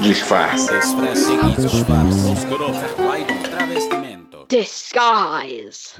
Disfarce. Disguise.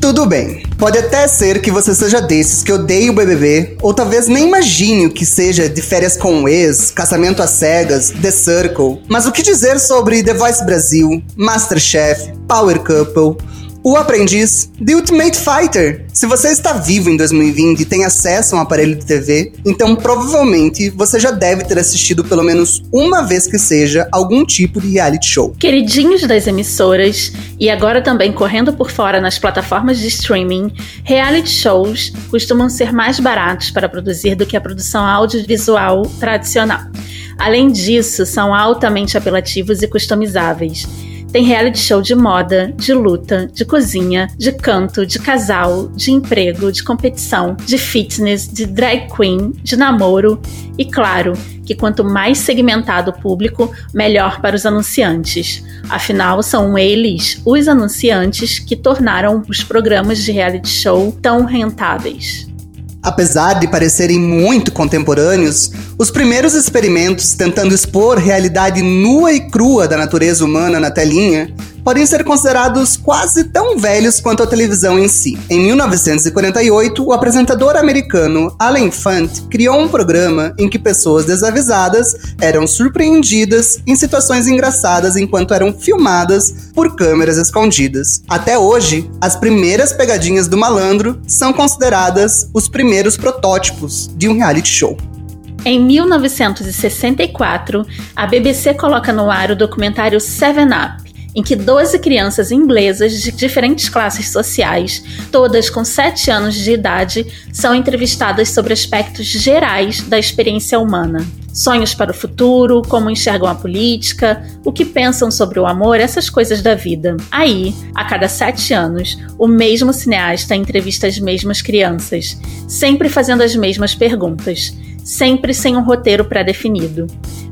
Tudo bem, pode até ser que você seja desses que odeia o BBB, ou talvez nem imagine o que seja de férias com o ex, casamento às cegas, The Circle. Mas o que dizer sobre The Voice Brasil, Masterchef, Power Couple, o Aprendiz, The Ultimate Fighter. Se você está vivo em 2020 e tem acesso a um aparelho de TV, então provavelmente você já deve ter assistido pelo menos uma vez que seja algum tipo de reality show. Queridinhos das emissoras e agora também correndo por fora nas plataformas de streaming, reality shows costumam ser mais baratos para produzir do que a produção audiovisual tradicional. Além disso, são altamente apelativos e customizáveis. Tem reality show de moda, de luta, de cozinha, de canto, de casal, de emprego, de competição, de fitness, de drag queen, de namoro e, claro, que quanto mais segmentado o público, melhor para os anunciantes. Afinal, são eles, os anunciantes, que tornaram os programas de reality show tão rentáveis. Apesar de parecerem muito contemporâneos, os primeiros experimentos tentando expor realidade nua e crua da natureza humana na telinha podem ser considerados quase tão velhos quanto a televisão em si. Em 1948, o apresentador americano Alan Funt criou um programa em que pessoas desavisadas eram surpreendidas em situações engraçadas enquanto eram filmadas por câmeras escondidas. Até hoje, as primeiras pegadinhas do malandro são consideradas os primeiros protótipos de um reality show. Em 1964, a BBC coloca no ar o documentário Seven Up, em que 12 crianças inglesas de diferentes classes sociais, todas com 7 anos de idade, são entrevistadas sobre aspectos gerais da experiência humana. Sonhos para o futuro, como enxergam a política, o que pensam sobre o amor, essas coisas da vida. Aí, a cada sete anos, o mesmo cineasta entrevista as mesmas crianças, sempre fazendo as mesmas perguntas, sempre sem um roteiro pré-definido.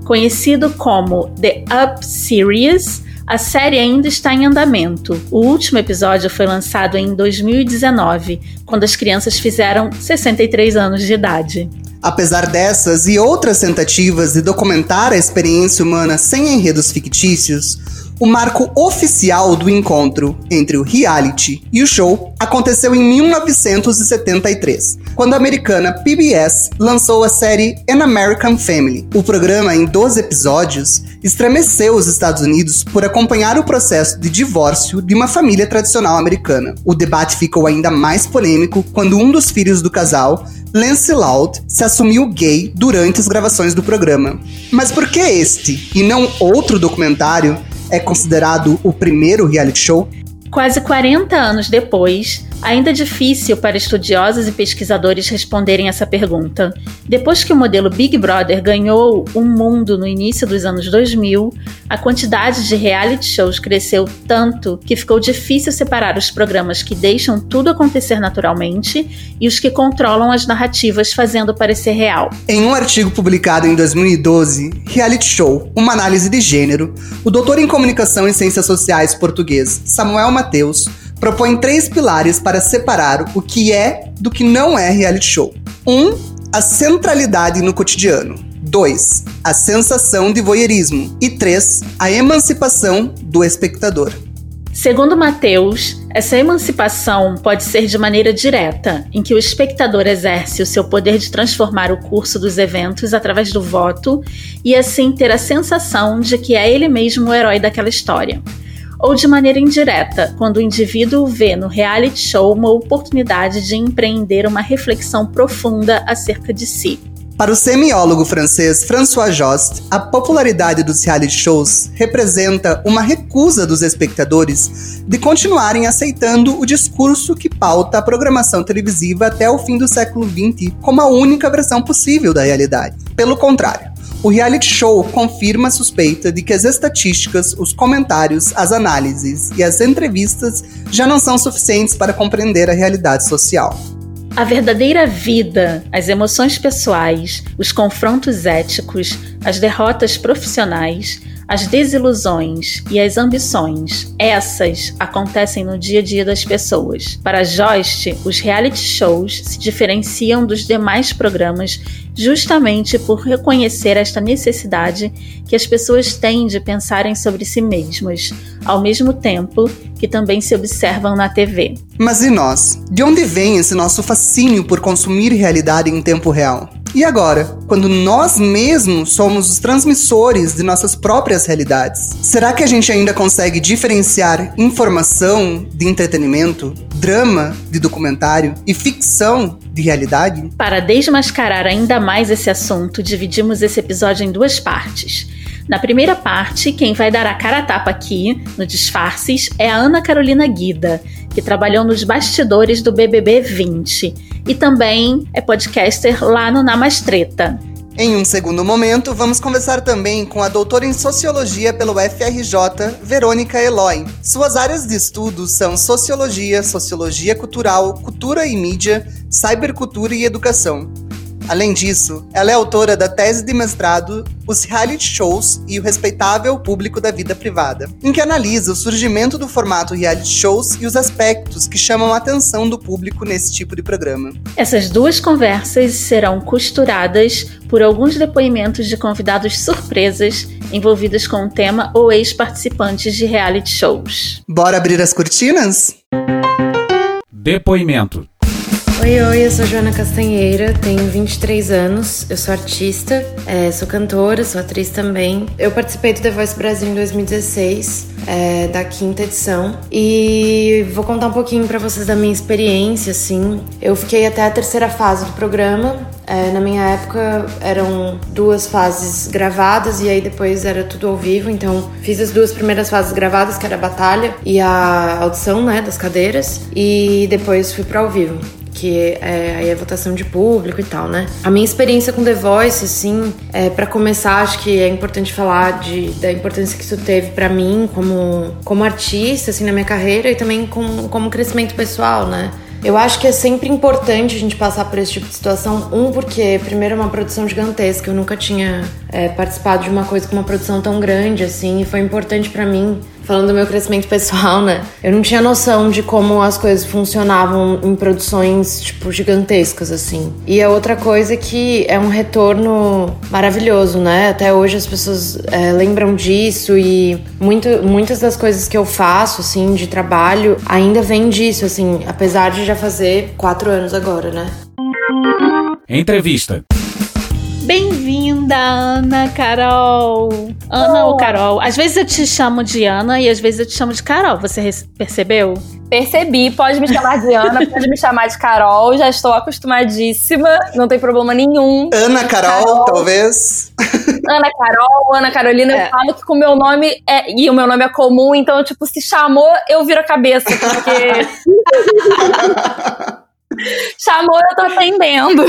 Conhecido como The Up Series, a série ainda está em andamento. O último episódio foi lançado em 2019, quando as crianças fizeram 63 anos de idade. Apesar dessas e outras tentativas de documentar a experiência humana sem enredos fictícios, o marco oficial do encontro entre o reality e o show aconteceu em 1973, quando a americana PBS lançou a série An American Family. O programa, em 12 episódios, estremeceu os Estados Unidos por acompanhar o processo de divórcio de uma família tradicional americana. O debate ficou ainda mais polêmico quando um dos filhos do casal Lance Loud se assumiu gay durante as gravações do programa. Mas por que este e não outro documentário é considerado o primeiro reality show? Quase 40 anos depois, ainda é difícil para estudiosos e pesquisadores responderem essa pergunta. Depois que o modelo Big Brother ganhou o um mundo no início dos anos 2000, a quantidade de reality shows cresceu tanto que ficou difícil separar os programas que deixam tudo acontecer naturalmente e os que controlam as narrativas fazendo parecer real. Em um artigo publicado em 2012, Reality Show, uma análise de gênero, o doutor em comunicação e ciências sociais português Samuel Mateus propõe três pilares para separar o que é do que não é reality show. 1. Um, a centralidade no cotidiano. 2. A sensação de voyeurismo. E 3. A emancipação do espectador. Segundo Mateus, essa emancipação pode ser de maneira direta, em que o espectador exerce o seu poder de transformar o curso dos eventos através do voto e assim ter a sensação de que é ele mesmo o herói daquela história ou de maneira indireta, quando o indivíduo vê no reality show uma oportunidade de empreender uma reflexão profunda acerca de si. Para o semiólogo francês François Jost, a popularidade dos reality shows representa uma recusa dos espectadores de continuarem aceitando o discurso que pauta a programação televisiva até o fim do século XX como a única versão possível da realidade. Pelo contrário, o reality show confirma a suspeita de que as estatísticas, os comentários, as análises e as entrevistas já não são suficientes para compreender a realidade social. A verdadeira vida, as emoções pessoais, os confrontos éticos, as derrotas profissionais, as desilusões e as ambições, essas acontecem no dia a dia das pessoas. Para Joyce, os reality shows se diferenciam dos demais programas justamente por reconhecer esta necessidade que as pessoas têm de pensarem sobre si mesmas, ao mesmo tempo que também se observam na TV. Mas e nós? De onde vem esse nosso fascínio por consumir realidade em tempo real? E agora, quando nós mesmos somos os transmissores de nossas próprias realidades, será que a gente ainda consegue diferenciar informação de entretenimento, drama de documentário e ficção de realidade? Para desmascarar ainda mais esse assunto, dividimos esse episódio em duas partes. Na primeira parte, quem vai dar a cara a tapa aqui, no Disfarces, é a Ana Carolina Guida, que trabalhou nos bastidores do BBB 20 e também é podcaster lá no Namastreta. Em um segundo momento, vamos conversar também com a doutora em Sociologia pelo FRJ, Verônica Eloy. Suas áreas de estudo são Sociologia, Sociologia Cultural, Cultura e Mídia, Cybercultura e Educação. Além disso, ela é autora da tese de mestrado Os Reality Shows e o Respeitável Público da Vida Privada, em que analisa o surgimento do formato reality shows e os aspectos que chamam a atenção do público nesse tipo de programa. Essas duas conversas serão costuradas por alguns depoimentos de convidados surpresas envolvidos com o tema ou ex-participantes de reality shows. Bora abrir as cortinas? Depoimento Oi, oi, eu sou Joana Castanheira, tenho 23 anos, eu sou artista, é, sou cantora, sou atriz também. Eu participei do The Voice Brasil em 2016, é, da quinta edição, e vou contar um pouquinho para vocês da minha experiência, assim. Eu fiquei até a terceira fase do programa, é, na minha época eram duas fases gravadas e aí depois era tudo ao vivo, então fiz as duas primeiras fases gravadas, que era a batalha e a audição, né, das cadeiras, e depois fui para ao vivo que é aí a votação de público e tal, né? A minha experiência com The Voice, assim, é, para começar, acho que é importante falar de, da importância que isso teve para mim como, como artista, assim, na minha carreira e também com, como crescimento pessoal, né? Eu acho que é sempre importante a gente passar por esse tipo de situação. Um, porque, primeiro, é uma produção gigantesca. Eu nunca tinha é, participado de uma coisa com uma produção tão grande, assim, e foi importante para mim falando do meu crescimento pessoal, né? Eu não tinha noção de como as coisas funcionavam em produções, tipo, gigantescas, assim. E a outra coisa é que é um retorno maravilhoso, né? Até hoje as pessoas é, lembram disso e muito, muitas das coisas que eu faço, assim, de trabalho, ainda vem disso, assim, apesar de já fazer quatro anos agora, né? Entrevista. Bem-vinda, Ana Carol. Ana oh. ou Carol? Às vezes eu te chamo de Ana e às vezes eu te chamo de Carol. Você percebeu? Percebi. Pode me chamar de Ana, pode me chamar de Carol. Já estou acostumadíssima. Não tem problema nenhum. Ana Carol, Carol. talvez. Ana Carol, Ana Carolina. É. Eu falo que com o meu nome é. E o meu nome é comum, então, tipo, se chamou, eu viro a cabeça. Porque. chamou, eu tô atendendo.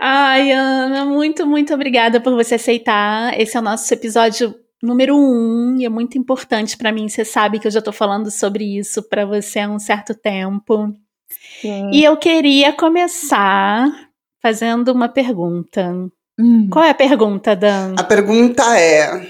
Ai, Ana, muito, muito obrigada por você aceitar. Esse é o nosso episódio número um e é muito importante para mim. Você sabe que eu já tô falando sobre isso para você há um certo tempo. Sim. E eu queria começar fazendo uma pergunta. Hum. Qual é a pergunta, Dan? A pergunta é.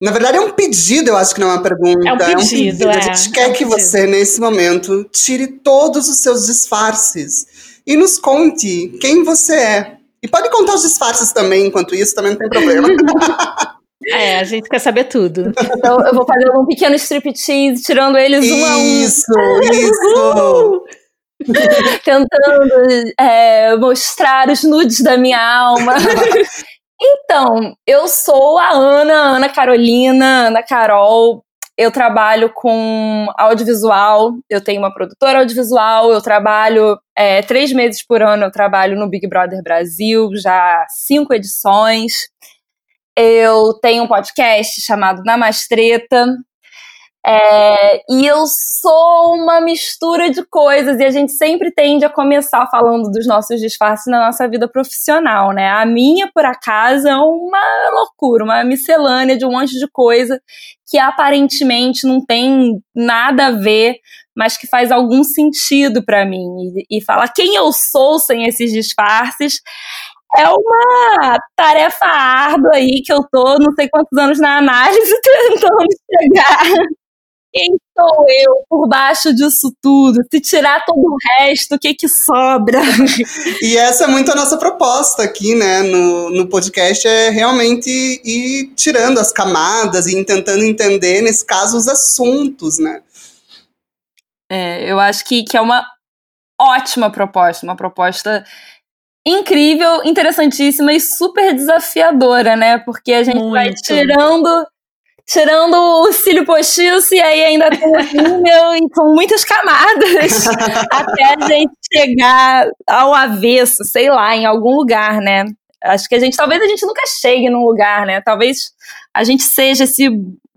Na verdade, é um pedido, eu acho que não é uma pergunta. É um pedido. É um pedido. É. A gente quer é um que você, nesse momento, tire todos os seus disfarces e nos conte quem você é. E pode contar os disfarces também, enquanto isso, também não tem problema. É, a gente quer saber tudo. Então eu vou fazer um pequeno striptease, tirando eles isso, um a um. Isso, isso! Tentando é, mostrar os nudes da minha alma. então, eu sou a Ana, Ana Carolina, Ana Carol eu trabalho com audiovisual, eu tenho uma produtora audiovisual, eu trabalho é, três meses por ano, eu trabalho no Big Brother Brasil, já cinco edições. Eu tenho um podcast chamado Namastreta, é, e eu sou uma mistura de coisas, e a gente sempre tende a começar falando dos nossos disfarces na nossa vida profissional, né? A minha, por acaso, é uma loucura, uma miscelânea de um monte de coisa que aparentemente não tem nada a ver, mas que faz algum sentido para mim. E, e falar quem eu sou sem esses disfarces é uma tarefa árdua aí que eu tô não sei quantos anos na análise tentando chegar. Quem sou eu por baixo disso tudo? Se tirar todo o resto, o que que sobra? E essa é muito a nossa proposta aqui, né, no, no podcast, é realmente ir tirando as camadas e tentando entender, nesse caso, os assuntos, né? É, eu acho que, que é uma ótima proposta, uma proposta incrível, interessantíssima e super desafiadora, né? Porque a gente Muito. vai tirando tirando o cílio postiço e aí ainda tem o rímel e com muitas camadas até a gente chegar ao avesso, sei lá, em algum lugar, né? Acho que a gente, talvez a gente nunca chegue num lugar, né? Talvez a gente seja esse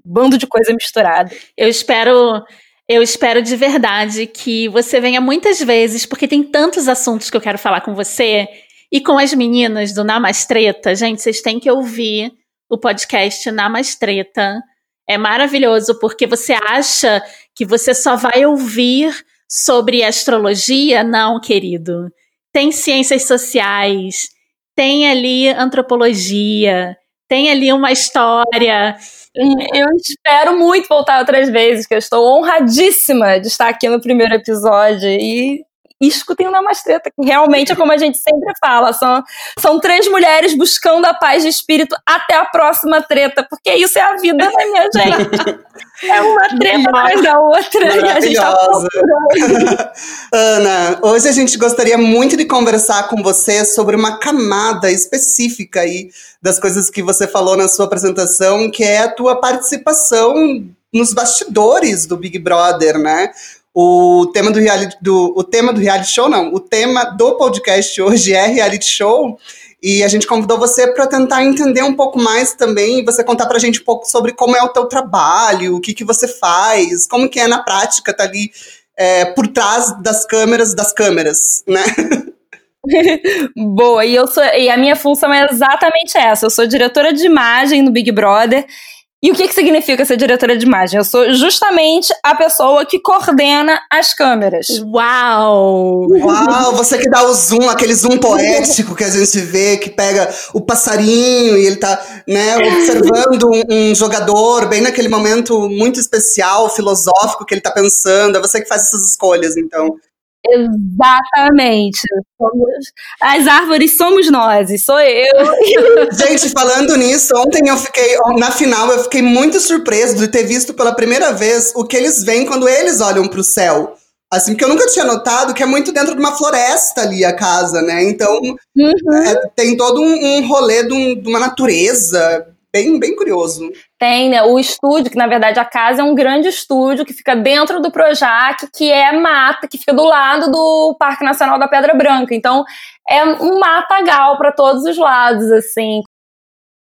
bando de coisa misturada. Eu espero eu espero de verdade que você venha muitas vezes, porque tem tantos assuntos que eu quero falar com você e com as meninas do Namastreta. Gente, vocês têm que ouvir o podcast Namastreta. É maravilhoso, porque você acha que você só vai ouvir sobre astrologia? Não, querido. Tem ciências sociais, tem ali antropologia, tem ali uma história eu espero muito voltar outras vezes, que eu estou honradíssima de estar aqui no primeiro episódio. E escutem uma mais treta, que realmente é como a gente sempre fala, são, são três mulheres buscando a paz de espírito até a próxima treta, porque isso é a vida, né, minha gente? É uma treta atrás da outra e a gente tá Ana, hoje a gente gostaria muito de conversar com você sobre uma camada específica aí das coisas que você falou na sua apresentação, que é a tua participação nos bastidores do Big Brother, né? O tema do reality, do, o tema do reality show, não. O tema do podcast hoje é reality show. E a gente convidou você para tentar entender um pouco mais também, você contar para a gente um pouco sobre como é o teu trabalho, o que, que você faz, como que é na prática, tá ali é, por trás das câmeras das câmeras, né? Boa, e eu sou e a minha função é exatamente essa. Eu sou diretora de imagem no Big Brother e o que, que significa ser diretora de imagem? Eu sou justamente a pessoa que coordena as câmeras. Uau! Uau, você que dá o zoom, aquele zoom poético que a gente vê, que pega o passarinho e ele tá, né, observando um, um jogador bem naquele momento muito especial, filosófico que ele tá pensando. É você que faz essas escolhas, então. Exatamente. Somos, as árvores somos nós, e sou eu. Gente, falando nisso, ontem eu fiquei, na final, eu fiquei muito surpreso de ter visto pela primeira vez o que eles veem quando eles olham para o céu. Assim, que eu nunca tinha notado que é muito dentro de uma floresta ali a casa, né? Então, uhum. é, tem todo um, um rolê de, um, de uma natureza bem, bem curioso. Tem, né? O estúdio, que na verdade a casa é um grande estúdio que fica dentro do Projac, que é mata, que fica do lado do Parque Nacional da Pedra Branca. Então, é um matagal para todos os lados, assim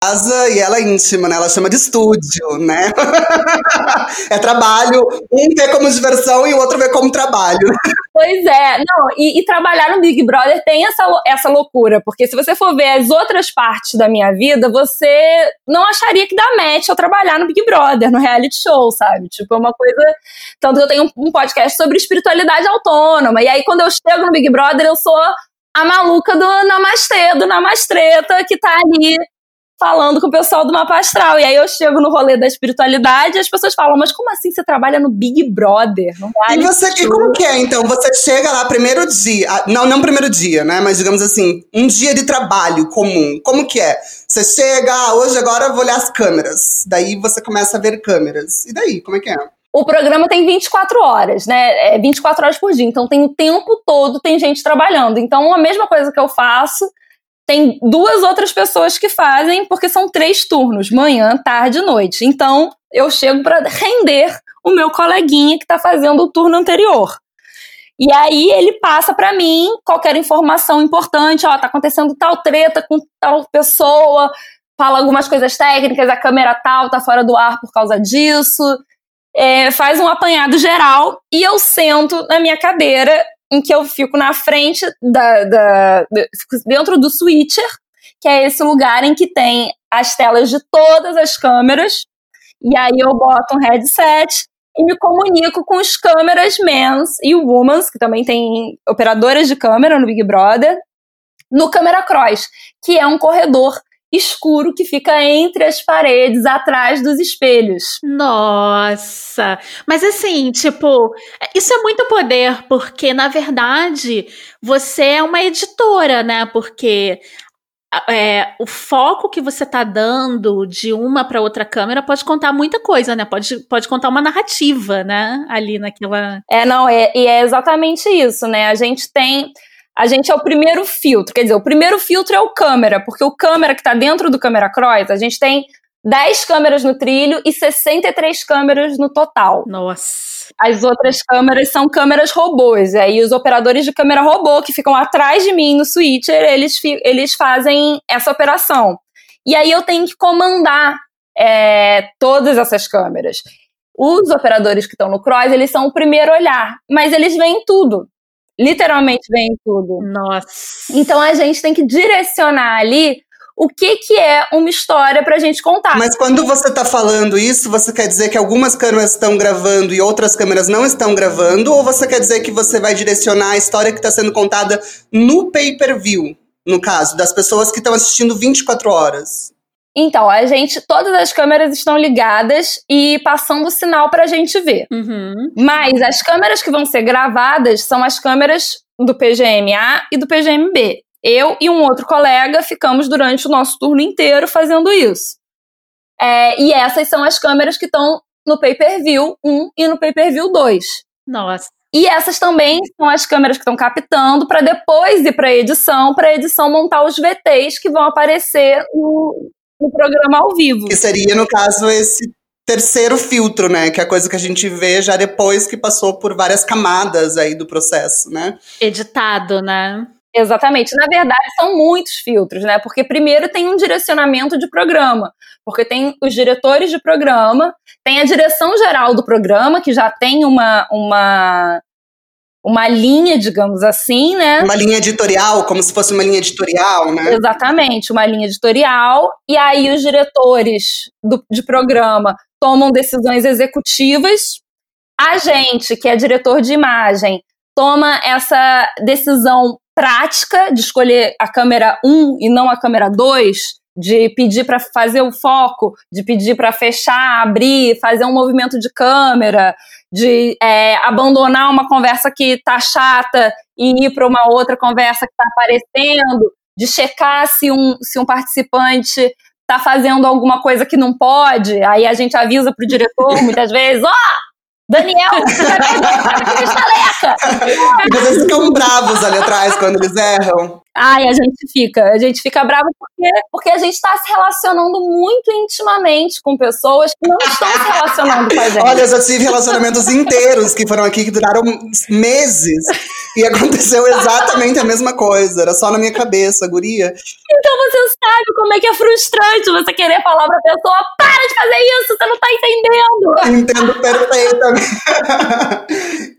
casa e ela é íntima, né? Ela chama de estúdio, né? é trabalho, um vê como diversão e o outro vê como trabalho. Pois é, não, e, e, trabalhar no Big Brother tem essa, essa loucura, porque se você for ver as outras partes da minha vida, você não acharia que dá match eu trabalhar no Big Brother, no reality show, sabe? Tipo, é uma coisa. Tanto que eu tenho um podcast sobre espiritualidade autônoma, e aí quando eu chego no Big Brother, eu sou a maluca do Namastê, do Namastreta, que tá ali falando com o pessoal do mapa astral. E aí eu chego no rolê da espiritualidade e as pessoas falam, mas como assim você trabalha no Big Brother? e você, e como que é, então? Você chega lá primeiro dia, ah, não, não primeiro dia, né? Mas digamos assim, um dia de trabalho comum. Como que é? Você chega, ah, hoje agora eu vou olhar as câmeras. Daí você começa a ver câmeras. E daí, como é que é? O programa tem 24 horas, né? É 24 horas por dia. Então tem o tempo todo, tem gente trabalhando. Então a mesma coisa que eu faço tem duas outras pessoas que fazem, porque são três turnos, manhã, tarde e noite. Então, eu chego para render o meu coleguinha que está fazendo o turno anterior. E aí ele passa para mim qualquer informação importante, ó, tá acontecendo tal treta com tal pessoa, fala algumas coisas técnicas, a câmera tal tá fora do ar por causa disso, é, faz um apanhado geral e eu sento na minha cadeira em que eu fico na frente da, da, dentro do switcher, que é esse lugar em que tem as telas de todas as câmeras, e aí eu boto um headset e me comunico com os câmeras mens e womans, que também tem operadoras de câmera no Big Brother, no Câmera Cross, que é um corredor escuro que fica entre as paredes, atrás dos espelhos. Nossa! Mas assim, tipo, isso é muito poder, porque na verdade você é uma editora, né? Porque é, o foco que você tá dando de uma para outra câmera pode contar muita coisa, né? Pode, pode contar uma narrativa, né? Ali naquela. É, não, é, e é exatamente isso, né? A gente tem a gente é o primeiro filtro. Quer dizer, o primeiro filtro é o câmera, porque o câmera que está dentro do câmera cross, a gente tem 10 câmeras no trilho e 63 câmeras no total. Nossa. As outras câmeras são câmeras robôs. E aí os operadores de câmera robô que ficam atrás de mim no switcher, eles, eles fazem essa operação. E aí eu tenho que comandar é, todas essas câmeras. Os operadores que estão no cross, eles são o primeiro olhar, mas eles veem tudo. Literalmente vem tudo. Nossa. Então a gente tem que direcionar ali o que, que é uma história pra gente contar. Mas quando você tá falando isso, você quer dizer que algumas câmeras estão gravando e outras câmeras não estão gravando? Ou você quer dizer que você vai direcionar a história que está sendo contada no pay-per-view? No caso, das pessoas que estão assistindo 24 horas. Então, a gente, todas as câmeras estão ligadas e passando o sinal para a gente ver. Uhum. Mas as câmeras que vão ser gravadas são as câmeras do PGMA e do PGMB. Eu e um outro colega ficamos durante o nosso turno inteiro fazendo isso. É, e essas são as câmeras que estão no pay-per-view 1 e no pay-per-view 2. Nossa. E essas também são as câmeras que estão captando para depois ir para a edição, para a edição montar os VTs que vão aparecer no, no programa ao vivo. Que seria, no caso, esse terceiro filtro, né? Que é a coisa que a gente vê já depois que passou por várias camadas aí do processo, né? Editado, né? Exatamente. Na verdade, são muitos filtros, né? Porque primeiro tem um direcionamento de programa, porque tem os diretores de programa, tem a direção geral do programa, que já tem uma, uma uma linha, digamos assim, né? Uma linha editorial, como se fosse uma linha editorial, né? Exatamente, uma linha editorial. E aí os diretores do, de programa tomam decisões executivas. A gente, que é diretor de imagem, toma essa decisão prática de escolher a câmera 1 e não a câmera 2, de pedir para fazer o foco, de pedir para fechar, abrir, fazer um movimento de câmera, de é, abandonar uma conversa que tá chata e ir para uma outra conversa que está aparecendo, de checar se um, se um participante está fazendo alguma coisa que não pode, aí a gente avisa pro diretor muitas vezes, ó, oh, Daniel, você vai perder estaleca! Vocês ficam bravos ali atrás quando eles erram. Ai, a gente fica. A gente fica bravo porque, porque a gente está se relacionando muito intimamente com pessoas que não estão se relacionando com a gente. Olha, eu já tive relacionamentos inteiros que foram aqui que duraram meses. E aconteceu exatamente a mesma coisa. Era só na minha cabeça, guria. Então você sabe como é que é frustrante você querer falar pra pessoa: para de fazer isso, você não tá entendendo. Entendo perfeitamente.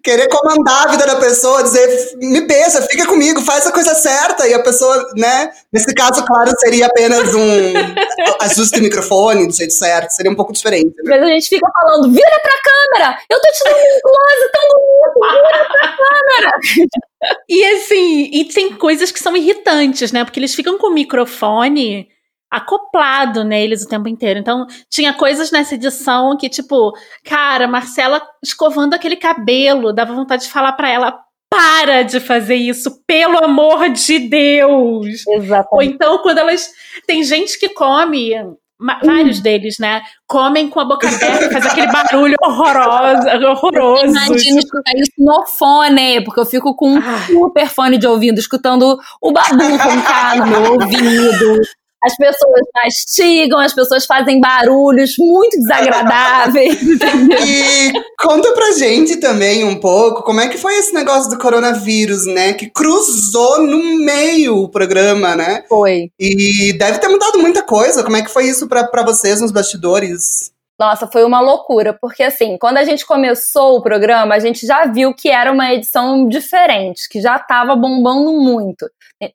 querer comandar a vida da pessoa, dizer, me pensa, fica comigo, faz a coisa certa e a pessoa, né? Nesse caso, claro, seria apenas um ajuste o microfone do jeito certo, seria um pouco diferente. Né? Mas a gente fica falando, vira pra câmera! Eu tô te dando um close tão bonito, vira pra câmera! E assim, e tem coisas que são irritantes, né? Porque eles ficam com o microfone acoplado neles o tempo inteiro. Então, tinha coisas nessa edição que, tipo, cara, Marcela escovando aquele cabelo, dava vontade de falar para ela: para de fazer isso, pelo amor de Deus. Exatamente. Ou então, quando elas. Tem gente que come. Vários hum. deles, né? Comem com a boca aberta, faz aquele barulho horroroso, horroroso. Imagina escutar isso no fone, porque eu fico com um ah. super fone de ouvido, escutando o babu roncar no meu ouvido as pessoas mastigam, as pessoas fazem barulhos muito desagradáveis. e conta pra gente também um pouco como é que foi esse negócio do coronavírus, né? Que cruzou no meio o programa, né? Foi. E deve ter mudado muita coisa. Como é que foi isso para vocês nos bastidores? Nossa, foi uma loucura, porque assim, quando a gente começou o programa, a gente já viu que era uma edição diferente, que já estava bombando muito.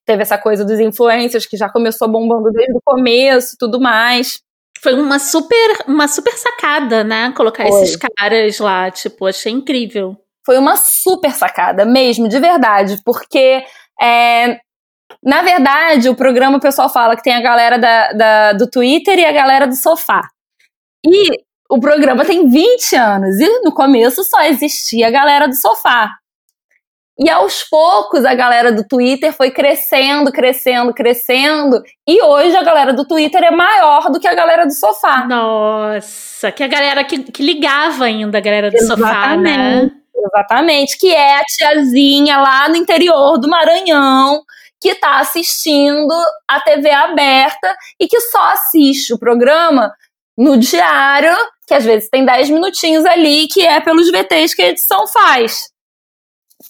Teve essa coisa dos influencers que já começou bombando desde o começo, tudo mais. Foi uma super, uma super sacada, né? Colocar Foi. esses caras lá, tipo, achei incrível. Foi uma super sacada, mesmo, de verdade, porque é, Na verdade, o programa o pessoal fala que tem a galera da, da, do Twitter e a galera do sofá. E o programa tem 20 anos e no começo só existia a galera do sofá. E aos poucos a galera do Twitter foi crescendo, crescendo, crescendo. E hoje a galera do Twitter é maior do que a galera do sofá. Nossa, que a galera que, que ligava ainda a galera do Exatamente. sofá, né? Exatamente, que é a tiazinha lá no interior do Maranhão que está assistindo a TV aberta e que só assiste o programa no diário, que às vezes tem 10 minutinhos ali, que é pelos VTs que a edição faz.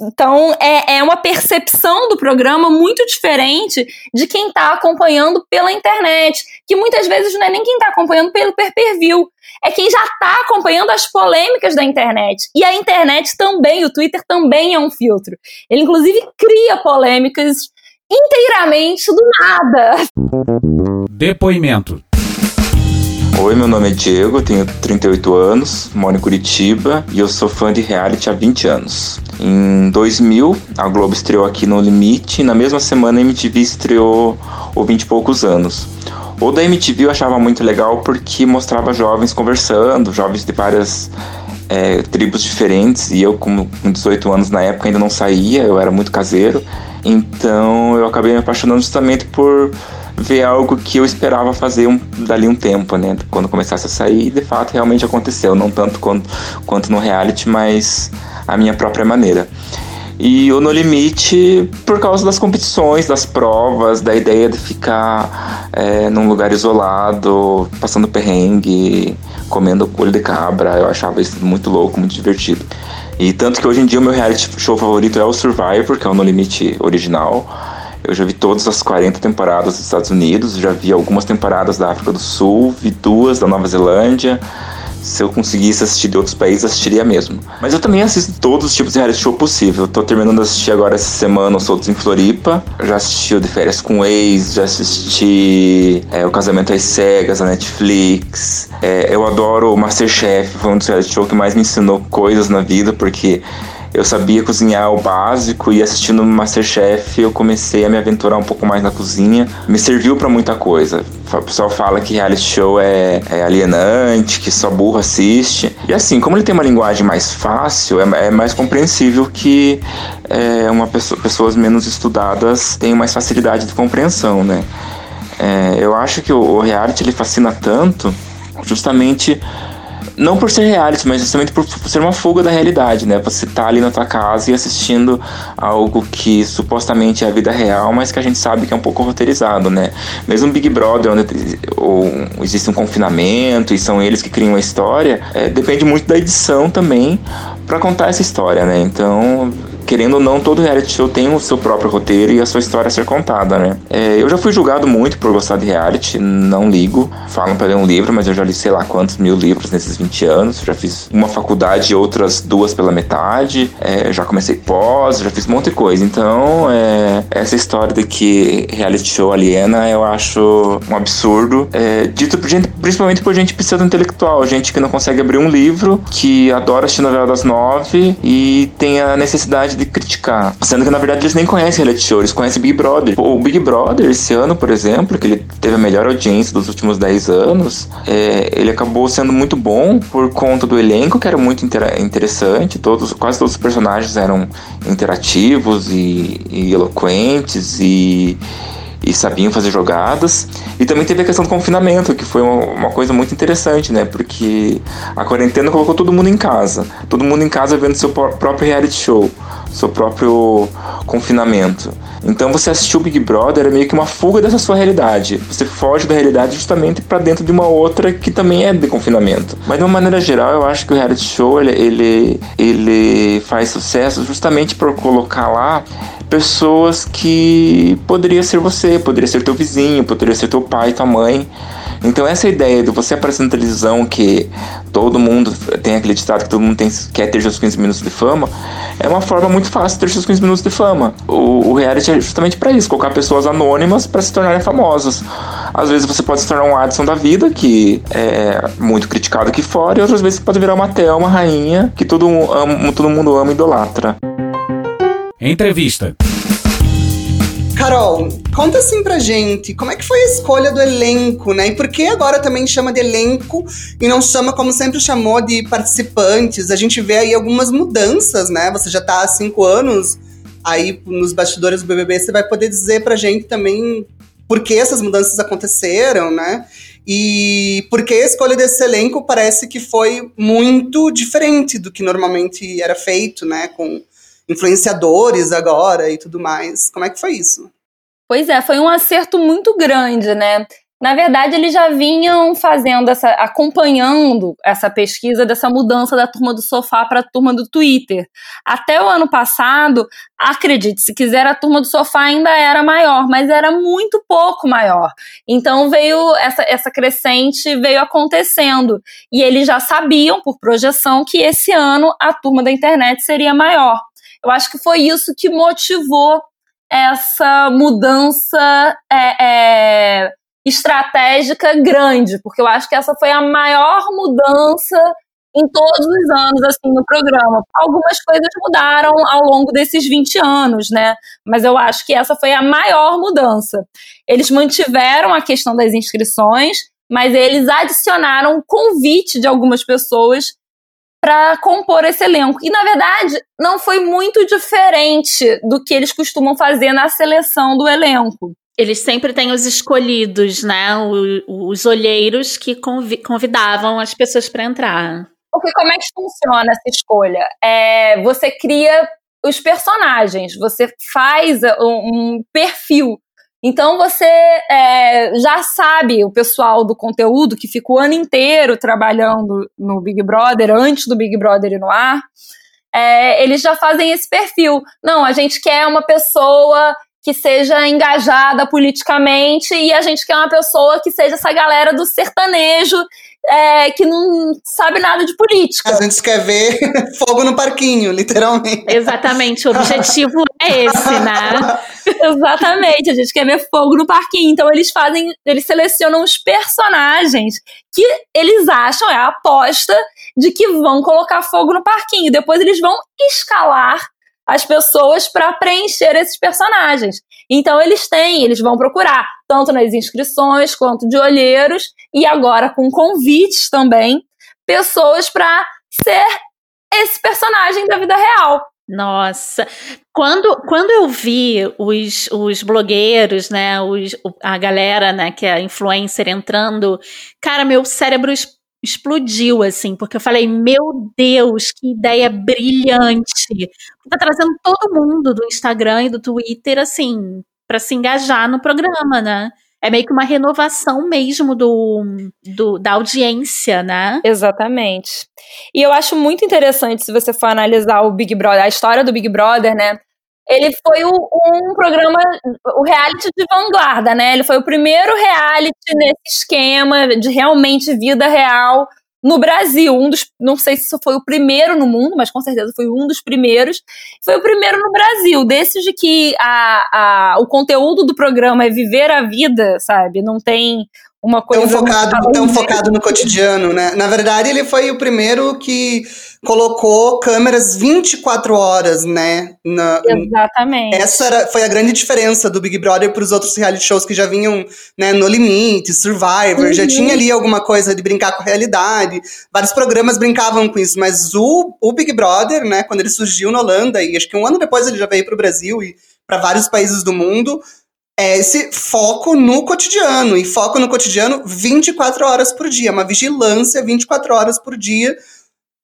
Então, é, é uma percepção do programa muito diferente de quem está acompanhando pela internet, que muitas vezes não é nem quem está acompanhando pelo pay-per-view, é quem já está acompanhando as polêmicas da internet. E a internet também, o Twitter também é um filtro. Ele, inclusive, cria polêmicas inteiramente do nada. Depoimento. Oi, meu nome é Diego, tenho 38 anos, moro em Curitiba e eu sou fã de reality há 20 anos. Em 2000, a Globo estreou aqui no Limite e na mesma semana a MTV estreou o 20 e poucos anos. O da MTV eu achava muito legal porque mostrava jovens conversando, jovens de várias é, tribos diferentes e eu com 18 anos na época ainda não saía, eu era muito caseiro. Então eu acabei me apaixonando justamente por ver algo que eu esperava fazer um, dali um tempo, né? Quando começasse a sair, de fato realmente aconteceu, não tanto quanto, quanto no reality, mas a minha própria maneira. E o No Limite, por causa das competições, das provas, da ideia de ficar é, num lugar isolado, passando perrengue, comendo colho de cabra, eu achava isso muito louco, muito divertido. E tanto que hoje em dia o meu reality show favorito é o Survivor, que é o No Limite original. Eu já vi todas as 40 temporadas dos Estados Unidos, já vi algumas temporadas da África do Sul, vi duas da Nova Zelândia se eu conseguisse assistir de outros países, assistiria mesmo. Mas eu também assisto todos os tipos de reality show possível. tô terminando de assistir agora essa semana os Soltos em Floripa. Já assisti o De Férias com o Ex, já assisti é, O Casamento às Cegas, a Netflix. É, eu adoro o Masterchef, foi um dos reality shows que mais me ensinou coisas na vida, porque eu sabia cozinhar o básico e assistindo Masterchef eu comecei a me aventurar um pouco mais na cozinha. Me serviu para muita coisa. O pessoal fala que reality show é, é, alienante, que só burro assiste. E assim, como ele tem uma linguagem mais fácil, é, é mais compreensível que é, uma pessoa, pessoas menos estudadas tenham mais facilidade de compreensão, né? É, eu acho que o, o reality ele fascina tanto justamente não por ser reality, mas justamente por ser uma fuga da realidade, né? Você tá ali na tua casa e assistindo algo que supostamente é a vida real, mas que a gente sabe que é um pouco roteirizado, né? Mesmo Big Brother, onde ou, existe um confinamento e são eles que criam a história, é, depende muito da edição também para contar essa história, né? Então querendo ou não, todo reality show tem o seu próprio roteiro e a sua história a ser contada, né? É, eu já fui julgado muito por gostar de reality, não ligo. Falam para ler um livro, mas eu já li sei lá quantos mil livros nesses 20 anos. Já fiz uma faculdade e outras duas pela metade. É, já comecei pós, já fiz um monte de coisa. Então, é, essa história de que reality show aliena, eu acho um absurdo. É, dito por gente, principalmente por gente pseudo intelectual, gente que não consegue abrir um livro, que adora assistir novela das nove e tem a necessidade de criticar. Sendo que, na verdade, eles nem conhecem reality show, eles conhecem Big Brother. O Big Brother, esse ano, por exemplo, que ele teve a melhor audiência dos últimos 10 anos, é, ele acabou sendo muito bom por conta do elenco, que era muito interessante. Todos, quase todos os personagens eram interativos e, e eloquentes e e sabiam fazer jogadas. E também teve a questão do confinamento, que foi uma, uma, coisa muito interessante, né? Porque a quarentena colocou todo mundo em casa. Todo mundo em casa vendo seu próprio reality show, seu próprio confinamento. Então você assistiu o Big Brother é meio que uma fuga dessa sua realidade. Você foge da realidade justamente para dentro de uma outra que também é de confinamento. Mas de uma maneira geral, eu acho que o reality show ele, ele, ele faz sucesso justamente por colocar lá pessoas que poderia ser você, poderia ser teu vizinho, poderia ser teu pai, tua mãe. Então essa ideia de você aparecer na televisão que todo mundo tem acreditado que todo mundo tem, quer ter seus 15 minutos de fama, é uma forma muito fácil de ter seus 15 minutos de fama. O, o reality é justamente para isso, colocar pessoas anônimas para se tornarem famosos. Às vezes você pode se tornar um Adson da vida, que é muito criticado aqui fora, e outras vezes você pode virar uma Thelma, rainha, que todo, ama, todo mundo ama e idolatra. Entrevista. Carol, conta assim pra gente, como é que foi a escolha do elenco, né? E por que agora também chama de elenco e não chama como sempre chamou de participantes? A gente vê aí algumas mudanças, né? Você já tá há cinco anos aí nos bastidores do BBB, você vai poder dizer pra gente também por que essas mudanças aconteceram, né? E porque a escolha desse elenco parece que foi muito diferente do que normalmente era feito, né? Com influenciadores agora e tudo mais. Como é que foi isso? Pois é, foi um acerto muito grande, né? Na verdade, eles já vinham fazendo essa, acompanhando essa pesquisa dessa mudança da turma do sofá para a turma do Twitter. Até o ano passado, acredite, se quiser, a turma do sofá ainda era maior, mas era muito pouco maior. Então veio essa, essa crescente veio acontecendo. E eles já sabiam, por projeção, que esse ano a turma da internet seria maior. Eu acho que foi isso que motivou essa mudança é, é, estratégica grande, porque eu acho que essa foi a maior mudança em todos os anos, assim, no programa. Algumas coisas mudaram ao longo desses 20 anos, né? Mas eu acho que essa foi a maior mudança. Eles mantiveram a questão das inscrições, mas eles adicionaram o convite de algumas pessoas para compor esse elenco. E na verdade, não foi muito diferente do que eles costumam fazer na seleção do elenco. Eles sempre têm os escolhidos, né? os olheiros que convidavam as pessoas para entrar. Porque como é que funciona essa escolha? É, você cria os personagens, você faz um, um perfil então você é, já sabe, o pessoal do conteúdo que ficou o ano inteiro trabalhando no Big Brother, antes do Big Brother ir no ar, é, eles já fazem esse perfil. Não, a gente quer uma pessoa que seja engajada politicamente e a gente quer uma pessoa que seja essa galera do sertanejo é, que não sabe nada de política. A gente quer ver fogo no parquinho, literalmente. Exatamente, o objetivo é esse, né? Exatamente, a gente quer ver fogo no parquinho. Então eles fazem, eles selecionam os personagens que eles acham, é a aposta de que vão colocar fogo no parquinho. Depois eles vão escalar as pessoas para preencher esses personagens. Então eles têm, eles vão procurar, tanto nas inscrições quanto de olheiros, e agora com convites também, pessoas para ser esse personagem da vida real. Nossa, quando, quando eu vi os, os blogueiros, né, os, a galera, né, que é influencer entrando, cara, meu cérebro explodiu, assim, porque eu falei, meu Deus, que ideia brilhante. Tá trazendo todo mundo do Instagram e do Twitter, assim, para se engajar no programa, né? É meio que uma renovação mesmo do, do, da audiência, né? Exatamente. E eu acho muito interessante, se você for analisar o Big Brother, a história do Big Brother, né? Ele foi o, um programa, o reality de vanguarda, né? Ele foi o primeiro reality nesse esquema de realmente vida real no Brasil. Um dos, não sei se foi o primeiro no mundo, mas com certeza foi um dos primeiros. Foi o primeiro no Brasil, desses de que a, a, o conteúdo do programa é viver a vida, sabe? Não tem uma coisa. Tão focado, tão focado no cotidiano, né? Na verdade, ele foi o primeiro que colocou câmeras 24 horas, né? Na, Exatamente. Essa era, foi a grande diferença do Big Brother para os outros reality shows que já vinham né, no Limite, Survivor, uhum. já tinha ali alguma coisa de brincar com a realidade. Vários programas brincavam com isso, mas o, o Big Brother, né, quando ele surgiu na Holanda, e acho que um ano depois ele já veio para o Brasil e para vários países do mundo, é esse foco no cotidiano. E foco no cotidiano 24 horas por dia. Uma vigilância 24 horas por dia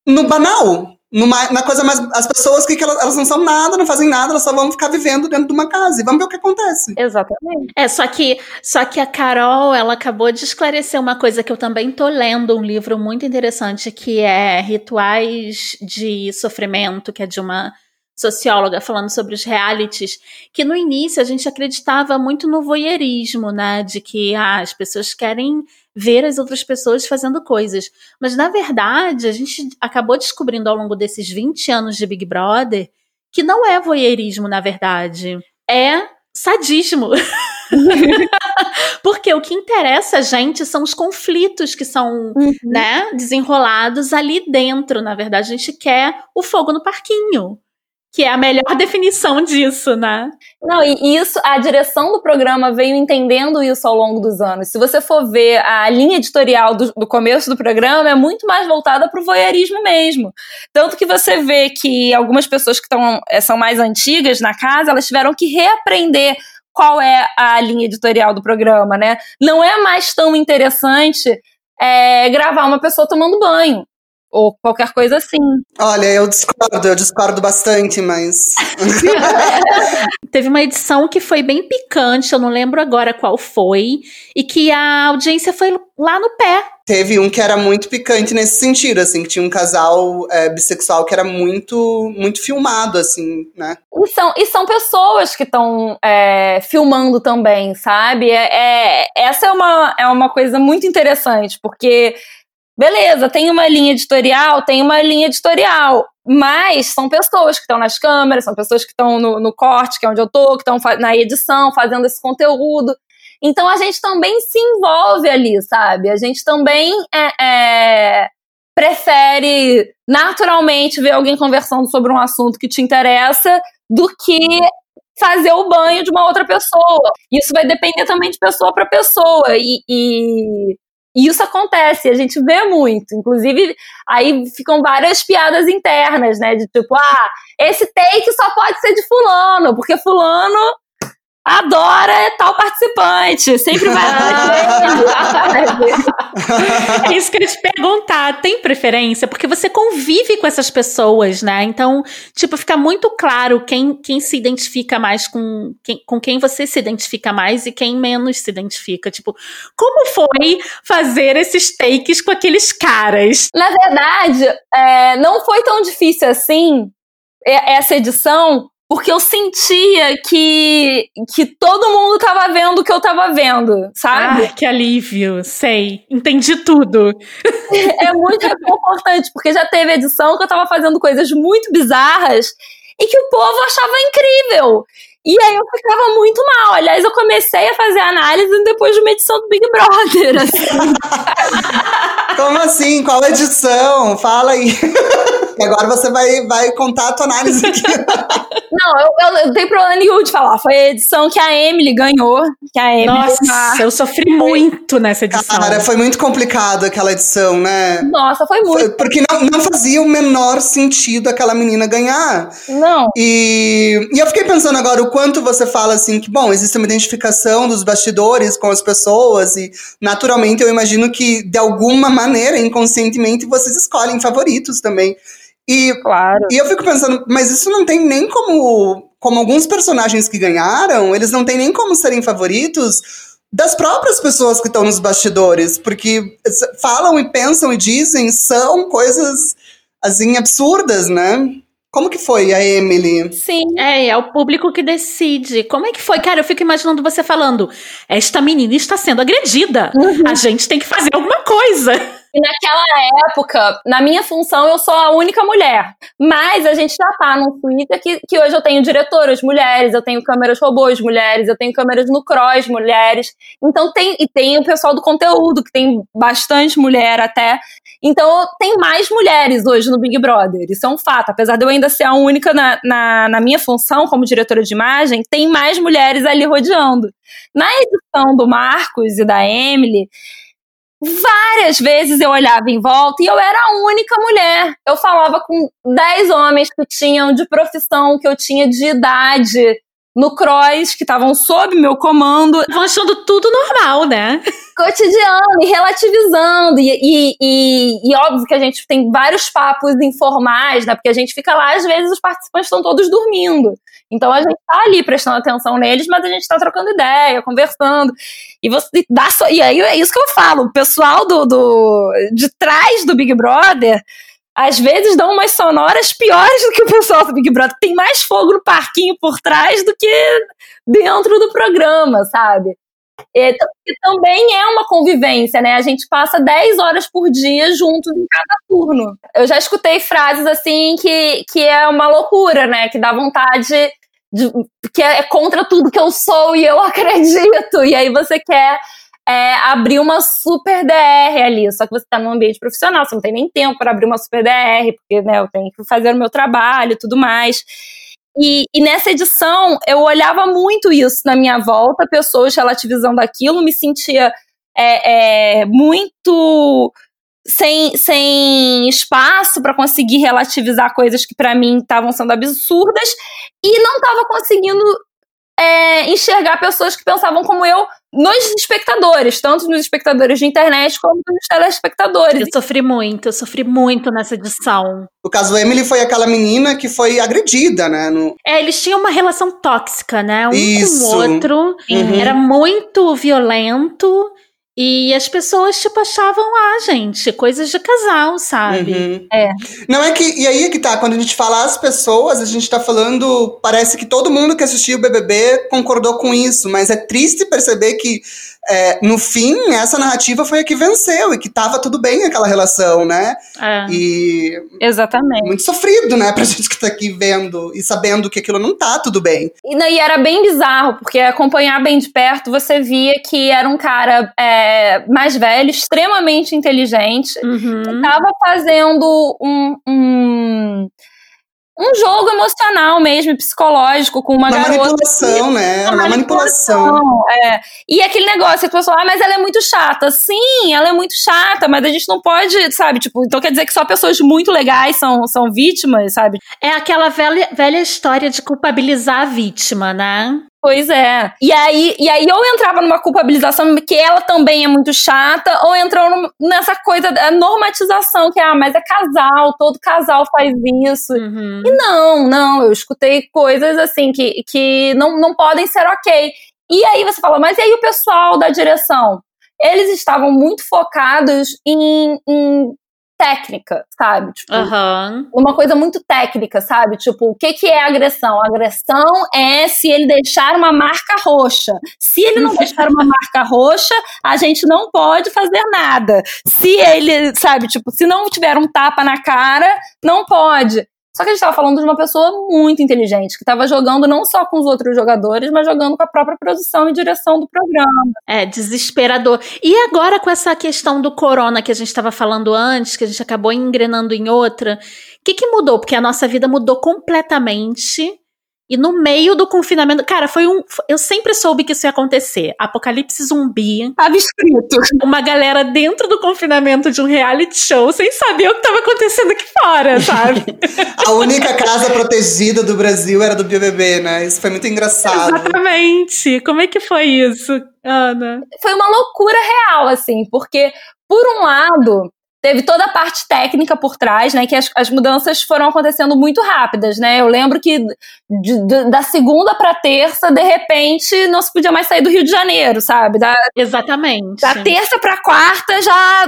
no banal. Numa, na coisa mais. As pessoas que, que elas, elas, não são nada, não fazem nada, elas só vão ficar vivendo dentro de uma casa. E vamos ver o que acontece. Exatamente. É, só que, só que a Carol, ela acabou de esclarecer uma coisa que eu também tô lendo, um livro muito interessante, que é Rituais de Sofrimento, que é de uma socióloga falando sobre os realities, que no início a gente acreditava muito no voyeurismo, né? De que ah, as pessoas querem ver as outras pessoas fazendo coisas. Mas na verdade, a gente acabou descobrindo ao longo desses 20 anos de Big Brother que não é voyeurismo, na verdade. É sadismo. Porque o que interessa a gente são os conflitos que são, uhum. né, desenrolados ali dentro. Na verdade, a gente quer o fogo no parquinho Que é a melhor definição disso, né? Não, e isso, a direção do programa veio entendendo isso ao longo dos anos. Se você for ver a linha editorial do, do começo do programa, é muito mais voltada para o voyeurismo mesmo. Tanto que você vê que algumas pessoas que tão, eh, são mais antigas na casa, elas tiveram que reaprender qual é a linha editorial do programa, né? Não é mais tão interessante é, gravar uma pessoa tomando banho ou qualquer coisa assim. Olha, eu discordo, eu discordo bastante, mas. Teve uma edição que foi bem picante, eu não lembro agora qual foi, e que a audiência foi lá no pé. Teve um que era muito picante nesse sentido, assim, que tinha um casal é, bissexual que era muito, muito filmado, assim, né? E são, e são pessoas que estão é, filmando também, sabe? É, é, essa é uma, é uma coisa muito interessante, porque Beleza, tem uma linha editorial, tem uma linha editorial, mas são pessoas que estão nas câmeras, são pessoas que estão no, no, corte, que é onde eu tô, que estão na edição, fazendo esse conteúdo. Então a gente também se envolve ali, sabe? A gente também é, é, prefere naturalmente ver alguém conversando sobre um assunto que te interessa do que fazer o banho de uma outra pessoa. Isso vai depender também de pessoa para pessoa. E, e e isso acontece, a gente vê muito. Inclusive, aí ficam várias piadas internas, né? De tipo, ah, esse take só pode ser de fulano, porque fulano adora tal participante, sempre vai É isso que eu ia te perguntar, tem preferência? Porque você convive com essas pessoas, né? Então, tipo, fica muito claro quem, quem se identifica mais com quem, com quem você se identifica mais e quem menos se identifica. Tipo, como foi fazer esses takes com aqueles caras? Na verdade, é, não foi tão difícil assim essa edição, porque eu sentia que, que todo mundo tava vendo o que eu tava vendo, sabe? Ah, que alívio, sei. Entendi tudo. É muito reconfortante, porque já teve edição que eu tava fazendo coisas muito bizarras e que o povo achava incrível. E aí eu ficava muito mal. Aliás, eu comecei a fazer análise depois de uma edição do Big Brother. Assim. Como assim? Qual edição? Fala aí. E agora você vai, vai contar a tua análise aqui. Não, eu, eu, eu não tenho problema nenhum de falar. Foi a edição que a Emily ganhou. Que a Emily Nossa, eu sofri muito nessa edição. Cara, foi muito complicado aquela edição, né? Nossa, foi muito. Foi, porque não, não fazia o menor sentido aquela menina ganhar. Não. E, e eu fiquei pensando agora o quanto você fala assim que, bom, existe uma identificação dos bastidores com as pessoas e naturalmente eu imagino que de alguma maneira, inconscientemente, vocês escolhem favoritos também. E, claro. e eu fico pensando, mas isso não tem nem como. Como alguns personagens que ganharam, eles não tem nem como serem favoritos das próprias pessoas que estão nos bastidores, porque falam e pensam e dizem são coisas assim absurdas, né? Como que foi a Emily? Sim. É, é o público que decide. Como é que foi? Cara, eu fico imaginando você falando: esta menina está sendo agredida. Uhum. A gente tem que fazer alguma coisa. E naquela época, na minha função, eu sou a única mulher. Mas a gente já tá num Twitter que, que hoje eu tenho diretoras mulheres, eu tenho câmeras robôs mulheres, eu tenho câmeras no cross mulheres. Então tem. E tem o pessoal do conteúdo, que tem bastante mulher até. Então tem mais mulheres hoje no Big Brother. Isso é um fato. Apesar de eu ainda ser a única na, na, na minha função como diretora de imagem, tem mais mulheres ali rodeando. Na edição do Marcos e da Emily Várias vezes eu olhava em volta e eu era a única mulher. Eu falava com 10 homens que tinham de profissão, que eu tinha de idade no cross, que estavam sob meu comando. Estavam achando tudo normal, né? Cotidiano e relativizando. E, e, e, e, óbvio que a gente tem vários papos informais, né? Porque a gente fica lá, às vezes os participantes estão todos dormindo. Então a gente tá ali prestando atenção neles, mas a gente tá trocando ideia, conversando. E você dá só. E aí é isso que eu falo. O pessoal do, do de trás do Big Brother às vezes dão umas sonoras piores do que o pessoal do Big Brother. Tem mais fogo no parquinho por trás do que dentro do programa, sabe? E, também é uma convivência, né? A gente passa 10 horas por dia juntos em cada turno. Eu já escutei frases assim que, que é uma loucura, né? Que dá vontade de, que é contra tudo que eu sou e eu acredito. E aí você quer é, abrir uma super DR ali. Só que você está num ambiente profissional, você não tem nem tempo para abrir uma super DR, porque né, eu tenho que fazer o meu trabalho e tudo mais. E, e, nessa edição, eu olhava muito isso na minha volta, pessoas relativizando aquilo, me sentia é, é, muito sem, sem espaço para conseguir relativizar coisas que para mim estavam sendo absurdas e não estava conseguindo é, enxergar pessoas que pensavam como eu nos espectadores, tanto nos espectadores de internet como nos telespectadores. Eu sofri muito, eu sofri muito nessa edição. O caso Emily foi aquela menina que foi agredida, né? No... É, eles tinham uma relação tóxica, né? Um Isso. com o outro. Uhum. Era muito violento. E as pessoas, tipo, achavam, ah, gente, coisas de casal, sabe? Uhum. É. Não é que. E aí é que tá, quando a gente fala as pessoas, a gente tá falando. Parece que todo mundo que assistiu o BBB concordou com isso, mas é triste perceber que é, no fim, essa narrativa foi a que venceu e que tava tudo bem aquela relação, né? É. E. Exatamente. Muito sofrido, né, pra gente que tá aqui vendo e sabendo que aquilo não tá tudo bem. E, e era bem bizarro, porque acompanhar bem de perto, você via que era um cara é, mais velho, extremamente inteligente, uhum. que tava fazendo um, um um jogo emocional mesmo, psicológico, com uma, uma garota. Manipulação, né? Uma, uma manipulação, manipulação. É. E aquele negócio que a pessoa, ah, mas ela é muito chata. Sim, ela é muito chata, mas a gente não pode, sabe? Tipo, então quer dizer que só pessoas muito legais são, são vítimas, sabe? É aquela velha, velha história de culpabilizar a vítima, né? Pois é. E aí, e aí ou entrava numa culpabilização que ela também é muito chata, ou entrou nessa coisa da normatização, que ah, mas é casal, todo casal faz isso. Uhum. E não, não, eu escutei coisas assim que, que não, não podem ser ok. E aí você fala, mas e aí o pessoal da direção? Eles estavam muito focados em, em técnica, sabe? Tipo, uhum. uma coisa muito técnica, sabe? Tipo, o que, que é agressão? Agressão é se ele deixar uma marca roxa. Se ele não deixar uma marca roxa, a gente não pode fazer nada. Se ele, sabe, tipo, se não tiver um tapa na cara, não pode. Só que a gente estava falando de uma pessoa muito inteligente, que estava jogando não só com os outros jogadores, mas jogando com a própria produção e direção do programa. É, desesperador. E agora com essa questão do corona que a gente estava falando antes, que a gente acabou engrenando em outra, o que, que mudou? Porque a nossa vida mudou completamente e no meio do confinamento, cara, foi um. Eu sempre soube que isso ia acontecer. Apocalipse zumbi. Tava escrito. Uma galera dentro do confinamento de um reality show sem saber o que tava acontecendo aqui fora, sabe? A única casa protegida do Brasil era do BBB, né? Isso foi muito engraçado. Exatamente. Como é que foi isso, Ana? Foi uma loucura real, assim, porque, por um lado, teve toda a parte técnica por trás, né? Que as, as mudanças foram acontecendo muito rápidas, né? Eu lembro que de, de, da segunda para terça, de repente, não se podia mais sair do Rio de Janeiro, sabe? Da, Exatamente. Da terça para quarta já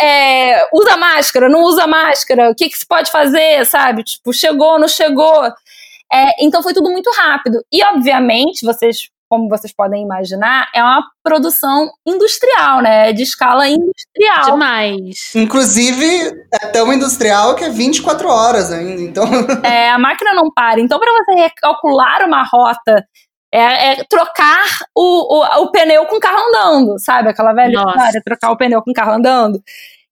é, usa máscara, não usa máscara, o que, que se pode fazer, sabe? Tipo, chegou, não chegou. É, então foi tudo muito rápido. E, obviamente, vocês como vocês podem imaginar, é uma produção industrial, né? De escala industrial. Demais. Inclusive, é tão industrial que é 24 horas ainda, então... É, a máquina não para. Então, para você recalcular uma rota é, é, trocar o, o, o, pneu com o carro andando, sabe? Aquela velha história, trocar o pneu com o carro andando.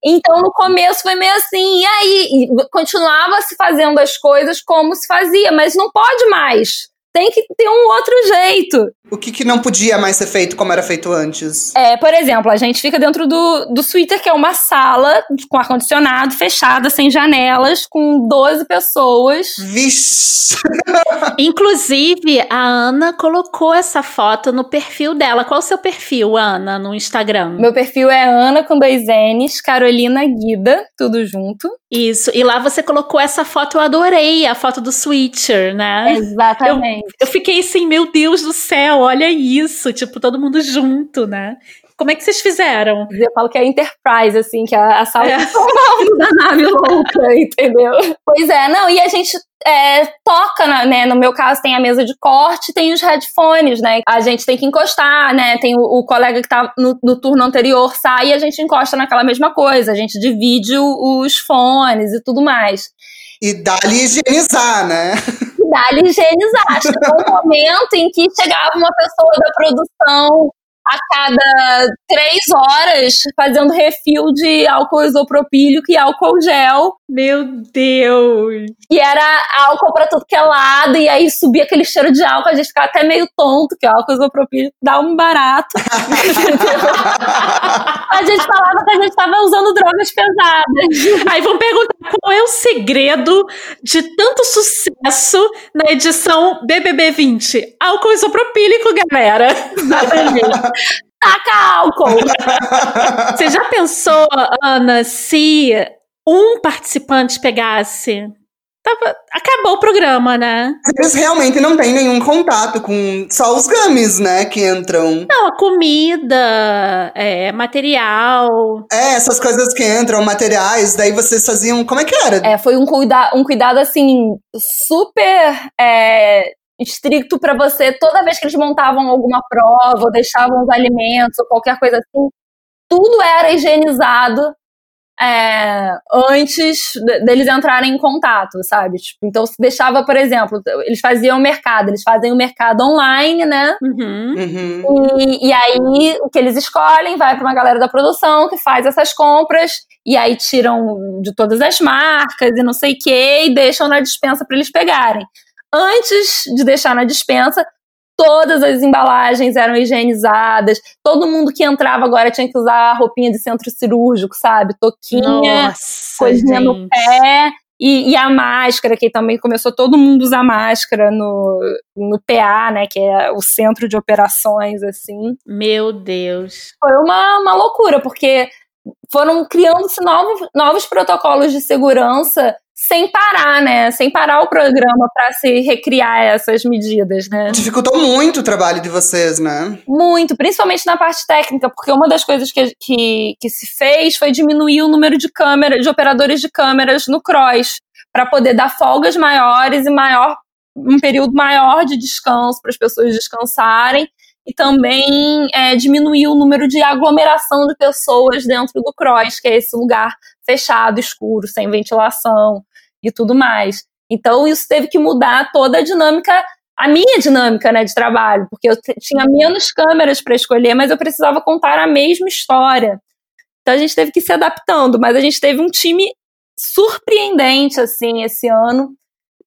Então, no começo foi meio assim, e aí? continuava se fazendo as coisas como se fazia, mas não pode mais tem que ter um outro jeito. O que, que não podia mais ser feito como era feito antes? É, por exemplo, a gente fica dentro do, do suíter, que é uma sala com ar-condicionado, fechada, sem janelas, com 12 pessoas. Vixe! Inclusive, a Ana colocou essa foto no perfil dela. Qual o seu perfil, Ana, no Instagram? Meu perfil é Ana com dois N's, Carolina Guida, tudo junto. Isso, e lá você colocou essa foto, eu adorei, a foto do switcher, né? Exatamente. Eu, eu fiquei assim, meu Deus do céu, olha isso, tipo, todo mundo junto, né? Como é que vocês fizeram? Eu falo que é Enterprise, assim, que é a sala é. da nave louca, entendeu? Pois é, não, e a gente é, toca, né? No meu caso, tem a mesa de corte, tem os headphones, né? A gente tem que encostar, né? Tem o, o colega que tá no, no, turno anterior sai e a gente encosta naquela mesma coisa. A gente divide o, os fones e tudo mais. E dá-lhe higienizar, né? dá-lhe higienizar. Chegou um momento em que chegava uma pessoa da produção a cada três horas fazendo refil de álcool isopropílico e álcool gel. Meu Deus! E era álcool pra tudo que é lado, e aí subia aquele cheiro de álcool, a gente ficava até meio tonto, que o álcool isopropílico dá um barato. a gente falava que a gente estava usando drogas pesadas. Aí vão perguntar qual é o segredo de tanto sucesso na edição BBB 20? Álcool isopropílico, galera. Exatamente. Taca álcool! Você já pensou, Ana, se um participante pegasse Tava, acabou o programa, né? Eles realmente não têm nenhum contato com só os gummies, né, que entram. Não, a comida, é, material. É, essas coisas que entram, materiais, daí vocês faziam. Como é que era? É, foi um, cuida um cuidado assim, super é, estricto para você. Toda vez que eles montavam alguma prova, ou deixavam os alimentos, ou qualquer coisa assim, tudo era higienizado é, antes deles entrarem em contato, sabe? Tipo, então, se deixava, por exemplo, eles faziam o mercado, eles fazem o mercado online, né? Uhum. Uhum. E, e, aí, o que eles escolhem vai para uma galera da produção que faz essas compras, e aí tiram de todas as marcas e não sei o que, e deixam na dispensa para eles pegarem. Antes de deixar na dispensa, todas as embalagens eram higienizadas, todo mundo que entrava agora tinha que usar a roupinha de centro cirúrgico, sabe? Toquinha, Nossa, coisinha gente. no pé. E, e, a máscara, que também começou todo mundo a usar máscara no, no PA, né? Que é o centro de operações, assim. Meu Deus. Foi uma, uma loucura, porque foram criando-se novos, novos protocolos de segurança sem parar, né? Sem parar o programa para se recriar essas medidas, né? Dificultou muito o trabalho de vocês, né? Muito, principalmente na parte técnica, porque uma das coisas que, que, que se fez foi diminuir o número de câmeras, de operadores de câmeras no cross, para poder dar folgas maiores e maior um período maior de descanso para as pessoas descansarem e também é, diminuir o número de aglomeração de pessoas dentro do cross, que é esse lugar fechado, escuro, sem ventilação e tudo mais. Então isso teve que mudar toda a dinâmica, a minha dinâmica né, de trabalho, porque eu tinha menos câmeras para escolher, mas eu precisava contar a mesma história. Então a gente teve que ir se adaptando, mas a gente teve um time surpreendente assim esse ano,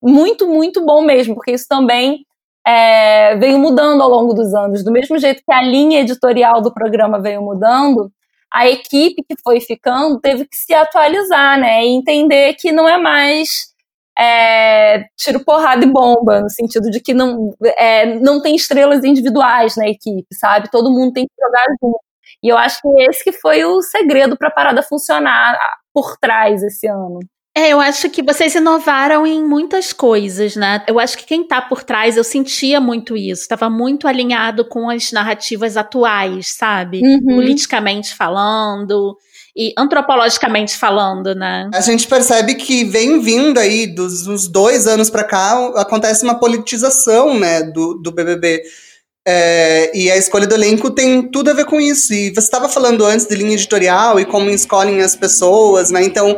muito muito bom mesmo, porque isso também é, veio mudando ao longo dos anos. Do mesmo jeito que a linha editorial do programa veio mudando, a equipe que foi ficando teve que se atualizar, né? E entender que não é mais é, tiro, porrada e bomba, no sentido de que não, é, não tem estrelas individuais na equipe, sabe? Todo mundo tem que jogar junto. E eu acho que esse que foi o segredo para a parada funcionar por trás esse ano. É, eu acho que vocês inovaram em muitas coisas, né? Eu acho que quem tá por trás, eu sentia muito isso. Estava muito alinhado com as narrativas atuais, sabe? Uhum. Politicamente falando e antropologicamente falando, né? A gente percebe que vem vindo aí, dos uns dois anos para cá, acontece uma politização, né, do, do BBB. É, e a escolha do elenco tem tudo a ver com isso. E você estava falando antes de linha editorial e como escolhem as pessoas, né? Então,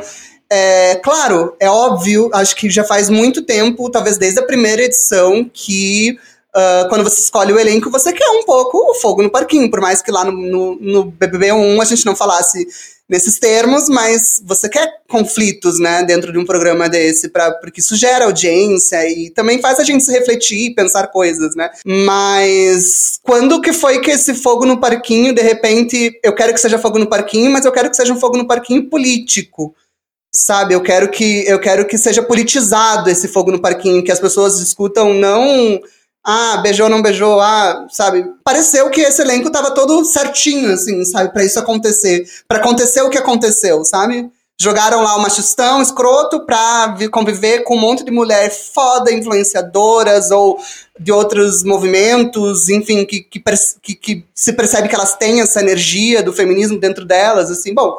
é, claro, é óbvio, acho que já faz muito tempo, talvez desde a primeira edição, que uh, quando você escolhe o elenco, você quer um pouco o fogo no parquinho, por mais que lá no, no, no BBB1 a gente não falasse nesses termos, mas você quer conflitos, né, dentro de um programa desse, pra, porque isso gera audiência e também faz a gente se refletir e pensar coisas, né? Mas quando que foi que esse fogo no parquinho, de repente, eu quero que seja fogo no parquinho, mas eu quero que seja um fogo no parquinho político? Sabe, eu quero que eu quero que seja politizado esse fogo no parquinho, que as pessoas discutam não ah, beijou, não beijou, ah, sabe? Pareceu que esse elenco tava todo certinho, assim, sabe, para isso acontecer. para acontecer o que aconteceu, sabe? Jogaram lá o machistão escroto pra conviver com um monte de mulher foda, influenciadoras ou de outros movimentos, enfim, que, que, que, que se percebe que elas têm essa energia do feminismo dentro delas, assim, bom,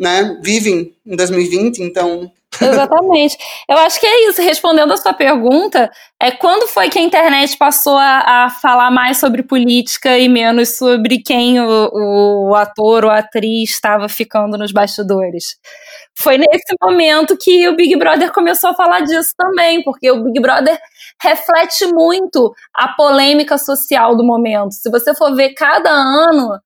né? Vivem em 2020, então Exatamente. Eu acho que é isso. Respondendo a sua pergunta, é quando foi que a internet passou a, a falar mais sobre política e menos sobre quem o, o ator ou atriz estava ficando nos bastidores? Foi nesse momento que o Big Brother começou a falar disso também, porque o Big Brother reflete muito a polêmica social do momento. Se você for ver cada ano,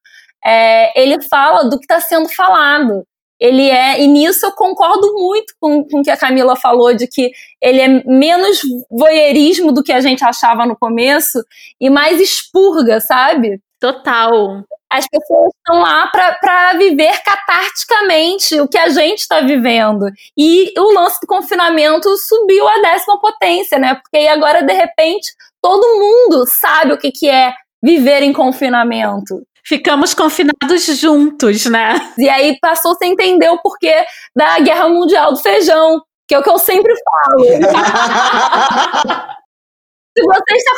é, ele fala do que está sendo falado ele é, e nisso eu concordo muito com, com o que a Camila falou, de que ele é menos voyeurismo do que a gente achava no começo e mais expurga, sabe? Total. As pessoas estão lá para viver catarticamente o que a gente está vivendo. E o lance do confinamento subiu a décima potência, né? Porque aí agora, de repente, todo mundo sabe o que, que é viver em confinamento ficamos confinados juntos, né? E aí passou sem entender o porquê da Guerra Mundial do Feijão, que é o que eu sempre falo. Se você está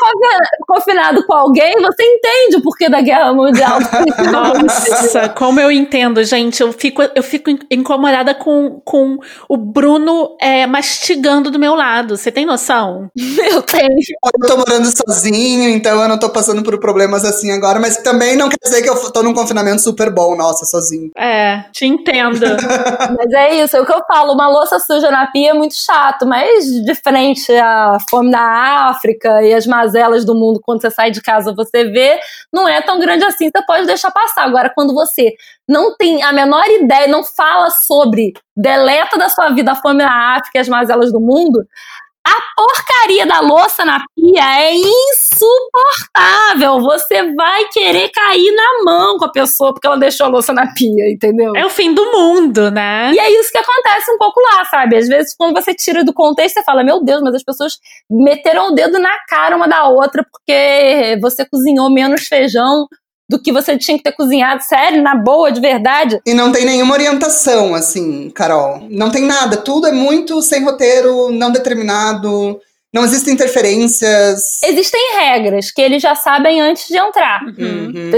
confinado com alguém, você entende o porquê da guerra mundial. Nossa, como eu entendo, gente. Eu fico, eu fico incomodada com, com o Bruno é, mastigando do meu lado. Você tem noção? Eu tenho. Eu tô morando sozinho, então eu não tô passando por problemas assim agora, mas também não quer dizer que eu tô num confinamento super bom, nossa, sozinho. É, te entendo. mas é isso, é o que eu falo. Uma louça suja na pia é muito chato, mas de frente à fome na África e as mazelas do mundo quando você sai de casa você vê, não é tão grande assim, você pode deixar passar. Agora, quando você não tem a menor ideia, não fala sobre, deleta da sua vida a fome na África e as mazelas do mundo, a porcaria da louça na pia é insuportável. Você vai querer cair na mão com a pessoa porque ela deixou a louça na pia, entendeu? É o fim do mundo, né? E é isso que acontece um pouco lá, sabe? Às vezes, quando você tira do contexto, você fala: Meu Deus, mas as pessoas meteram o dedo na cara uma da outra porque você cozinhou menos feijão do que você tinha que ter cozinhado, sério, na boa, de verdade. E não tem nenhuma orientação, assim, Carol. Não tem nada. Tudo é muito sem roteiro, não determinado. Não existem interferências. Existem regras que eles já sabem antes de entrar. Uhum.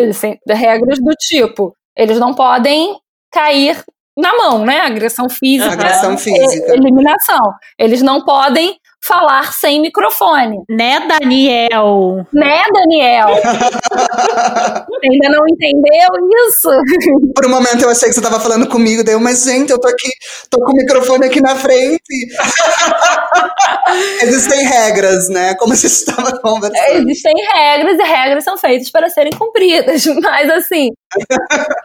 Regras do tipo: eles não podem cair na mão, né? Agressão física. Agressão física. Eliminação. Eles não podem falar sem microfone. Né, Daniel? Né, Daniel? Ainda não entendeu isso? Por um momento eu achei que você estava falando comigo, daí eu, mas gente, eu tô aqui, tô com o microfone aqui na frente. Existem regras, né? Como você estava conversando. Existem regras e regras são feitas para serem cumpridas. Mas assim,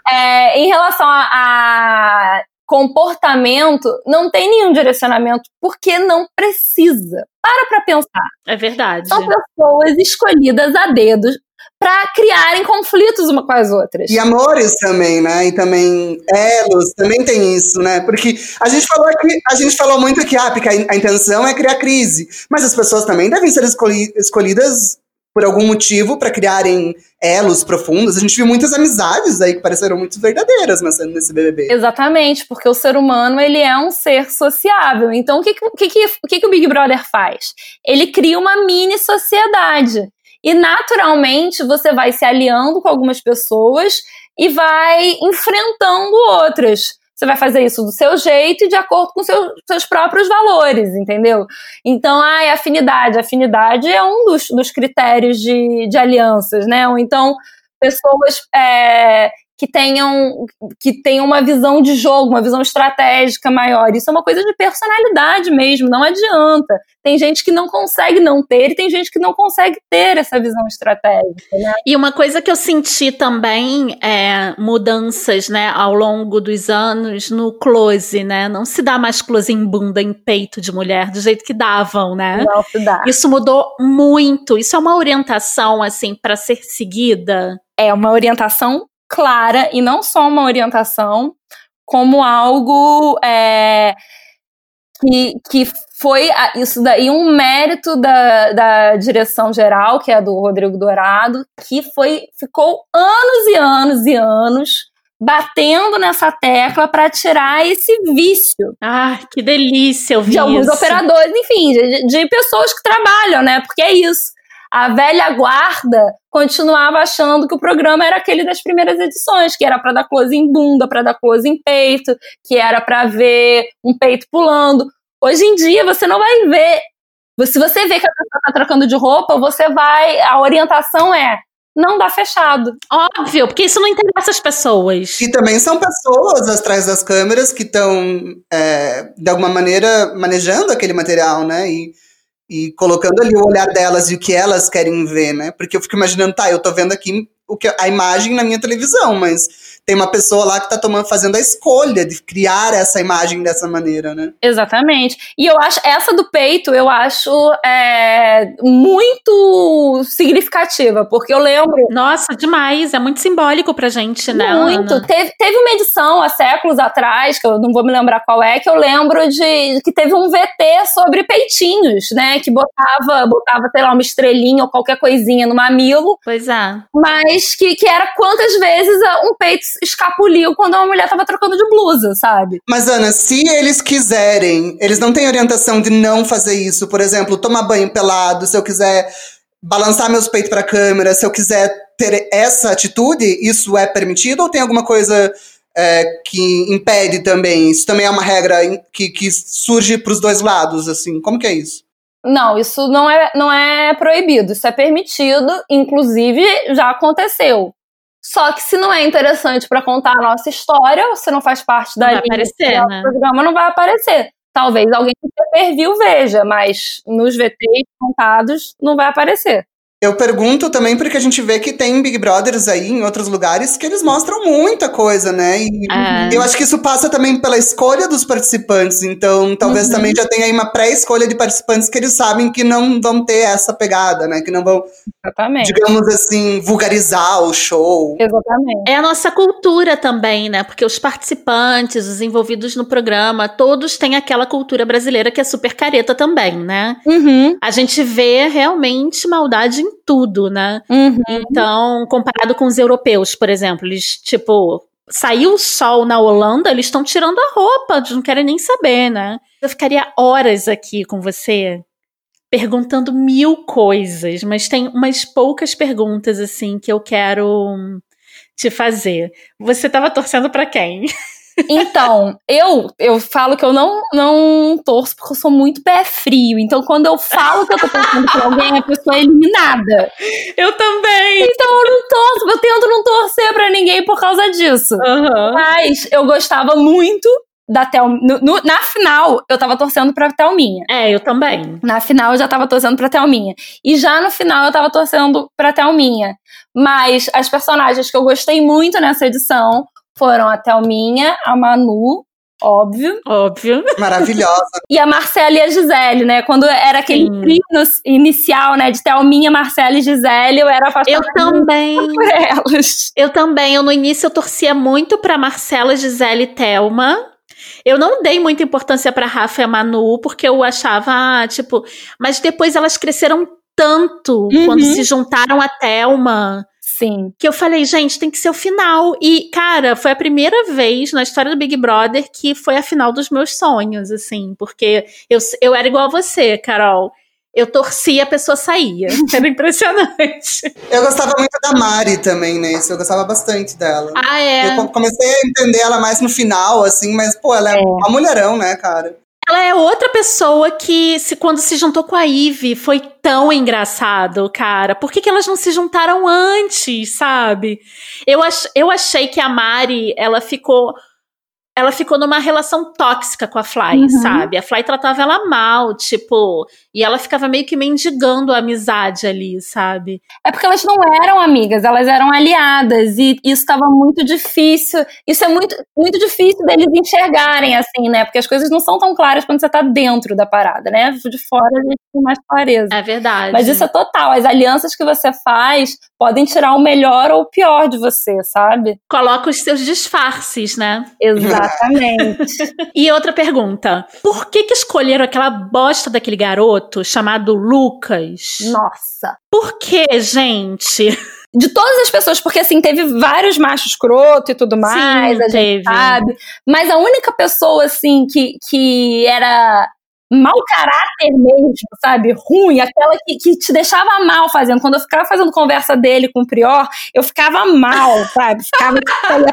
é, em relação a, a comportamento não tem nenhum direcionamento porque não precisa. Para pra pensar. É verdade. São pessoas escolhidas a dedos para criarem conflitos uma com as outras. E amores também, né? E também elos, também tem isso, né? Porque a gente falou aqui, a gente falou muito aqui, ah, porque a, intenção é criar crise. Mas as pessoas também devem ser escolhi escolhidas por algum motivo para criarem elos profundos. A gente viu muitas amizades aí que pareceram muito verdadeiras nesse BBB. Exatamente, porque o ser humano ele é um ser sociável. Então o que, que, que, o, que, que o Big Brother faz? Ele cria uma mini sociedade. E naturalmente você vai se aliando com algumas pessoas e vai enfrentando outras. Você vai fazer isso do seu jeito e de acordo com seu, seus próprios valores, entendeu? Então, ai, afinidade. Afinidade é um dos, dos critérios de, de alianças, né? Ou então, pessoas é, que tenham, que tenham uma visão de jogo, uma visão estratégica maior. Isso é uma coisa de personalidade mesmo, não adianta. Tem gente que não consegue não ter e tem gente que não consegue ter essa visão estratégica. Né? E uma coisa que eu senti também é mudanças né, ao longo dos anos no close, né? Não se dá mais close em bunda, em peito de mulher, do jeito que davam, né? Não se dá. Isso mudou muito. Isso é uma orientação, assim, para ser seguida? É uma orientação clara e não só uma orientação, como algo é, que, que foi isso daí um mérito da, da direção geral, que é do Rodrigo Dourado, que foi ficou anos e anos e anos batendo nessa tecla para tirar esse vício. Ah, que delícia ouvir De alguns isso. operadores, enfim, de, de pessoas que trabalham, né? Porque é isso a velha guarda continuava achando que o programa era aquele das primeiras edições, que era para dar close em bunda, para dar close em peito, que era para ver um peito pulando. Hoje em dia, você não vai ver. Se você vê que a pessoa tá trocando de roupa, você vai. A orientação é não dá fechado. Óbvio, porque isso não interessa as pessoas. E também são pessoas atrás das câmeras que estão, é, de alguma maneira, manejando aquele material, né? E, e colocando ali o olhar delas e o que elas querem ver, né? Porque eu fico imaginando, tá, eu tô vendo aqui o que, a imagem na minha televisão, mas tem uma pessoa lá que está tomando, fazendo a escolha de criar essa imagem dessa maneira, né? Exatamente. E eu acho, essa do peito, eu acho é, muito significativa, porque eu lembro. Nossa, demais. É muito simbólico pra gente, né? Muito. Teve, teve uma edição há séculos atrás, que eu não vou me lembrar qual é, que eu lembro de que teve um VT sobre peitinhos, né? Que botava, botava, sei lá, uma estrelinha ou qualquer coisinha no mamilo. Pois é. Mas que, que era quantas vezes um peito escapuliu quando uma mulher tava trocando de blusa, sabe? Mas, Ana, se eles quiserem, eles não têm orientação de não fazer isso. Por exemplo, tomar banho pelado, se eu quiser balançar meus peitos pra câmera, se eu quiser ter essa atitude, isso é permitido ou tem alguma coisa é, que impede também? Isso também é uma regra que, que surge pros dois lados, assim. Como que é isso? Não, isso não é, não é proibido, isso é permitido, inclusive já aconteceu. Só que se não é interessante para contar a nossa história, ou se não faz parte da linha aparecer, do né? programa, não vai aparecer. Talvez alguém que per veja, mas nos VTs contados não vai aparecer. Eu pergunto também porque a gente vê que tem Big Brothers aí em outros lugares que eles mostram muita coisa, né? E Ah. eu acho que isso passa também pela escolha dos participantes. Então, talvez Uhum. também já tenha aí uma pré-escolha de participantes que eles sabem que não vão ter essa pegada, né? Que não vão, Exatamente. digamos assim, vulgarizar o show. Exatamente. É a nossa cultura também, né? Porque os participantes, os envolvidos no programa, todos têm aquela cultura brasileira que é super careta também, né? Uhum, A gente vê realmente maldade em tudo, né? uhum. Então, comparado com os europeus, por exemplo, eles, tipo, saiu o sol na Holanda, eles estão tirando a roupa, eles não querem nem saber, né? Eu ficaria horas aqui com você perguntando mil coisas, mas tem umas poucas perguntas, assim, que eu quero te fazer. Você tava torcendo pra quem? Então, eu, eu falo que eu não, não torço porque eu sou muito pé frio. Então, quando eu falo que eu tô torcendo pra alguém, a pessoa é eliminada. Eu também! Então, eu não torço, eu tento não torcer pra ninguém por causa disso. Aham. Mas eu gostava muito da Tel... no- no- na final, eu tava torcendo pra Thelminha. É, eu também. Na final, eu já tava torcendo pra Thelminha. E já no final, eu tava torcendo pra Thelminha. Mas as personagens que eu gostei muito nessa edição foram a Thelminha, a Manu, óbvio, Óbvio. Maravilhosa. e a Marcela e a Gisele, né? Quando era aquele trio inicial, né? De Thelminha, Marcela e Gisele, eu era Eu apaixonada também. por elas. Eu também. Eu no início eu torcia muito pra Marcela, Gisele e Thelma. Eu não dei muita importância pra Rafa e a Manu, porque eu achava, ah, tipo. Mas depois elas cresceram tanto Uhum. quando se juntaram a Thelma. Sim. Que eu falei, gente, tem que ser o final. E, cara, foi a primeira vez na história do Big Brother que foi a final dos meus sonhos, assim. Porque eu, eu era igual a você, Carol. Eu torcia, a pessoa saía. Era impressionante. Eu gostava muito da Mari também, né? Isso, eu gostava bastante dela. Ah, é. Eu co- comecei a entender ela mais no final, assim, mas, pô, ela é, uma mulherão, né, cara? Ela é outra pessoa que, se, quando se juntou com a Ivy, foi tão engraçado, cara. Por que, que elas não se juntaram antes, sabe? Eu, ach, eu achei que a Mari, ela ficou. Ela ficou numa relação tóxica com a Fly, Uhum. sabe? A Fly tratava ela mal, tipo. E ela ficava meio que mendigando a amizade ali, sabe? É porque elas não eram amigas, elas eram aliadas e isso estava muito difícil. Isso é muito, muito difícil deles enxergarem assim, né? Porque as coisas não são tão claras quando você tá dentro da parada, né? De fora a gente tem mais clareza. É verdade. Mas isso é total. As alianças que você faz podem tirar o melhor ou o pior de você, sabe? Coloca os seus disfarces, né? Exatamente. E outra pergunta: por que que escolheram aquela bosta daquele garoto chamado Lucas? Nossa. Por que, gente? De todas as pessoas, porque assim, teve vários machos escroto e tudo mais, Sim, a gente teve. sabe. Mas a única pessoa, assim, que, que era mau caráter mesmo, sabe? Ruim, aquela que, que te deixava mal fazendo. Quando eu ficava fazendo conversa dele com o Prior, eu ficava mal, sabe? Ficava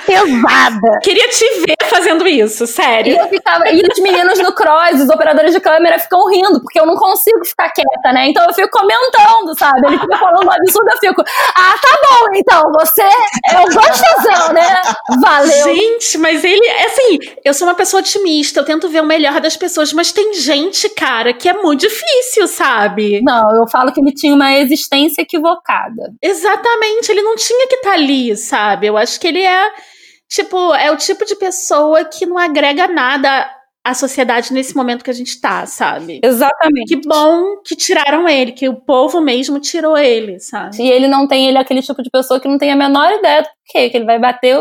pesada. Queria te ver fazendo isso, sério. E eu ficava, e os meninos no cross, os operadores de câmera ficam rindo, porque eu não consigo ficar quieta, né? Então eu fico comentando, sabe? Ele fica falando um absurdo, eu fico, ah, tá bom, então, você é um gostosão, né? Valeu. Gente, mas ele, assim, eu sou uma pessoa otimista, eu tento ver o melhor das pessoas, mas tem gente, cara, que é muito difícil, sabe? Não, eu falo que ele tinha uma existência equivocada. Exatamente, ele não tinha que estar tá ali, sabe? Eu acho que ele é, tipo, é o tipo de pessoa que não agrega nada à sociedade nesse momento que a gente tá, sabe? Exatamente. Que bom que tiraram ele, que o povo mesmo tirou ele, sabe? E ele não tem, ele é aquele tipo de pessoa que não tem a menor ideia do que, que ele vai bater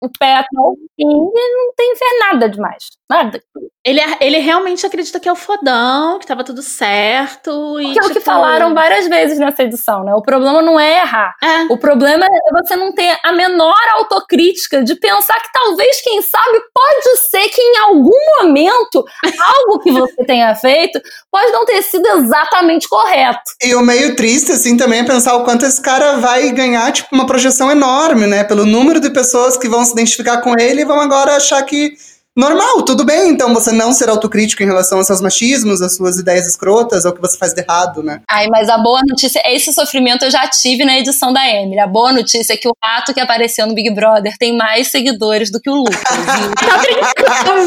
o pé até o fim e não tem fé nada demais. Nada. Ele, ele realmente acredita que é o fodão, que tava tudo certo. E, que é o que tipo, falaram várias vezes nessa edição, né? O problema não é errar. É. O problema é você não ter a menor autocrítica de pensar que talvez, quem sabe, pode ser que em algum momento algo que você tenha feito pode não ter sido exatamente correto. E o meio triste, assim, também é pensar o quanto esse cara vai ganhar, tipo, uma projeção enorme, né? Pelo número de pessoas que vão se identificar com ele e vão agora achar que normal, tudo bem, então você não ser autocrítico em relação aos seus machismos, às suas ideias escrotas, ao que você faz de errado, né? Ai, mas a boa notícia, esse sofrimento eu já tive na edição da Emily. A boa notícia é que o rato que apareceu no Big Brother tem mais seguidores do que o Lucas. tá brincando!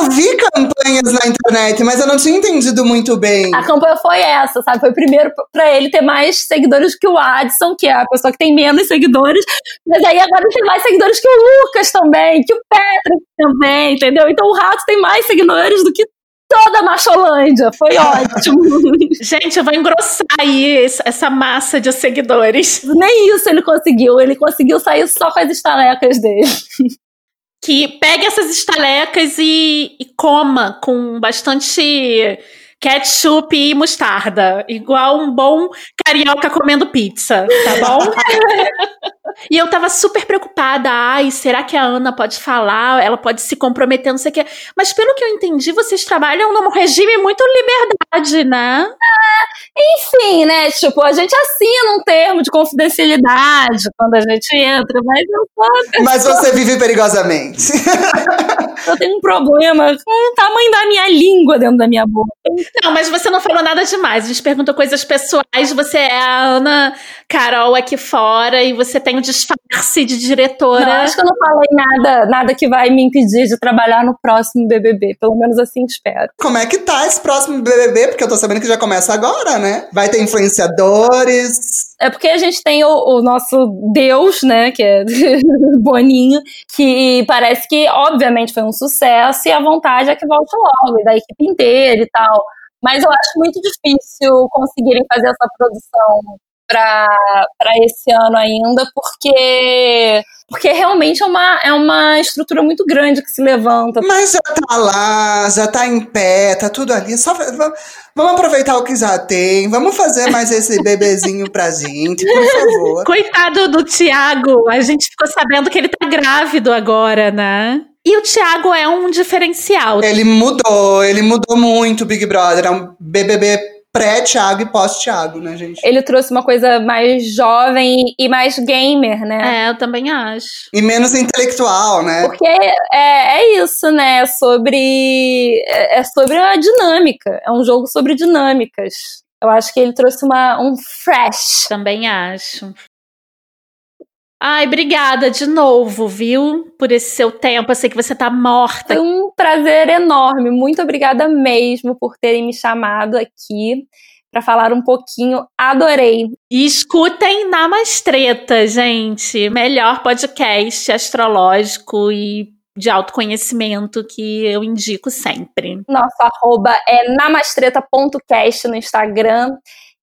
eu vi campanhas na internet, mas eu não tinha entendido muito bem. A campanha foi essa, sabe? Foi primeiro pra ele ter mais seguidores que o Adson, que é a pessoa que tem menos seguidores, mas aí agora ele tem mais seguidores que o Lucas também também, que o Patrick também, entendeu? Então o Rato tem mais seguidores do que toda a Macholândia. Foi ótimo. Gente, eu vou engrossar aí essa massa de seguidores. Nem isso ele conseguiu. Ele conseguiu sair só com as estalecas dele. Que pegue essas estalecas e, e coma com bastante ketchup e mostarda, igual um bom carioca comendo pizza, tá bom? e eu tava super preocupada. Ai, será que a Ana pode falar? Ela pode se comprometer, não sei o quê. Mas pelo que eu entendi, vocês trabalham num regime muito liberdade, né? Ah, enfim, né? Tipo, a gente assina um termo de confidencialidade quando a gente entra, mas eu sou. Mas você vive perigosamente. eu tenho um problema com o tamanho da minha língua dentro da minha boca. Não, mas você não falou nada demais. A gente perguntou coisas pessoais. Você é a Ana Carol aqui fora e você tem o um disfarce de diretora. Não, acho que eu não falei nada, nada que vai me impedir de trabalhar no próximo BBB. Pelo menos assim espero. Como é que tá esse próximo BBB? Porque eu tô sabendo que já começa agora, né? Vai ter influenciadores. É porque a gente tem o, o nosso Deus, né? Que é Boninho, que parece que, obviamente, foi um sucesso e a vontade é que volte logo, e da equipe inteira e tal. Mas eu acho muito difícil conseguirem fazer essa produção para esse ano ainda, porque porque realmente é uma, é uma estrutura muito grande que se levanta. Mas já tá lá, já tá em pé, tá tudo ali. Só vamos aproveitar o que já tem, vamos fazer mais esse bebezinho pra gente, por favor. Coitado do Tiago, a gente ficou sabendo que ele tá grávido agora, né? E o Thiago é um diferencial. Ele mudou, ele mudou muito o Big Brother. É um BBB pré-Thiago e pós-Thiago, né, gente? Ele trouxe uma coisa mais jovem e mais gamer, né? É, eu também acho. E menos intelectual, né? Porque é, é isso, né? É sobre, é, é sobre a dinâmica. É um jogo sobre dinâmicas. Eu acho que ele trouxe uma, um fresh. Também acho. Ai, obrigada de novo, viu? Por esse seu tempo. Eu sei que você tá morta. Foi um prazer enorme. Muito obrigada mesmo por terem me chamado aqui para falar um pouquinho. Adorei. E escutem Namastreta, gente. Melhor podcast astrológico e de autoconhecimento que eu indico sempre. Nosso arroba é namastreta.cast no Instagram.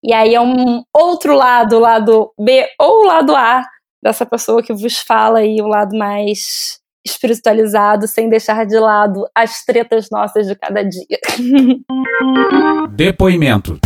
E aí é um outro lado, lado B ou lado A dessa pessoa que vos fala aí o lado mais espiritualizado, sem deixar de lado as tretas nossas de cada dia. Depoimento.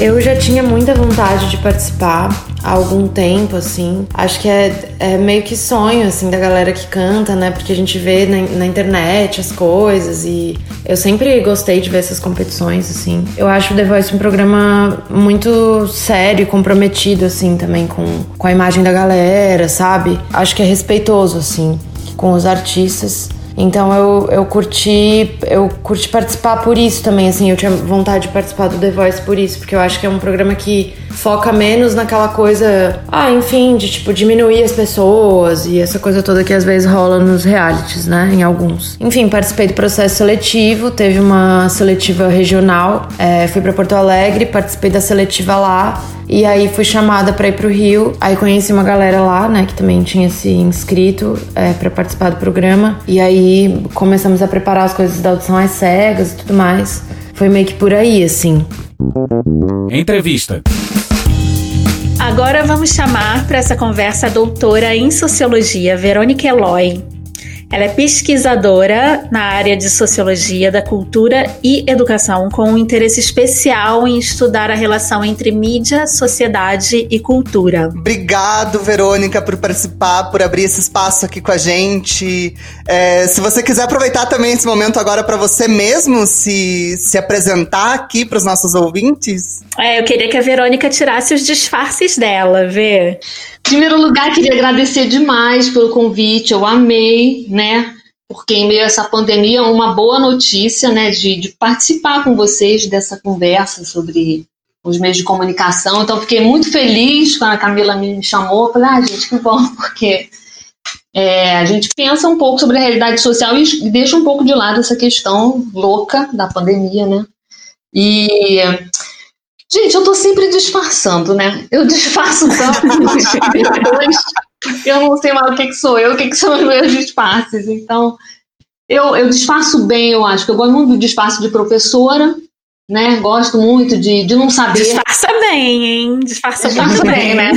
Eu já tinha muita vontade de participar há algum tempo, assim. Acho que é, é meio que sonho, assim, da galera que canta, né? Porque a gente vê na, na, internet as coisas e eu sempre gostei de ver essas competições, assim. Eu acho o The Voice um programa muito sério, comprometido, assim, também com, com a imagem da galera, sabe? Acho que é respeitoso, assim, com os artistas. Então eu, eu curti eu curti participar por isso também, assim, eu tinha vontade de participar do The Voice por isso, porque eu acho que é um programa que foca menos naquela coisa, ah, enfim, de tipo diminuir as pessoas e essa coisa toda que às vezes rola nos realities, né, em alguns. Enfim, participei do processo seletivo, teve uma seletiva regional, é, fui para Porto Alegre, participei da seletiva lá e aí fui chamada para ir pro Rio. Aí conheci uma galera lá, né, que também tinha se inscrito é, para participar do programa. E aí começamos a preparar as coisas da audição às cegas e tudo mais. Foi meio que por aí, assim. Entrevista. Agora vamos chamar para essa conversa a doutora em sociologia, Verônica Eloy. Ela é pesquisadora na área de sociologia da cultura e educação, com um interesse especial em estudar a relação entre mídia, sociedade e cultura. Obrigado, Verônica, por participar, por abrir esse espaço aqui com a gente. É, se você quiser aproveitar também esse momento agora para você mesmo se, se apresentar aqui para os nossos ouvintes. É, eu queria que a Verônica tirasse os disfarces dela, vê. Em primeiro lugar, queria agradecer demais pelo convite, eu amei, né? Porque em meio a essa pandemia, uma boa notícia, né, de, de participar com vocês dessa conversa sobre os meios de comunicação. Então, fiquei muito feliz quando a Camila me chamou. Falei, ah, gente, que bom, porque é, a gente pensa um pouco sobre a realidade social e deixa um pouco de lado essa questão louca da pandemia, né? E Gente, eu tô sempre disfarçando, né? Eu disfarço tanto eu não sei mais o que, que sou eu, o que, que são os meus disfarces. Então, eu, eu disfarço bem, eu acho. Eu gosto muito do disfarce de professora, né? Gosto muito de, de não saber. Disfarça bem, hein? Disfarça, Disfarça bem, né?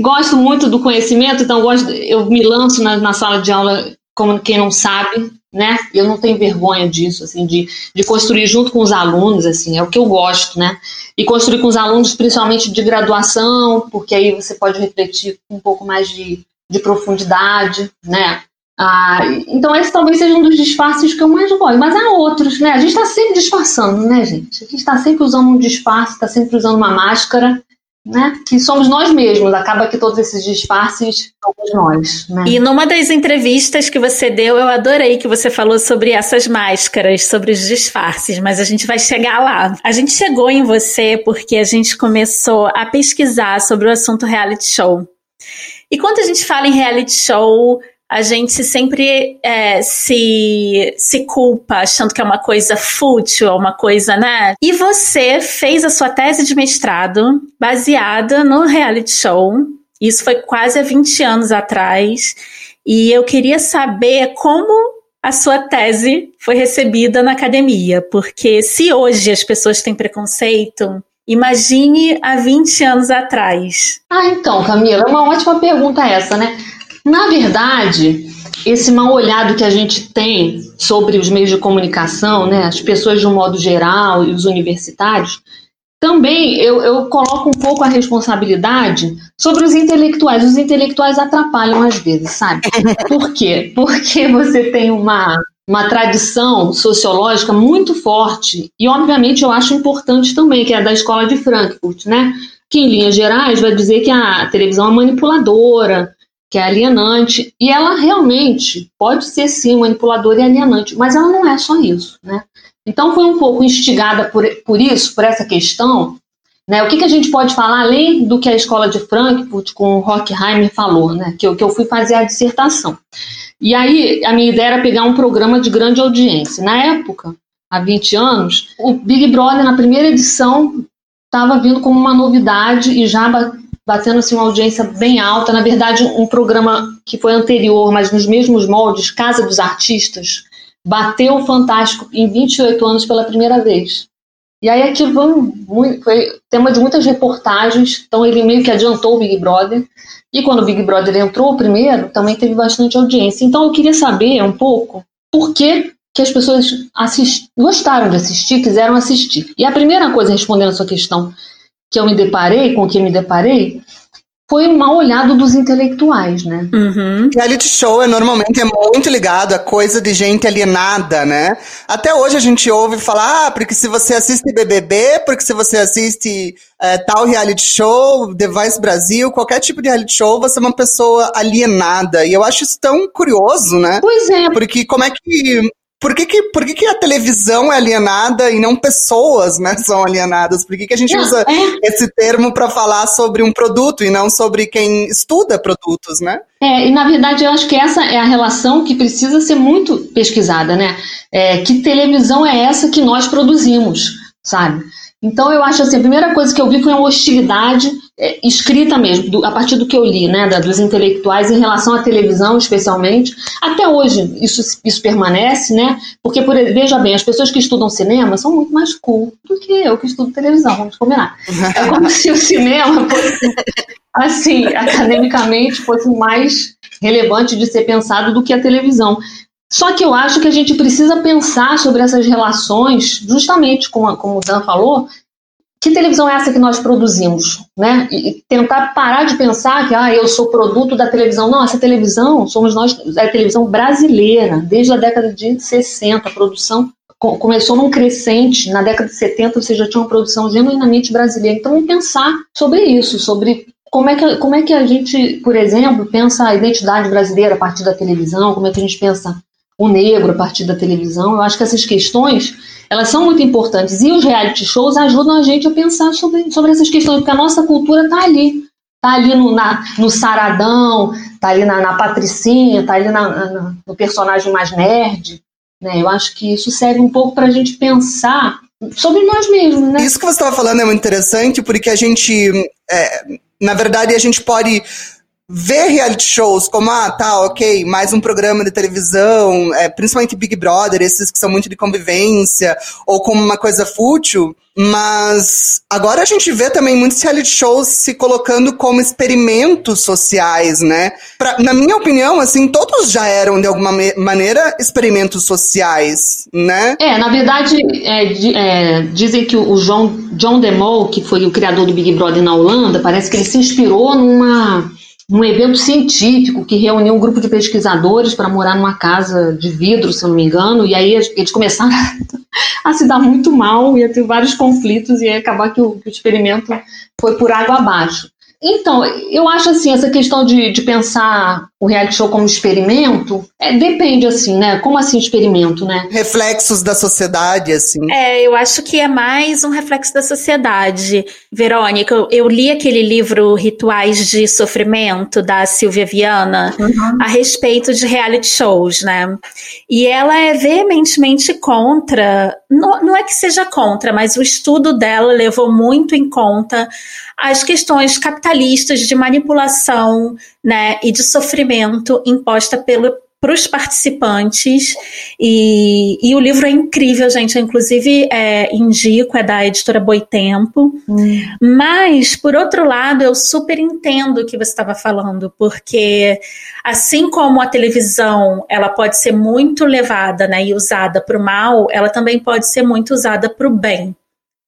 gosto muito do conhecimento, então gosto, eu me lanço na, na sala de aula como quem não sabe, né? Eu não tenho vergonha disso, assim, de, de construir junto com os alunos, assim, é o que eu gosto, né? E construir com os alunos, principalmente de graduação, porque aí você pode refletir com um pouco mais de, de profundidade, né? Ah, então esse talvez seja um dos disfarces que eu mais gosto, mas há outros, né? A gente está sempre disfarçando, né, gente? A gente está sempre usando um disfarce, está sempre usando uma máscara, né? Que somos nós mesmos. Acaba que todos esses disfarces somos nós. Né? E numa das entrevistas que você deu, eu adorei que você falou sobre essas máscaras, sobre os disfarces, mas a gente vai chegar lá. A gente chegou em você porque a gente começou a pesquisar sobre o assunto reality show. E quando a gente fala em reality show, a gente sempre é, se, se culpa achando que é uma coisa fútil, uma coisa, né? E você fez a sua tese de mestrado baseada no reality show. Isso foi quase há 20 anos atrás. E eu queria saber como a sua tese foi recebida na academia, porque se hoje as pessoas têm preconceito, imagine há 20 anos atrás. Ah, então, Camila, é uma ótima pergunta essa, né? Na verdade, esse mal olhado que a gente tem sobre os meios de comunicação, né, as pessoas de um modo geral e os universitários, também eu, eu coloco um pouco a responsabilidade sobre os intelectuais. Os intelectuais atrapalham às vezes, sabe? Por quê? Porque você tem uma, uma tradição sociológica muito forte, e obviamente eu acho importante também, que é a da escola de Frankfurt, né? Que em linhas gerais vai dizer que a televisão é manipuladora, que é alienante, e ela realmente pode ser sim manipuladora e alienante, mas ela não é só isso, né? Então foi um pouco instigada por, por isso, por essa questão, né? O que, que a gente pode falar além do que a escola de Frankfurt com o Horkheimer falou, né? Que eu, que eu fui fazer a dissertação. E aí a minha ideia era pegar um programa de grande audiência. Na época, há 20 anos, o Big Brother na primeira edição estava vindo como uma novidade e já batendo assim, uma audiência bem alta. Na verdade, um programa que foi anterior, mas nos mesmos moldes, Casa dos Artistas, bateu o Fantástico em 28 anos pela primeira vez. E aí aquilo foi, foi tema de muitas reportagens, então ele meio que adiantou o Big Brother. E quando o Big Brother entrou primeiro, também teve bastante audiência. Então eu queria saber um pouco por que que as pessoas assist, gostaram de assistir, quiseram assistir. E a primeira coisa, respondendo a sua questão, que eu me deparei, com que eu me deparei, foi o mal olhado dos intelectuais, né? Uhum. Reality show é normalmente é muito ligado a coisa de gente alienada, né? Até hoje a gente ouve falar, ah, porque se você assiste BBB, porque se você assiste é, tal reality show, The Voice Brasil, qualquer tipo de reality show, você é uma pessoa alienada. E eu acho isso tão curioso, né? Pois é. Porque como é que por que, que, por que, que a televisão é alienada e não pessoas né, são alienadas? Por que, que a gente não, usa é. esse termo para falar sobre um produto e não sobre quem estuda produtos, né? É, e na verdade eu acho que essa é a relação que precisa ser muito pesquisada, né? É, que televisão é essa que nós produzimos, sabe? Então eu acho assim, a primeira coisa que eu vi foi uma hostilidade é, escrita mesmo, do, a partir do que eu li, né, da, dos intelectuais em relação à televisão, especialmente. Até hoje isso, isso permanece, né? Porque, por, veja bem, as pessoas que estudam cinema são muito mais cool do que eu que estudo televisão, vamos combinar. É como se o cinema fosse, assim, academicamente, fosse mais relevante de ser pensado do que a televisão. Só que eu acho que a gente precisa pensar sobre essas relações, justamente como, como o Dan falou, que televisão é essa que nós produzimos, né? E tentar parar de pensar que ah, eu sou produto da televisão. Não, essa televisão somos nós, é a televisão brasileira, desde a década de 60, a produção começou num crescente, na década de 70 você já tinha uma produção genuinamente brasileira. Então, pensar sobre isso, sobre como é, que, como é que a gente, por exemplo, pensa a identidade brasileira a partir da televisão, como é que a gente pensa o negro a partir da televisão. Eu acho que essas questões elas são muito importantes e os reality shows ajudam a gente a pensar sobre, sobre essas questões, porque a nossa cultura está ali. Está ali no, na, no Saradão, está ali na, na Patricinha, está ali na, na, no personagem mais nerd. Né? Eu acho que isso serve um pouco para a gente pensar sobre nós mesmos. Né? Isso que você estava falando é muito interessante, porque a gente, é, na verdade, a gente pode ver reality shows como, ah, tá, ok, mais um programa de televisão, é, principalmente Big Brother, esses que são muito de convivência, ou como uma coisa fútil, mas agora a gente vê também muitos reality shows se colocando como experimentos sociais, né? Pra, na minha opinião, assim, todos já eram, de alguma maneira, experimentos sociais, né? É, na verdade, é, é, dizem que o John, John DeMol, que foi o criador do Big Brother na Holanda, parece que ele se inspirou numa um evento científico que reuniu um grupo de pesquisadores para morar numa casa de vidro, se eu não me engano, e aí eles começaram a se dar muito mal, ia ter vários conflitos e ia acabar que o, que o experimento foi por água abaixo. Então, eu acho assim, essa questão de, de pensar o reality show como experimento, é, depende assim, né? Como assim experimento, né? Reflexos da sociedade, assim. É, eu acho que é mais um reflexo da sociedade. Verônica, eu, eu li aquele livro Rituais de Sofrimento, da Silvia Viana, uhum. a respeito de reality shows, né? E ela é veementemente contra, não, não é que seja contra, mas o estudo dela levou muito em conta as questões capitalistas de manipulação né, e de sofrimento imposta pelo, para os participantes. E, e, o livro é incrível, gente. Eu, inclusive, é, indico, é da editora Boitempo. Hum. Mas, por outro lado, eu super entendo o que você estava falando, porque assim como a televisão ela pode ser muito levada né, e usada para o mal, ela também pode ser muito usada para o bem.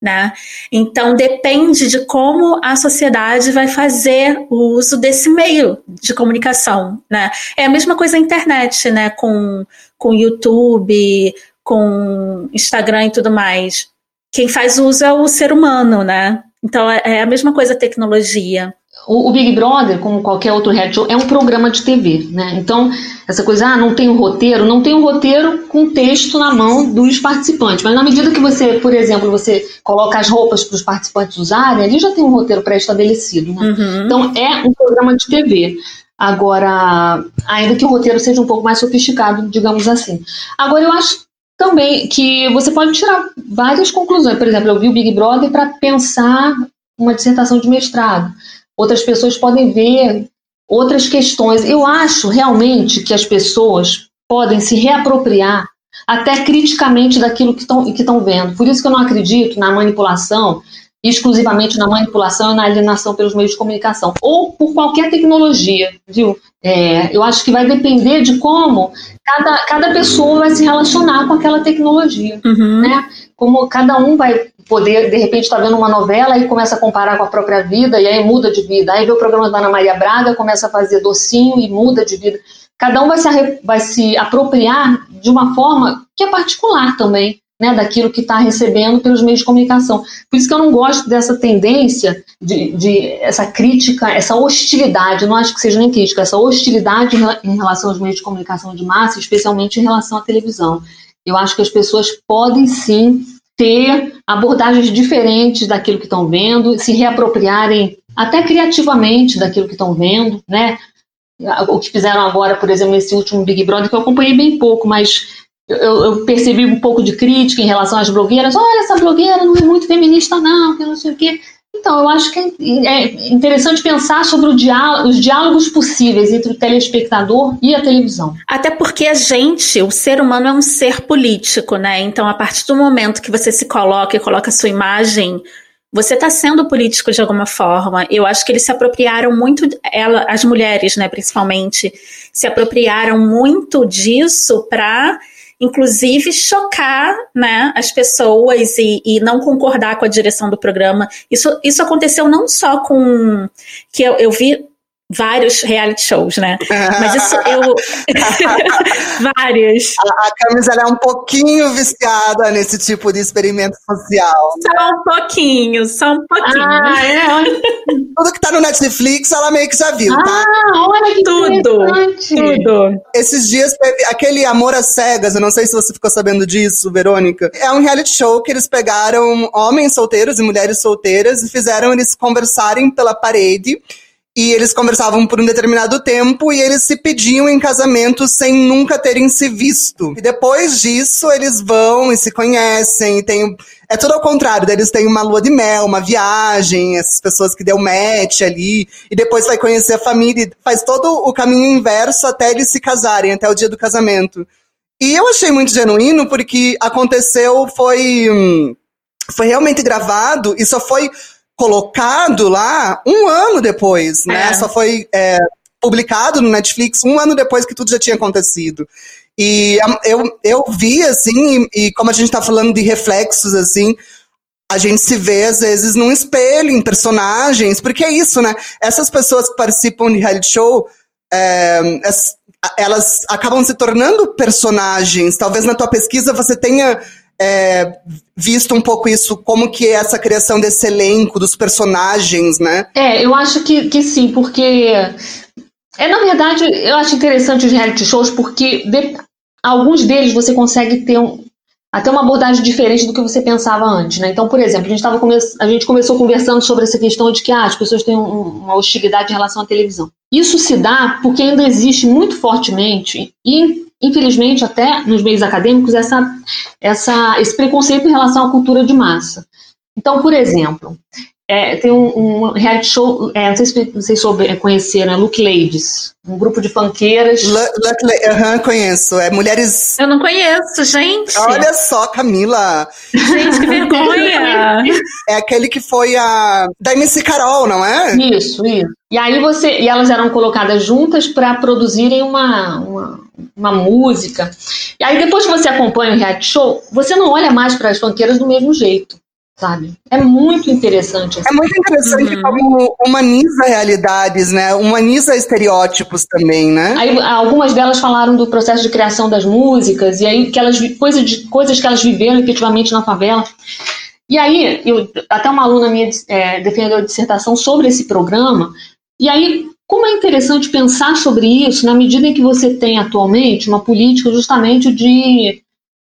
Né? Então depende de como a sociedade vai fazer o uso desse meio de comunicação, né? É a mesma coisa a internet, né? Com com YouTube, com Instagram e tudo mais. Quem faz uso é o ser humano, né? Então é, é a mesma coisa a tecnologia. O, Big Brother, como qualquer outro reality show, é um programa de TV, né? Então, essa coisa, ah, não tem um roteiro, não tem um roteiro com texto na mão dos participantes. Mas na medida que você, por exemplo, você coloca as roupas para os participantes usarem, ali já tem um roteiro pré-estabelecido, né? Uhum. Então, é um programa de TV. Agora, ainda que o roteiro seja um pouco mais sofisticado, digamos assim. Agora, eu acho também que você pode tirar várias conclusões. Por exemplo, eu vi o Big Brother para pensar uma dissertação de mestrado outras pessoas podem ver outras questões. Eu acho realmente que as pessoas podem se reapropriar até criticamente daquilo que estão que vendo. Por isso que eu não acredito na manipulação exclusivamente na manipulação e na alienação pelos meios de comunicação, ou por qualquer tecnologia, viu? É, eu acho que vai depender de como cada, cada pessoa vai se relacionar com aquela tecnologia, Uhum. né? Como cada um vai poder, de repente, estar vendo uma novela e começa a comparar com a própria vida, e aí muda de vida. Aí vê o programa da Ana Maria Braga, começa a fazer docinho e muda de vida. Cada um vai se, vai se apropriar de uma forma que é particular também, né, daquilo que está recebendo pelos meios de comunicação. Por isso que eu não gosto dessa tendência de, de essa crítica, essa hostilidade, não acho que seja nem crítica, essa hostilidade em relação aos meios de comunicação de massa, especialmente em relação à televisão. Eu acho que as pessoas podem sim ter abordagens diferentes daquilo que estão vendo, se reapropriarem até criativamente daquilo que estão vendo, né? O que fizeram agora, por exemplo, nesse último Big Brother, que eu acompanhei bem pouco, mas eu, eu percebi um pouco de crítica em relação às blogueiras. Olha, essa blogueira não é muito feminista, não, que não sei o quê. Então, eu acho que é é interessante pensar sobre os diálogos possíveis entre o telespectador e a televisão. Até porque a gente, o ser humano é um ser político, né? Então, a partir do momento que você se coloca e coloca a sua imagem, você está sendo político de alguma forma. Eu acho que eles se apropriaram muito, ela, as mulheres, né, principalmente, se apropriaram muito disso para inclusive chocar né, as pessoas e, e, não concordar com a direção do programa. Isso, isso aconteceu não só com que eu, eu vi vários reality shows, né? Mas isso eu. vários. A, a Camis ela é um pouquinho viciada nesse tipo de experimento social. Só um pouquinho, só um pouquinho. Ah, é? Olha. Tudo que tá no Netflix, ela meio que já viu, ah, tá? olha que tudo, tudo. Esses dias teve aquele Amor às Cegas, eu não sei se você ficou sabendo disso, Verônica. É um reality show que eles pegaram homens solteiros e mulheres solteiras e fizeram eles conversarem pela parede e eles conversavam por um determinado tempo e eles se pediam em casamento sem nunca terem se visto. E depois disso, eles vão e se conhecem e tem. É tudo ao contrário, eles têm uma lua de mel, uma viagem, essas pessoas que deu match ali, e depois vai conhecer a família, faz todo o caminho inverso até eles se casarem, até o dia do casamento. E eu achei muito genuíno porque aconteceu, foi. hum, Foi realmente gravado e só foi colocado lá um ano depois, né? É. Só foi é, publicado no Netflix um ano depois que tudo já tinha acontecido. E eu, eu vi, assim, e, e como a gente tá falando de reflexos, assim, a gente se vê, às vezes, num espelho, em personagens, porque é isso, né? Essas pessoas que participam de reality show, é, elas acabam se tornando personagens. Talvez na tua pesquisa você tenha é, visto um pouco isso, como que é essa criação desse elenco, dos personagens, né? É, eu acho que, que sim, porque. É, na verdade, eu acho interessante os reality shows porque de- alguns deles você consegue ter um- até uma abordagem diferente do que você pensava antes, né? Então, por exemplo, a gente, tava come- a gente começou conversando sobre essa questão de que ah, as pessoas têm um- uma hostilidade em relação à televisão. Isso se dá porque ainda existe muito fortemente, e infelizmente até nos meios acadêmicos, essa, essa, esse preconceito em relação à cultura de massa. Então, por exemplo, é, tem um, um reality show, é, não sei se vocês souber, é, conheceram, é Look Ladies, um grupo de funkeiras. Luckily, aham, conheço. É mulheres. Eu não conheço, gente. Olha só, Camila. Gente, que vergonha. É aquele que foi a. Da MC Carol, não é? Isso, isso. E aí você. E elas eram colocadas juntas para produzirem uma, uma, uma música. E aí depois que você acompanha o reality show, você não olha mais para as funkeiras do mesmo jeito. Sabe? É muito interessante. assim. É muito interessante Uhum. como humaniza realidades, né? Humaniza estereótipos também, né? Aí algumas delas falaram do processo de criação das músicas e aí que elas coisas, de, coisas que elas viveram efetivamente na favela. E aí, eu, até uma aluna minha é, defendeu a dissertação sobre esse programa. E aí, como é interessante pensar sobre isso na medida em que você tem atualmente uma política justamente de,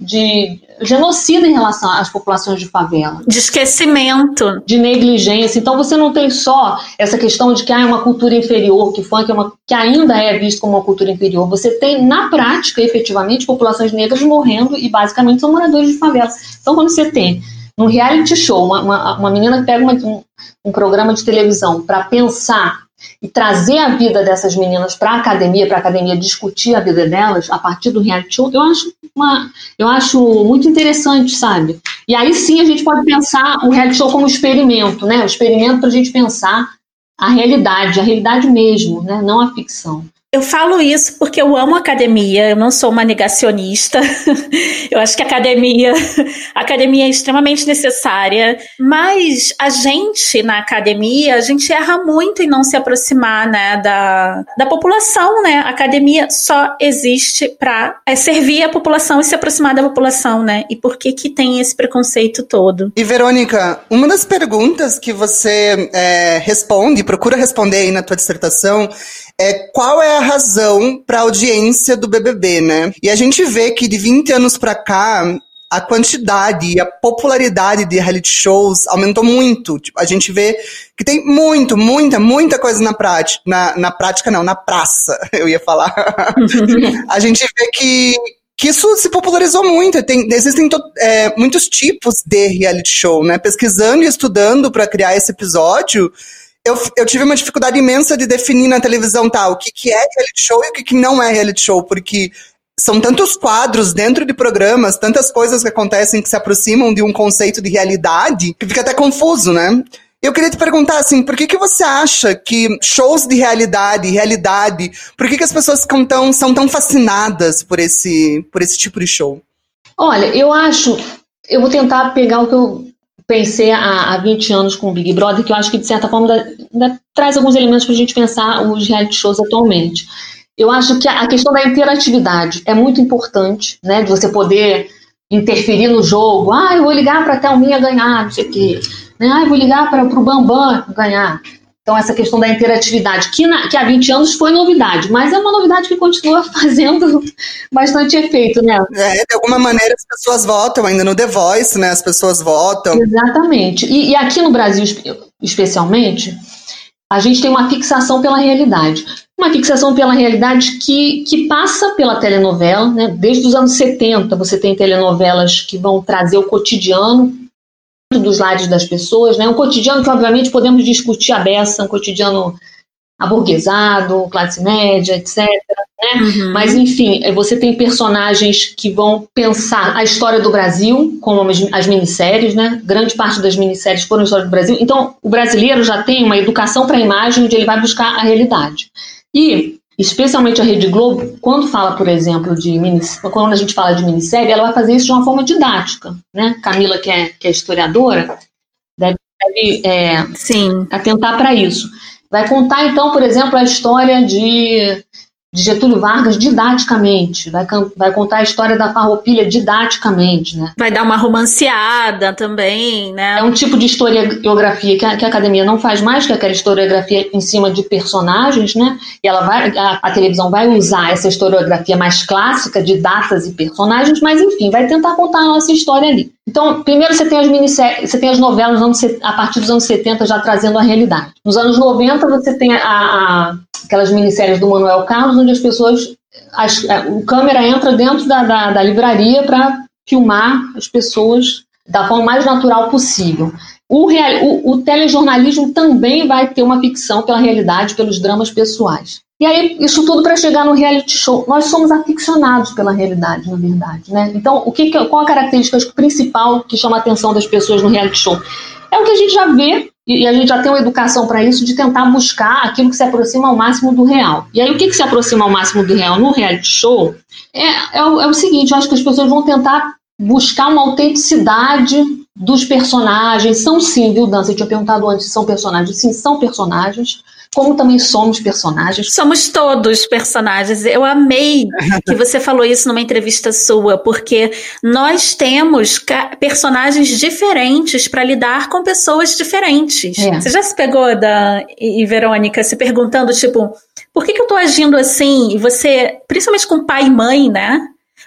de genocida em relação às populações de favela De esquecimento. de negligência. Então você não tem só essa questão de que ah, é uma cultura inferior, que funk é uma, que ainda é visto como uma cultura inferior. Você tem, na prática, efetivamente, populações negras morrendo e basicamente são moradores de favela. Então quando você tem num reality show, uma, uma, uma menina que pega uma- um, um programa de televisão para pensar e trazer a vida dessas meninas para a academia, para a academia discutir a vida delas a partir do reality show, eu acho uma, eu acho muito interessante, sabe? E aí sim a gente pode pensar o reality show como experimento, né? O experimento para a gente pensar a realidade, a realidade mesmo, né? Não a ficção. Eu falo isso porque eu amo academia, eu não sou uma negacionista. eu acho que academia, academia é extremamente necessária, mas a gente na academia, a gente erra muito em não se aproximar, né, da, da população, né? A academia só existe para é, servir a população e se aproximar da população, né? E por que que tem esse preconceito todo? E Verônica, uma das perguntas que você é, responde, procura responder aí na tua dissertação, é qual é a razão para a audiência do BBB, né? E a gente vê que de 20 anos para cá, a quantidade e a popularidade de reality shows aumentou muito. Tipo, a gente vê que tem muito, muita, muita coisa na prática. Na, na prática, não, na praça, eu ia falar. a gente vê que, que isso se popularizou muito. Tem, existem é, muitos tipos de reality show, né? Pesquisando e estudando para criar esse episódio, eu, eu tive uma dificuldade imensa de definir na televisão, tá, o que, que é reality show e o que, que não é reality show, porque são tantos quadros dentro de programas, tantas coisas que acontecem que se aproximam de um conceito de realidade, que fica até confuso, né? Eu queria te perguntar assim, por que, que você acha que shows de realidade, realidade, por que, que as pessoas ficam tão, são tão fascinadas por esse, por esse tipo de show? Olha, eu acho, eu vou tentar pegar o que eu pensei há, há 20 anos com o Big Brother, que eu acho que, de certa forma, ainda, ainda traz alguns elementos para a gente pensar os reality shows atualmente. Eu acho que a, questão da interatividade é muito importante, né? De você poder interferir no jogo. Ah, eu vou ligar para a Thelminha ganhar, não sei o quê. Né? Ah, eu vou ligar para o Bambam ganhar. Então, essa questão da interatividade, que, na, que há 20 anos foi novidade, mas é uma novidade que continua fazendo bastante efeito, né? É, de alguma maneira as pessoas votam ainda no The Voice, né? As pessoas votam. Exatamente. E, e aqui no Brasil, especialmente, a gente tem uma fixação pela realidade. Uma fixação pela realidade que, que passa pela telenovela, né? Desde os anos 70 você tem telenovelas que vão trazer o cotidiano dos lares das pessoas, né? Um cotidiano que, obviamente, podemos discutir a beça, um cotidiano aburguesado, classe média, etc. Né? Uhum. Mas, enfim, é, você tem personagens que vão pensar a história do Brasil, como as minisséries, né? Grande parte das minisséries foram a história do Brasil. Então, o brasileiro já tem uma educação para a imagem onde ele vai buscar a realidade. E especialmente a Rede Globo, quando fala, por exemplo, de quando a gente fala de minissérie, ela vai fazer isso de uma forma didática, né? Camila, que é, que é historiadora, deve, deve é, Sim. atentar para isso. Vai contar, então, por exemplo, a história de de Getúlio Vargas didaticamente, vai, vai contar a história da farroupilha didaticamente, né? Vai dar uma romanceada também, né? É um tipo de historiografia que a, que a, academia não faz mais, que é aquela historiografia em cima de personagens, né? E ela vai, a, a, televisão vai usar essa historiografia mais clássica de datas e personagens, mas enfim, vai tentar contar a nossa história ali. Então, primeiro você tem as minisséries, você tem as novelas a partir dos anos 70 já trazendo a realidade. Nos anos 90 você tem a, a aquelas minisséries do Manuel Carlos, onde as pessoas. As, a, o câmera entra dentro da, da, da livraria para filmar as pessoas da forma mais natural possível. O, real, o, o, telejornalismo também vai ter uma ficção pela realidade, pelos dramas pessoais. E aí, isso tudo para chegar no reality show. Nós somos aficionados pela realidade, na verdade. Né? Então, o que, qual a característica principal que chama a atenção das pessoas no reality show? É o que a gente já vê e a gente já tem uma educação para isso de tentar buscar aquilo que se aproxima ao máximo do real. E aí, o que, que se aproxima ao máximo do real no reality show é, é, o, é o seguinte: eu acho que as pessoas vão tentar buscar uma autenticidade dos personagens. São sim, viu, Dan? Você tinha perguntado antes se são personagens. Sim, são personagens como também somos personagens. Somos todos personagens. Eu amei que você falou isso numa entrevista sua, porque nós temos personagens diferentes para lidar com pessoas diferentes. É. Você já se pegou da e Verônica se perguntando tipo, por que, que eu tô agindo assim? E você, principalmente com pai e mãe, né?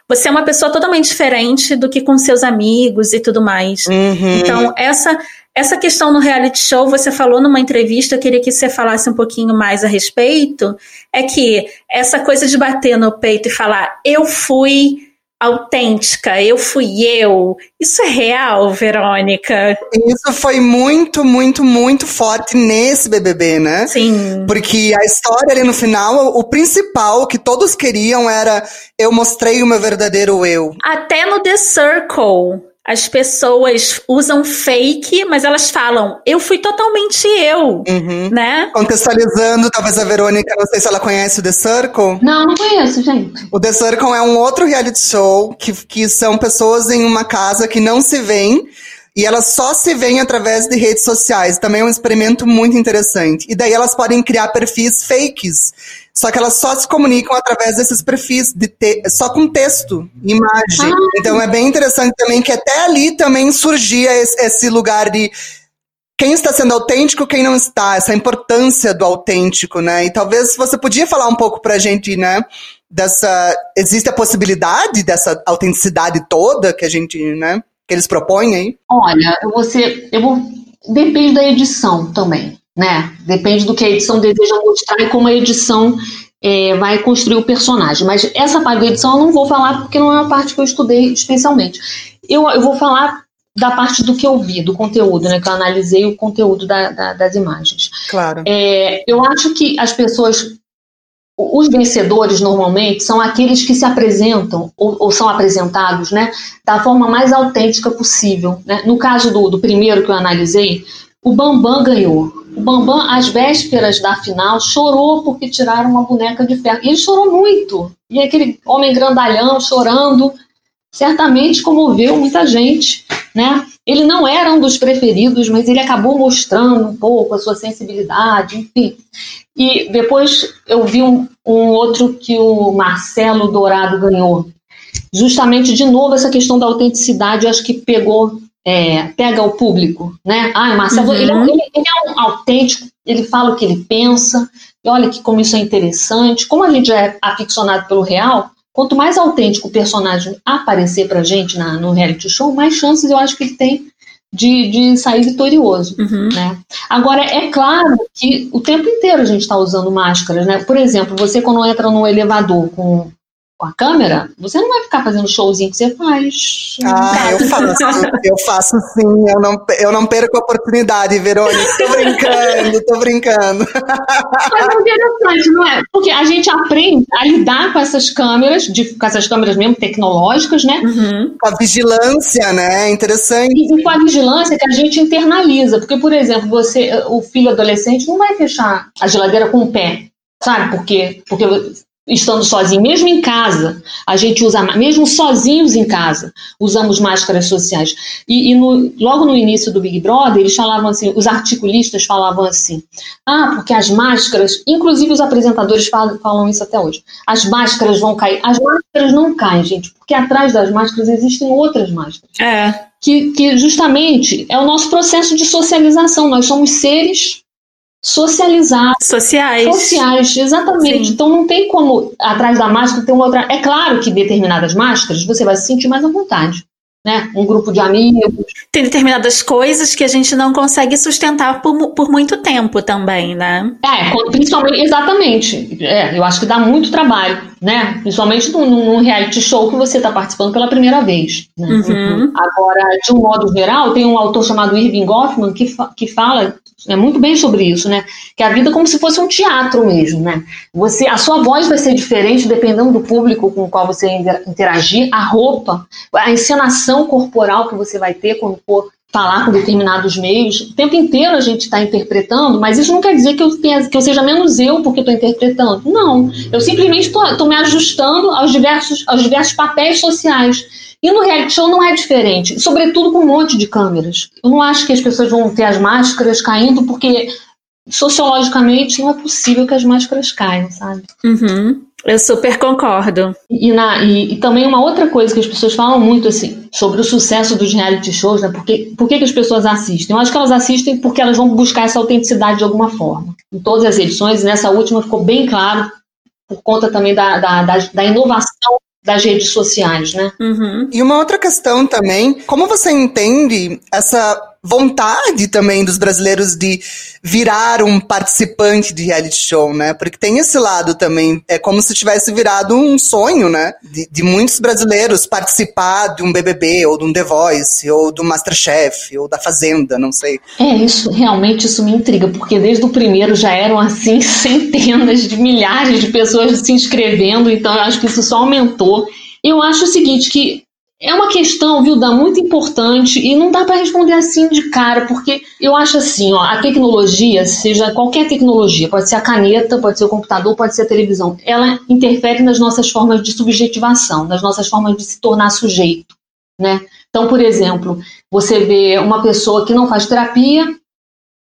Você é uma pessoa totalmente diferente do que com seus amigos e tudo mais. Uhum. Então, essa essa questão no reality show, você falou numa entrevista, eu queria que você falasse um pouquinho mais a respeito, é que essa coisa de bater no peito e falar, eu fui autêntica, eu fui eu. Isso é real, Verônica? Isso foi muito, muito, muito forte nesse BBB, né? Sim. Porque a história ali no final, o principal que todos queriam era eu mostrei o meu verdadeiro eu. Até no The Circle as pessoas usam fake, mas elas falam, eu fui totalmente eu, Uhum. né? Contextualizando, talvez a Verônica, não sei se ela conhece o The Circle. Não, não conheço, gente. O The Circle é um outro reality show que, que são pessoas em uma casa que não se veem e elas só se veem através de redes sociais. Também é um experimento muito interessante. E daí elas podem criar perfis fakes. Só que elas só se comunicam através desses perfis, de te só com texto, imagem. Então é bem interessante também que até ali também surgia esse, esse lugar de quem está sendo autêntico, quem não está, essa importância do autêntico, né? E talvez você podia falar um pouco pra gente, né? Dessa. Existe a possibilidade dessa autenticidade toda que a gente, né? Que eles propõem aí? Olha, eu vou ser. Eu vou, depende da edição também, né? Depende do que a edição deseja mostrar e como a edição é, vai construir o personagem. Mas essa parte da edição eu não vou falar porque não é uma parte que eu estudei especialmente. Eu, eu vou falar da parte do que eu vi, do conteúdo, né? Que eu analisei o conteúdo da, da, das imagens. Claro. É, eu acho que as pessoas, os vencedores normalmente são aqueles que se apresentam ou, ou são apresentados, né, da forma mais autêntica possível. Né? No caso do, do primeiro que eu analisei, o Bambam ganhou. O Bambam, às vésperas da final, chorou porque tiraram uma boneca de ferro. E ele chorou muito. E aquele homem grandalhão chorando, certamente comoveu muita gente, né? Ele não era um dos preferidos, mas ele acabou mostrando um pouco a sua sensibilidade, enfim. E depois eu vi um, um outro que o Marcelo Dourado ganhou. Justamente, de novo, essa questão da autenticidade, eu acho que pegou, é, pega o público, né? Ah, o Marcelo, Uhum. ele, é um- ele- ele é um autêntico, ele fala o que ele pensa, e olha que como isso é interessante. Como a gente é aficionado pelo real, quanto mais autêntico o personagem aparecer pra gente na, no reality show, mais chances eu acho que ele tem de, de sair vitorioso. Uhum. Né? Agora, é claro que o tempo inteiro a gente está usando máscaras. Né? Por exemplo, você quando entra no elevador com, com a câmera, você não vai ficar fazendo showzinho que você faz. Ah, eu faço. Eu faço sim. Eu não, eu não perco a oportunidade, Verônica. Tô brincando, tô brincando. Mas é interessante, não é? Porque a gente aprende a lidar com essas câmeras, de, com essas câmeras mesmo tecnológicas, né? Uhum. Com a vigilância, né? Interessante. E, e com a vigilância que a gente internaliza. Porque, por exemplo, você, o filho adolescente não vai fechar a geladeira com o pé, sabe? Porque, porque estando sozinho, mesmo em casa, a gente usa, mesmo sozinhos em casa, usamos máscaras sociais. E, e no- logo no início do Big Brother, eles falavam assim, os articulistas falavam assim, ah, porque as máscaras, inclusive os apresentadores falam, falam isso até hoje, as máscaras vão cair. As máscaras não caem, gente, porque atrás das máscaras existem outras máscaras É. que, que justamente é o nosso processo de socialização. Nós somos seres socializados, Sociais. sociais, exatamente. Sim. Então não tem como atrás da máscara ter uma outra. É claro que determinadas máscaras você vai se sentir mais à vontade. Né? Um grupo de amigos. Tem determinadas coisas que a gente não consegue sustentar por, por muito tempo também, né? É, principalmente, exatamente. É, eu acho que dá muito trabalho, né? Principalmente num, num reality show que você está participando pela primeira vez. Né? Uhum. Agora, de um modo geral, tem um autor chamado Irving Goffman que, fa- que fala é, muito bem sobre isso, né? Que a vida é como se fosse um teatro mesmo, né? Você, a sua voz vai ser diferente dependendo do público com o qual você inter- interagir, a roupa, a encenação corporal que você vai ter quando for falar com determinados meios. O tempo inteiro a gente está interpretando, mas isso não quer dizer que eu, tenha, que eu seja menos eu porque estou interpretando. Não. Eu simplesmente estou me ajustando aos diversos, aos diversos papéis sociais. E no reality show não é diferente, sobretudo com um monte de câmeras. Eu não acho que as pessoas vão ter as máscaras caindo, porque sociologicamente não é possível que as máscaras caiam, sabe? Uhum. Eu super concordo. E, na- e- e também uma outra coisa que as pessoas falam muito assim sobre o sucesso dos reality shows, né? Por, que, por que, que as pessoas assistem? Eu acho que elas assistem porque elas vão buscar essa autenticidade de alguma forma. Em todas as edições, e nessa última ficou bem claro, por conta também da, da, da, da inovação das redes sociais, né? Uhum. E uma outra questão também, como você entende essa vontade também dos brasileiros de virar um participante de reality show, né? Porque tem esse lado também, é como se tivesse virado um sonho, né? De, de muitos brasileiros participar de um BBB, ou de um The Voice, ou do Masterchef, ou da Fazenda, não sei. É, isso realmente isso me intriga, porque desde o primeiro já eram assim centenas de milhares de pessoas se inscrevendo, então eu acho que isso só aumentou. Eu acho o seguinte, que É uma questão, viu, Dá, muito importante e não dá para responder assim de cara, porque eu acho assim, ó, a tecnologia, seja qualquer tecnologia, pode ser a caneta, pode ser o computador, pode ser a televisão, ela interfere nas nossas formas de subjetivação, nas nossas formas de se tornar sujeito, né? Então, por exemplo, você vê uma pessoa que não faz terapia,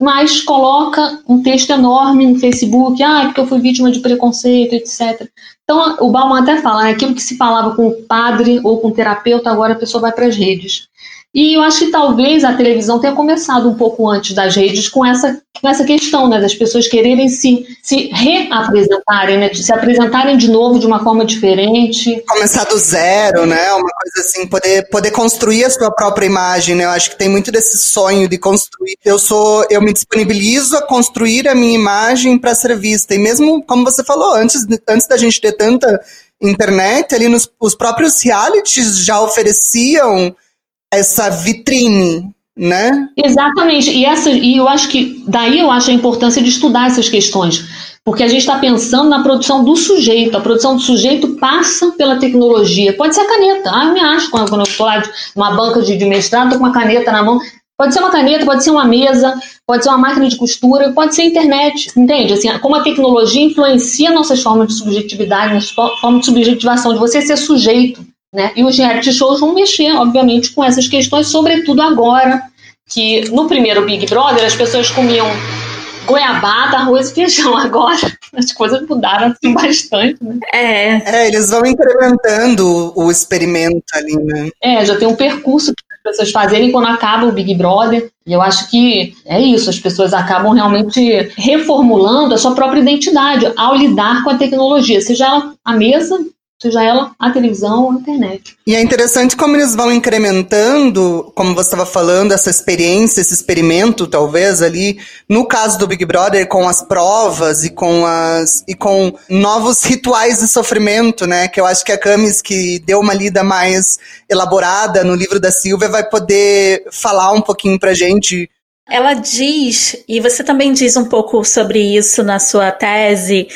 mas coloca um texto enorme no Facebook, ah, porque eu fui vítima de preconceito, etc. Então, o Bauman até fala, né, aquilo que se falava com o padre ou com o terapeuta, agora a pessoa vai para as redes. E eu acho que talvez a televisão tenha começado um pouco antes das redes com essa, com essa questão, né, das pessoas quererem se, se reapresentarem, né, se apresentarem de novo de uma forma diferente. Começar do zero, né, uma coisa assim, poder, poder construir a sua própria imagem, né, eu acho que tem muito desse sonho de construir. Eu sou, eu me disponibilizo a construir a minha imagem para ser vista, e mesmo, como você falou, antes, antes da gente ter tanta internet, ali nos, os próprios realities já ofereciam essa vitrine, né? Exatamente. E, essa, e eu acho que daí eu acho a importância de estudar essas questões. Porque a gente está pensando na produção do sujeito. A produção do sujeito passa pela tecnologia. Pode ser a caneta. Ah, eu me acho quando eu estou lá numa banca de, de mestrado, estou com uma caneta na mão. Pode ser uma caneta, pode ser uma mesa, pode ser uma máquina de costura, pode ser a internet, entende? Assim, como a tecnologia influencia nossas formas de subjetividade, nossas formas de subjetivação, de você ser sujeito. Né? E os reality shows vão mexer, obviamente, com essas questões, sobretudo agora, que no primeiro Big Brother as pessoas comiam goiabada, arroz e feijão. Agora as coisas mudaram assim, bastante. Né? É. é, eles vão incrementando o experimento ali, né? É, já tem um percurso que as pessoas fazerem quando acaba o Big Brother. E eu acho que é isso, as pessoas acabam realmente reformulando a sua própria identidade ao lidar com a tecnologia, seja a mesa seja ela a televisão ou a internet. E é interessante como eles vão incrementando, como você estava falando, essa experiência, esse experimento, talvez, ali, no caso do Big Brother, com as provas e com as e com novos rituais de sofrimento, né? Que eu acho que a Camis, que deu uma lida mais elaborada no livro da Silvia, vai poder falar um pouquinho pra gente ela diz, e você também diz um pouco sobre isso na sua tese,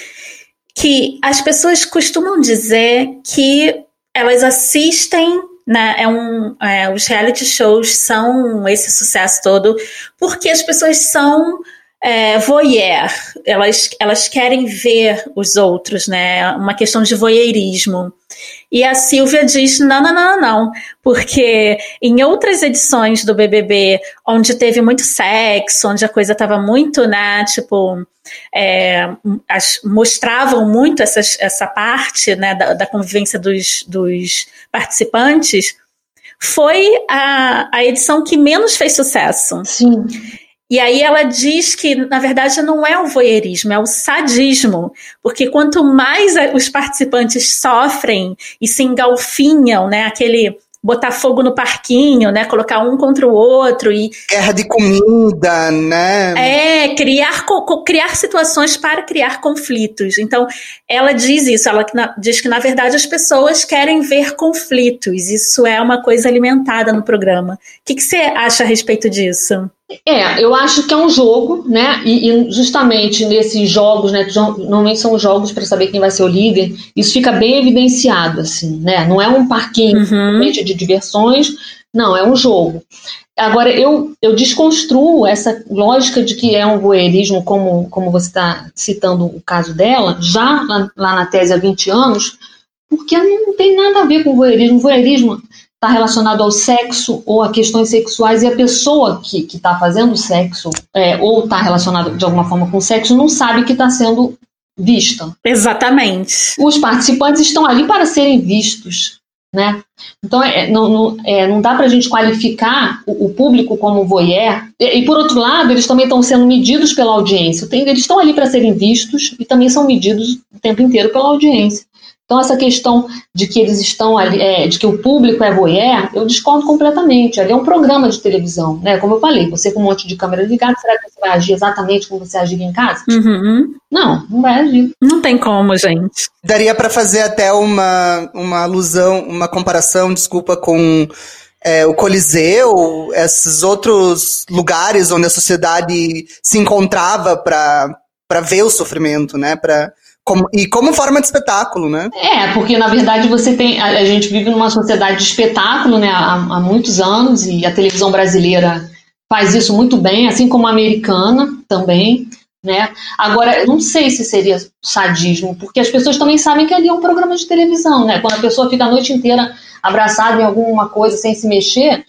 que as pessoas costumam dizer que elas assistem né, é um, é, os reality shows são esse sucesso todo porque as pessoas são é, voyeur, elas, elas querem ver os outros, né? Uma questão de voyeurismo. E a Silvia diz: não, não, não, não, porque em outras edições do BBB, onde teve muito sexo, onde a coisa estava muito, né, tipo, é, as, mostravam muito essas, essa parte, né, da, da convivência dos, dos participantes, foi a, a edição que menos fez sucesso. Sim. E aí ela diz que, na verdade, não é o voyeurismo, é o sadismo, porque quanto mais os participantes sofrem e se engalfinham, né, aquele botar fogo no parquinho, né? Colocar um contra o outro e guerra de comida, né? É criar criar situações para criar conflitos. Então ela diz isso. Ela diz que na verdade as pessoas querem ver conflitos. Isso é uma coisa alimentada no programa. O que, que você acha a respeito disso? É, eu acho que é um jogo, né? E, e justamente nesses jogos, né? Normalmente são jogos para saber quem vai ser o líder. Isso fica bem evidenciado, assim, né? Não é um parquinho uhum. de diversões, não, é um jogo. Agora, eu, eu desconstruo essa lógica de que é um voyeurismo, como, como você está citando o caso dela, já lá, lá, na tese há 20 anos, porque não tem nada a ver com voyeurismo. Voyeurismo está relacionado ao sexo ou a questões sexuais e a pessoa que está fazendo sexo é, ou está relacionada de alguma forma com sexo não sabe que está sendo vista. Exatamente. Os participantes estão ali para serem vistos. Né? Então, é, não, não, é, não dá para a gente qualificar o, o, público como voyeur. E, e, por outro lado, eles também estão sendo medidos pela audiência. Tem, eles estão ali para serem vistos e também são medidos o tempo inteiro pela audiência. Então, essa questão de que eles estão ali, é, de que o público é voyeur, eu discordo completamente. Ali é um programa de televisão, né? Como eu falei, você com um monte de câmera ligada, será que você vai agir exatamente como você agiria em casa? Uhum. Não, não vai agir. Não tem como, gente. Daria para fazer até uma, uma alusão, uma comparação, desculpa, com é, o Coliseu, esses outros lugares onde a sociedade se encontrava para ver o sofrimento, né? Para Como, e como forma de espetáculo, né? É, porque na verdade você tem. A, a gente vive numa sociedade de espetáculo, né, há, há, muitos anos, e a televisão brasileira faz isso muito bem, assim como a americana também. Né? Agora, não sei se seria sadismo, porque as pessoas também sabem que ali é um programa de televisão, né? Quando a pessoa fica a noite inteira abraçada em alguma coisa sem se mexer,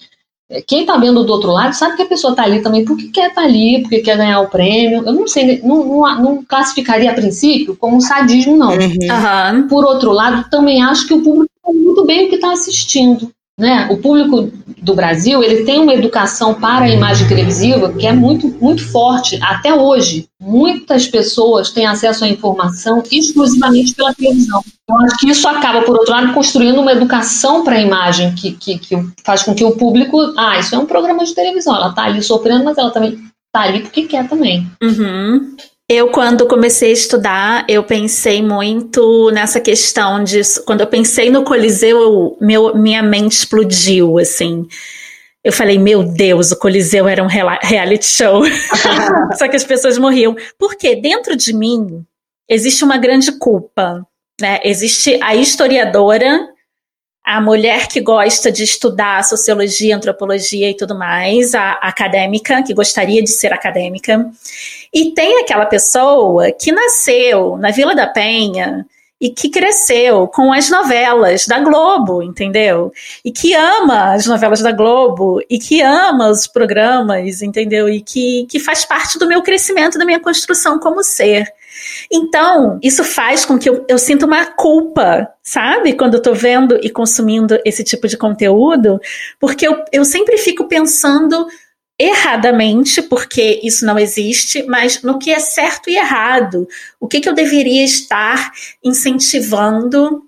quem está vendo do outro lado sabe que a pessoa está ali também porque quer estar tá ali, porque quer ganhar o prêmio. Eu não sei, não, não, não classificaria a princípio como sadismo, não. Uhum. Por outro lado, também acho que o público sabe muito bem o que está assistindo. Né? O público do Brasil ele tem uma educação para a imagem televisiva que é muito, muito forte até hoje. Muitas pessoas têm acesso à informação exclusivamente pela televisão. Eu acho que isso acaba, por outro lado, construindo uma educação para a imagem que, que, que, faz com que o público. Ah, isso é um programa de televisão. Ela está ali sofrendo, mas ela também está ali porque quer também. Uhum. Eu, quando comecei a estudar, eu pensei muito nessa questão de. Quando eu pensei no Coliseu, meu, minha mente explodiu, assim. Eu falei, meu Deus, o Coliseu era um reality show. Só que as pessoas morriam. Porque dentro de mim existe uma grande culpa. Né? Existe a historiadora a mulher que gosta de estudar sociologia, antropologia e tudo mais, a, acadêmica, que gostaria de ser acadêmica, e tem aquela pessoa que nasceu na Vila da Penha e que cresceu com as novelas da Globo, entendeu? E que ama as novelas da Globo, e que ama os programas, entendeu? E que, que faz parte do meu crescimento, da minha construção como ser. Então, isso faz com que eu, eu sinta uma culpa, sabe? Quando eu tô vendo e consumindo esse tipo de conteúdo, porque eu, eu sempre fico pensando erradamente, porque isso não existe, mas no que é certo e errado. O que, que eu deveria estar incentivando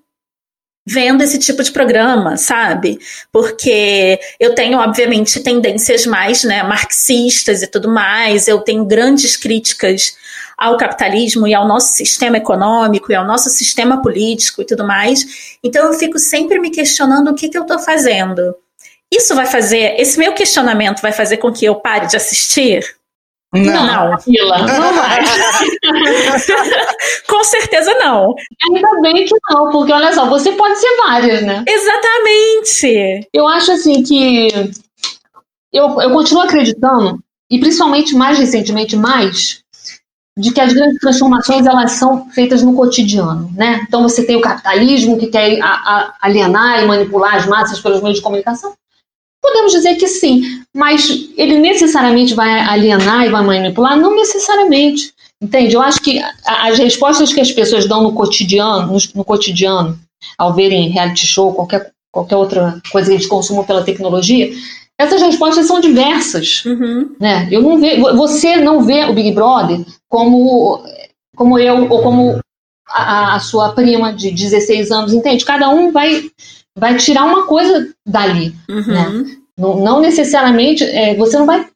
vendo esse tipo de programa, sabe? Porque eu tenho, obviamente, tendências mais né, marxistas e tudo mais, eu tenho grandes críticas ao capitalismo e ao nosso sistema econômico e ao nosso sistema político e tudo mais. Então eu fico sempre me questionando o que, que eu estou fazendo. Isso vai fazer, esse meu questionamento vai fazer com que eu pare de assistir? Não, não, não vai. Com certeza não. Ainda bem que não, porque olha só, você pode ser várias, né? Exatamente. Eu acho assim que eu, eu continuo acreditando, e principalmente mais recentemente, mais, de que as grandes transformações elas são feitas no cotidiano, né? Então você tem o capitalismo que quer alienar e manipular as massas pelos meios de comunicação. Podemos dizer que sim, mas ele necessariamente vai alienar e vai manipular? Não necessariamente, entende? Eu acho que as respostas que as pessoas dão no cotidiano, no, no cotidiano, ao verem reality show, qualquer, qualquer outra coisa que eles consumam pela tecnologia, essas respostas são diversas. Uhum. Né? Eu não ve, você não vê o Big Brother como, como eu ou como a, a, sua prima de 16 anos, entende? Cada um vai, vai tirar uma coisa dali. Uhum. Né? Não, não, necessariamente, é, você não vai.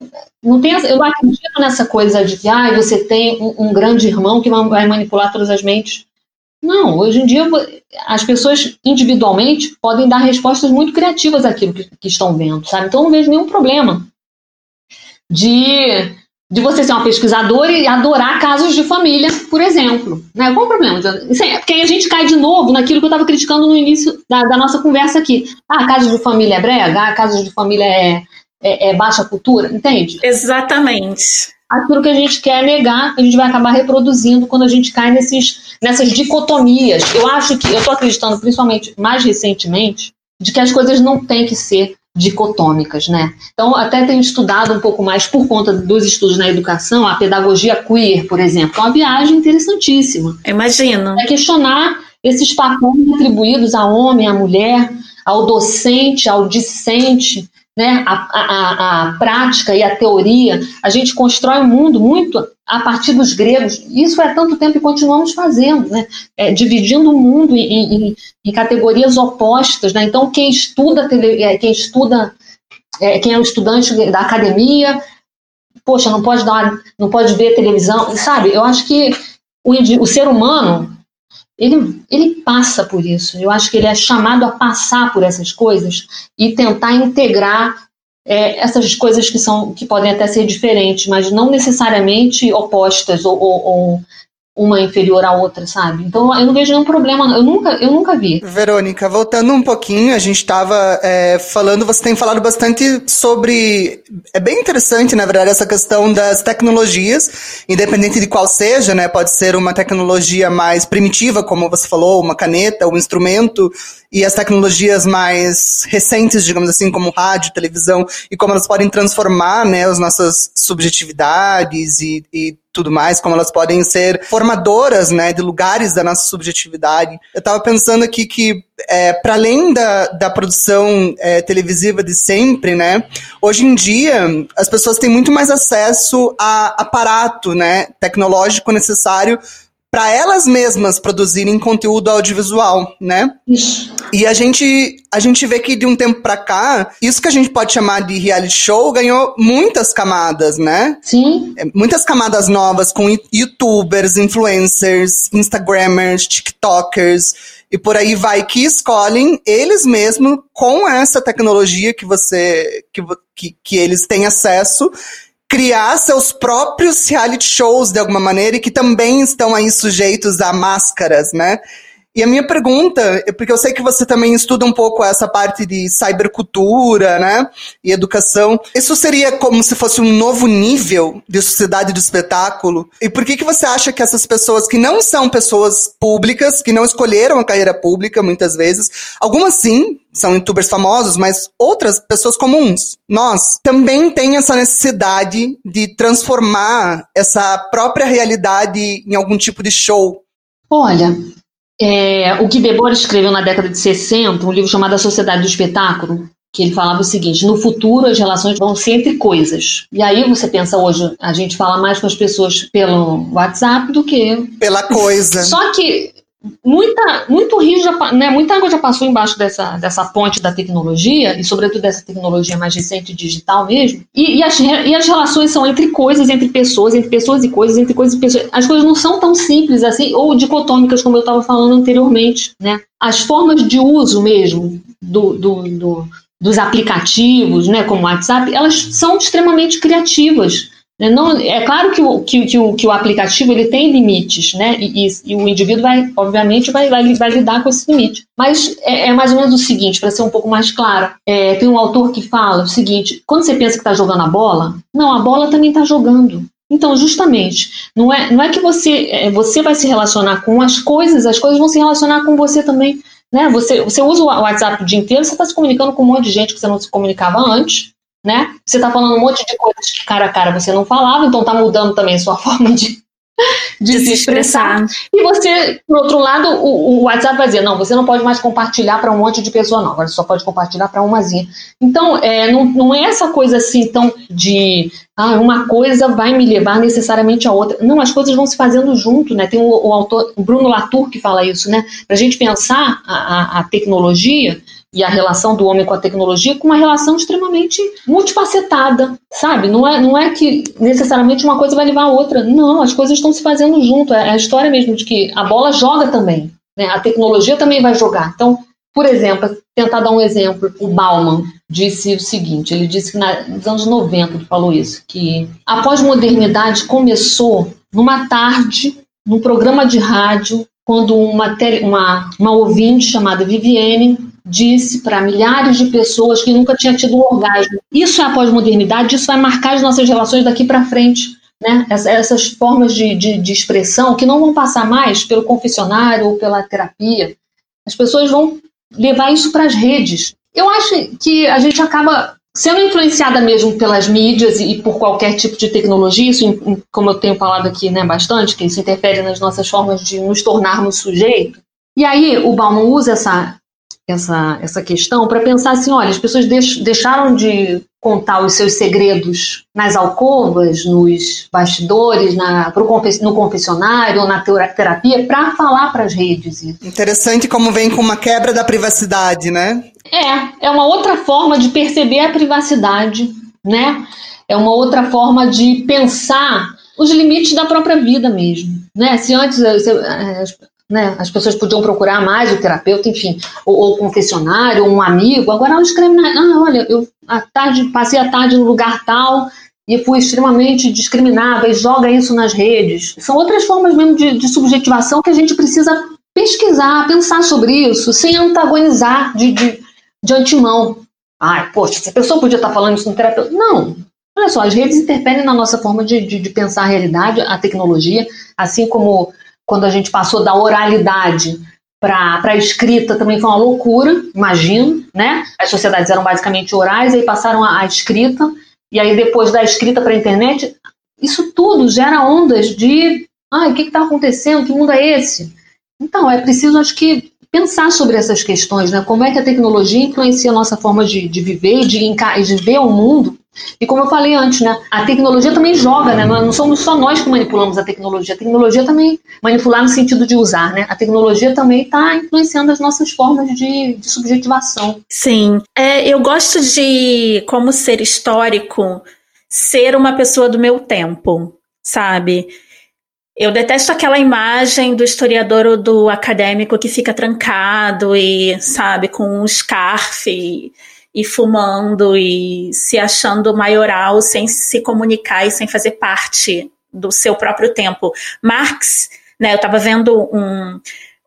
Não tem, eu não acredito nessa coisa de que ah, você tem um, um grande irmão que vai manipular todas as mentes. Não, hoje em dia as pessoas individualmente podem dar respostas muito criativas àquilo que, que estão vendo, sabe? Então não vejo nenhum problema de, de você ser uma pesquisadora e adorar casos de família, por exemplo. Né? Qual o problema? É, porque aí a gente cai de novo naquilo que eu estava criticando no início da, da, nossa conversa aqui. Ah, casos de família é brega, ah, casos de família é, é, é baixa cultura, entende? Exatamente aquilo que a gente quer negar, a gente vai acabar reproduzindo quando a gente cai nesses, nessas dicotomias. Eu acho que, eu estou acreditando, principalmente mais recentemente, de que as coisas não têm que ser dicotômicas, né? Então, até tenho estudado um pouco mais por conta dos estudos na educação, a pedagogia queer, por exemplo, é uma viagem interessantíssima. Imagino. É questionar esses papéis atribuídos ao homem, à mulher, ao docente, ao discente, né, a, a, a, prática e a teoria, a gente constrói o um mundo muito a partir dos gregos. Isso é tanto tempo e continuamos fazendo, né, é, dividindo o mundo em, em, em, categorias opostas. Né? Então, quem estuda, é, quem estuda, é, quem é um estudante da academia, poxa, não pode dar, não pode ver televisão, sabe? Eu acho que o, o ser humano ele, ele passa por isso. Eu acho que ele é chamado a passar por essas coisas e tentar integrar é, essas coisas que são que podem até ser diferentes, mas não necessariamente opostas ou, ou, ou uma inferior à outra, sabe? Então eu não vejo nenhum problema, eu nunca, eu nunca vi. Verônica, voltando um pouquinho, a gente estava é, falando, você tem falado bastante sobre. É bem interessante, na verdade, essa questão das tecnologias, independente de qual seja, né? Pode ser uma tecnologia mais primitiva, como você falou, uma caneta, um instrumento, e as tecnologias mais recentes, digamos assim, como rádio, televisão, e como elas podem transformar né, as nossas subjetividades e, e tudo mais, como elas podem ser formadoras, né, de lugares da nossa subjetividade. Eu estava pensando aqui que, é, para além da, da produção é, televisiva de sempre, né, hoje em dia as pessoas têm muito mais acesso a aparato, né, tecnológico necessário para elas mesmas produzirem conteúdo audiovisual, né? Isso. E a gente, a gente vê que de um tempo para cá, isso que a gente pode chamar de reality show ganhou muitas camadas, né? Sim. É, muitas camadas novas com youtubers, influencers, instagrammers, tiktokers e por aí vai que escolhem eles mesmos com essa tecnologia que você que, que, que eles têm acesso criar seus próprios reality shows de alguma maneira e que também estão aí sujeitos a máscaras, né? E a minha pergunta, é porque eu sei que você também estuda um pouco essa parte de cybercultura, né? E educação. Isso seria como se fosse um novo nível de sociedade do espetáculo? E por que que você acha que essas pessoas que não são pessoas públicas, que não escolheram a carreira pública muitas vezes, algumas sim, são youtubers famosos, mas outras pessoas comuns, nós, também tem essa necessidade de transformar essa própria realidade em algum tipo de show? Olha, é, o Guy Debord escreveu na década de 60 um livro chamado A Sociedade do Espetáculo, que ele falava o seguinte: no futuro as relações vão ser entre coisas. E aí você pensa hoje, a gente fala mais com as pessoas pelo WhatsApp do que pela coisa. Só que muita, muito rio já, né, muita água já passou embaixo dessa, dessa ponte da tecnologia, e sobretudo dessa tecnologia mais recente digital mesmo, e, e, as, e as relações são entre coisas, entre pessoas, entre pessoas e coisas, entre coisas e pessoas. As coisas não são tão simples assim, ou dicotômicas, como eu estava falando anteriormente. Né? As formas de uso mesmo do, do, do dos aplicativos, né, como o WhatsApp, elas são extremamente criativas. Né? Não, é claro que o, que, que, o, que o aplicativo ele tem limites, né? E, e, e o indivíduo vai, obviamente, vai, vai, vai, lidar com esse limite. Mas é, é mais ou menos o seguinte, para ser um pouco mais claro. É, tem um autor que fala o seguinte: quando você pensa que está jogando a bola, não, a bola também está jogando. Então, justamente, não é, não é que você, é, você vai se relacionar com as coisas, as coisas vão se relacionar com você também. Né? Você, você usa o WhatsApp o dia inteiro, você está se comunicando com um monte de gente que você não se comunicava antes né? Você está falando um monte de coisas que cara a cara você não falava, então está mudando também a sua forma de, de, de se expressar. E você, por outro lado, o, o, WhatsApp vai dizer, não, você não pode mais compartilhar para um monte de pessoa, não, agora você só pode compartilhar para umazinha. Então, é, não, não é essa coisa assim tão de ah, uma coisa vai me levar necessariamente a outra. Não, as coisas vão se fazendo junto, né? Tem o, o autor, o Bruno Latour que fala isso, né? Para a gente pensar a, a, a tecnologia e a relação do homem com a tecnologia com uma relação extremamente multifacetada, sabe? Não é, não é que necessariamente uma coisa vai levar a outra. Não, as coisas estão se fazendo junto. É a história mesmo de que a bola joga também. Né? A tecnologia também vai jogar. Então, por exemplo, tentar dar um exemplo, o Bauman disse o seguinte, ele disse que nos anos 90 ele falou isso, que a pós-modernidade começou numa tarde, num programa de rádio, quando uma, uma, uma ouvinte chamada Vivienne disse para milhares de pessoas que nunca tinha tido um orgasmo. Isso é a pós-modernidade, isso vai marcar as nossas relações daqui para frente. Né? essas formas de, de, de, expressão que não vão passar mais pelo confessionário ou pela terapia. As pessoas vão levar isso para as redes. Eu acho que a gente acaba sendo influenciada mesmo pelas mídias e por qualquer tipo de tecnologia, isso, como eu tenho falado aqui né, bastante, que isso interfere nas nossas formas de nos tornarmos sujeitos. E aí o Bauman usa essa, essa, essa questão para pensar assim, olha, as pessoas deix, deixaram de contar os seus segredos nas alcovas, nos bastidores, na, pro, no confessionário ou na terapia para falar para as redes. Interessante como vem com uma quebra da privacidade, né? É, é uma outra forma de perceber a privacidade, né? É uma outra forma de pensar os limites da própria vida mesmo, né? Se antes eh, né? As pessoas podiam procurar mais o terapeuta, enfim, ou, ou confessionário, ou um amigo. Agora ela escreve, na, ah, olha, eu a tarde, passei a tarde no lugar tal e for extremamente discriminável e joga isso nas redes. São outras formas mesmo de, de subjetivação que a gente precisa pesquisar, pensar sobre isso, sem antagonizar de, de, de antemão. Ai, poxa, essa pessoa podia estar falando isso no terapeuta. Não. Olha só, as redes interferem na nossa forma de, de, de pensar a realidade, a tecnologia, assim como quando a gente passou da oralidade para a escrita também foi uma loucura, imagino, né? As sociedades eram basicamente orais, aí passaram a, escrita, e aí depois da escrita para a internet, isso tudo gera ondas de, ai, o que está acontecendo? Que mundo é esse? Então, é preciso, acho que, pensar sobre essas questões, né? Como é que a tecnologia influencia a nossa forma de, de viver, de, de ver o mundo. E como eu falei antes, né? A tecnologia também joga, né? Não somos só nós que manipulamos a tecnologia. A tecnologia também manipular no sentido de usar, né? A tecnologia também está influenciando as nossas formas de, de subjetivação. Sim. É, eu gosto de, como ser histórico, ser uma pessoa do meu tempo, sabe? Eu detesto aquela imagem do historiador ou do acadêmico que fica trancado e, sabe, com um scarf e, e fumando e se achando maioral sem se comunicar e sem fazer parte do seu próprio tempo. Marx, né, eu estava vendo um,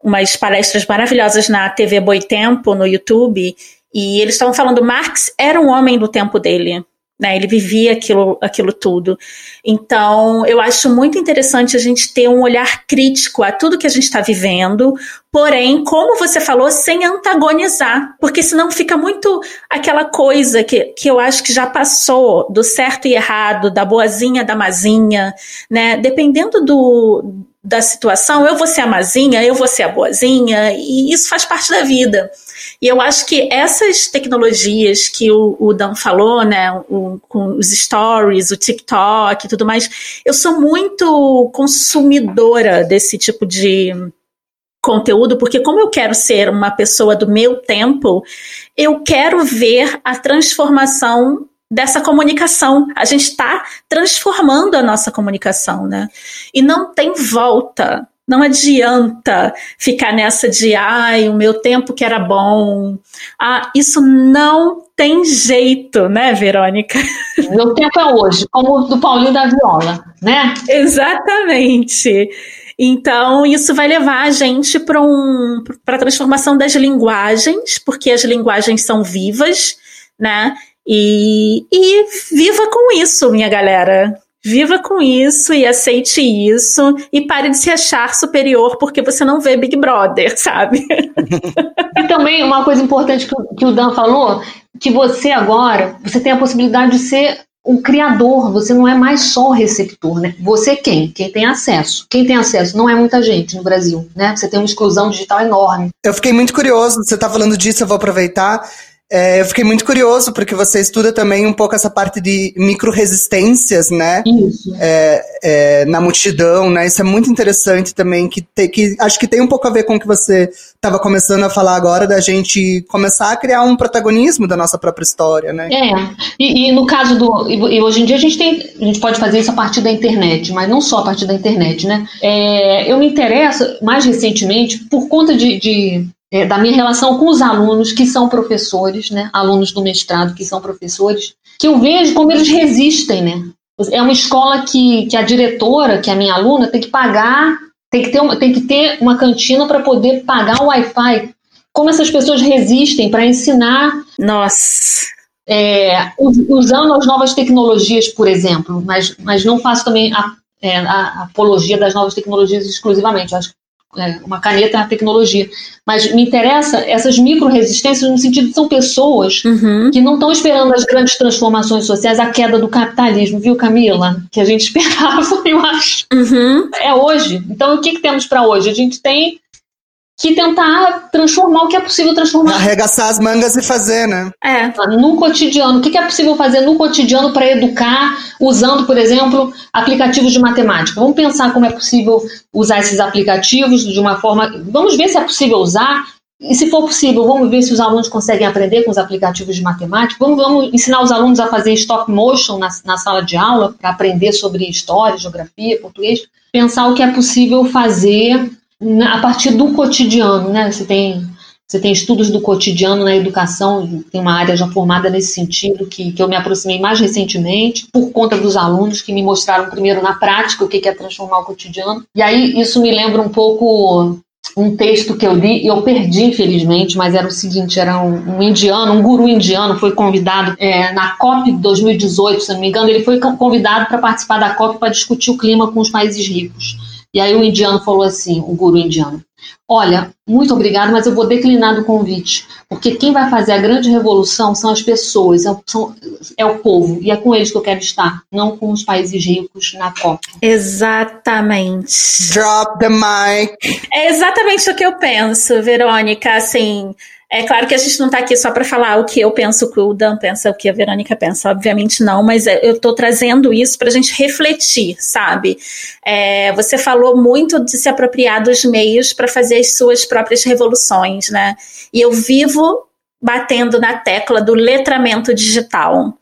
umas palestras maravilhosas na TV Boitempo, no YouTube, e eles estavam falando Marx era um homem do tempo dele. Né, ele vivia aquilo, aquilo tudo. Então, eu acho muito interessante a gente ter um olhar crítico a tudo que a gente está vivendo, porém, como você falou, sem antagonizar, porque senão fica muito aquela coisa que, que eu acho que já passou do certo e errado, da boazinha, da mazinha, né? Dependendo do, da situação, eu vou ser a mazinha, eu vou ser a boazinha, e isso faz parte da vida. E eu acho que essas tecnologias que o, o Dan falou, né, o, com os stories, o TikTok e tudo mais, eu sou muito consumidora desse tipo de conteúdo, porque como eu quero ser uma pessoa do meu tempo, eu quero ver a transformação dessa comunicação. A gente está transformando a nossa comunicação, né? E não tem volta. Não adianta ficar nessa de, ai, o meu tempo que era bom. Ah, isso não tem jeito, né, Verônica? Meu tempo é hoje, como o do Paulinho da Viola, né? Exatamente. Então, isso vai levar a gente para um, a transformação das linguagens, porque as linguagens são vivas, né? E, e viva com isso, minha galera. Viva com isso e aceite isso e pare de se achar superior porque você não vê Big Brother, sabe? e também uma coisa importante que o Dan falou, que você agora, você tem a possibilidade de ser um criador, você não é mais só receptor, né? Você é quem? Quem tem acesso. Quem tem acesso não é muita gente no Brasil, né? Você tem uma exclusão digital enorme. Eu fiquei muito curioso, você está falando disso, eu vou aproveitar. É, eu fiquei muito curioso, porque você estuda também um pouco essa parte de micro-resistências, né? Isso. É, é, na multidão, né? Isso é muito interessante também, que, te, que acho que tem um pouco a ver com o que você estava começando a falar agora, da gente começar a criar um protagonismo da nossa própria história, né? É, e, e no caso do... E, hoje em dia a gente tem... A gente pode fazer isso a partir da internet, mas não só a partir da internet, né? É, eu me interesso, mais recentemente, por conta de, de é, da minha relação com os alunos que são professores, né, alunos do mestrado que são professores, que eu vejo como eles resistem, né? É uma escola que, que a diretora, que é a minha aluna, tem que pagar, tem que ter uma, tem que ter uma cantina para poder pagar o Wi-Fi. Como essas pessoas resistem para ensinar. Nossa. É, usando as novas tecnologias, por exemplo, mas, mas não faço também a, é, a apologia das novas tecnologias exclusivamente. acho que uma caneta é uma tecnologia. Mas me interessa essas micro-resistências no sentido de são pessoas uhum. que não estão esperando as grandes transformações sociais, a queda do capitalismo, viu, Camila? Que a gente esperava, eu acho. Uhum. É hoje. Então, o que, que temos para hoje? A gente tem que tentar transformar o que é possível transformar. Arregaçar as mangas e fazer, né? É. No cotidiano. O que é possível fazer no cotidiano para educar, usando, por exemplo, aplicativos de matemática? Vamos pensar como é possível usar esses aplicativos de uma forma. Vamos ver se é possível usar. E se for possível, vamos ver se os alunos conseguem aprender com os aplicativos de matemática. Vamos, vamos ensinar os alunos a fazer stop motion na, na sala de aula, para aprender sobre história, geografia, português. Pensar o que é possível fazer a partir do cotidiano, né? Você tem Você tem estudos do cotidiano na educação, tem uma área já formada nesse sentido, que, que eu me aproximei mais recentemente, por conta dos alunos que me mostraram primeiro na prática o que é transformar o cotidiano. E aí isso me lembra um pouco um texto que eu li e eu perdi, infelizmente, mas era o seguinte: era um, um indiano, um guru indiano, foi convidado é, na COP 2018, se não me engano, ele foi convidado para participar da COP para discutir o clima com os países ricos. E aí o indiano falou assim, o guru indiano: Olha, muito obrigado, mas eu vou declinar do convite, porque quem vai fazer a grande revolução são as pessoas, é são, é o povo, e é com eles que eu quero estar, não com os países ricos na COP. Exatamente. Drop the mic. É exatamente o que eu penso, Verônica. Assim, é claro que a gente não está aqui só para falar o que eu penso, o que o Dan pensa, o que a Verônica pensa, obviamente não, mas é, eu estou trazendo isso para a gente refletir, sabe? É, você falou muito de se apropriar dos meios para fazer as suas próprias revoluções, né? E eu vivo batendo na tecla do letramento digital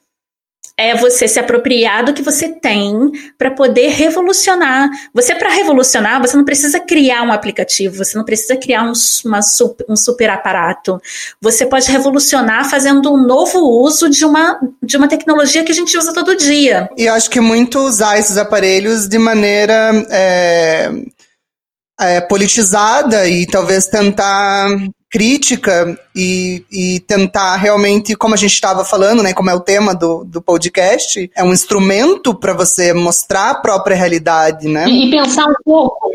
é você se apropriar do que você tem para poder revolucionar. Você, para revolucionar, você não precisa criar um aplicativo, você não precisa criar um, uma, um super aparato. Você pode revolucionar fazendo um novo uso de uma, de uma tecnologia que a gente usa todo dia. E acho que muito usar esses aparelhos de maneira. É, é, politizada e talvez tentar crítica e, e tentar realmente, como a gente estava falando, né, como é o tema do, do podcast, é um instrumento para você mostrar a própria realidade, né? E, e, pensar um pouco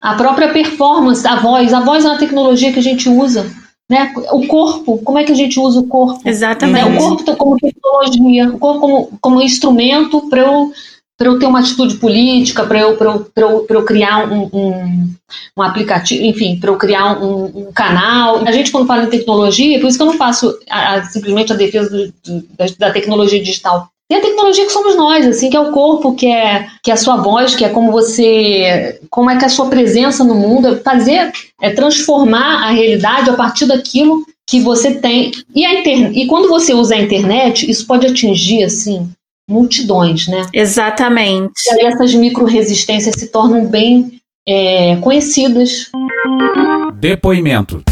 a própria performance, a voz. A voz é uma tecnologia que a gente usa. Né? O corpo, como é que a gente usa o corpo? Exatamente. Né? O corpo como tecnologia, o corpo como, como instrumento para eu para eu ter uma atitude política, para eu, eu, eu, eu criar um, um, um, aplicativo, enfim, para eu criar um, um, canal. A gente, quando fala em tecnologia, por isso que eu não faço a, a, simplesmente a defesa do, do, da, tecnologia digital. Tem a tecnologia que somos nós, assim, que é o corpo, que é, que é a sua voz, que é como você. como é que é a sua presença no mundo, é fazer, é transformar a realidade a partir daquilo que você tem. E, a e quando você usa a internet, isso pode atingir, assim, multidões, né? Exatamente. E aí essas micro-resistências se tornam bem é, conhecidas. Depoimento.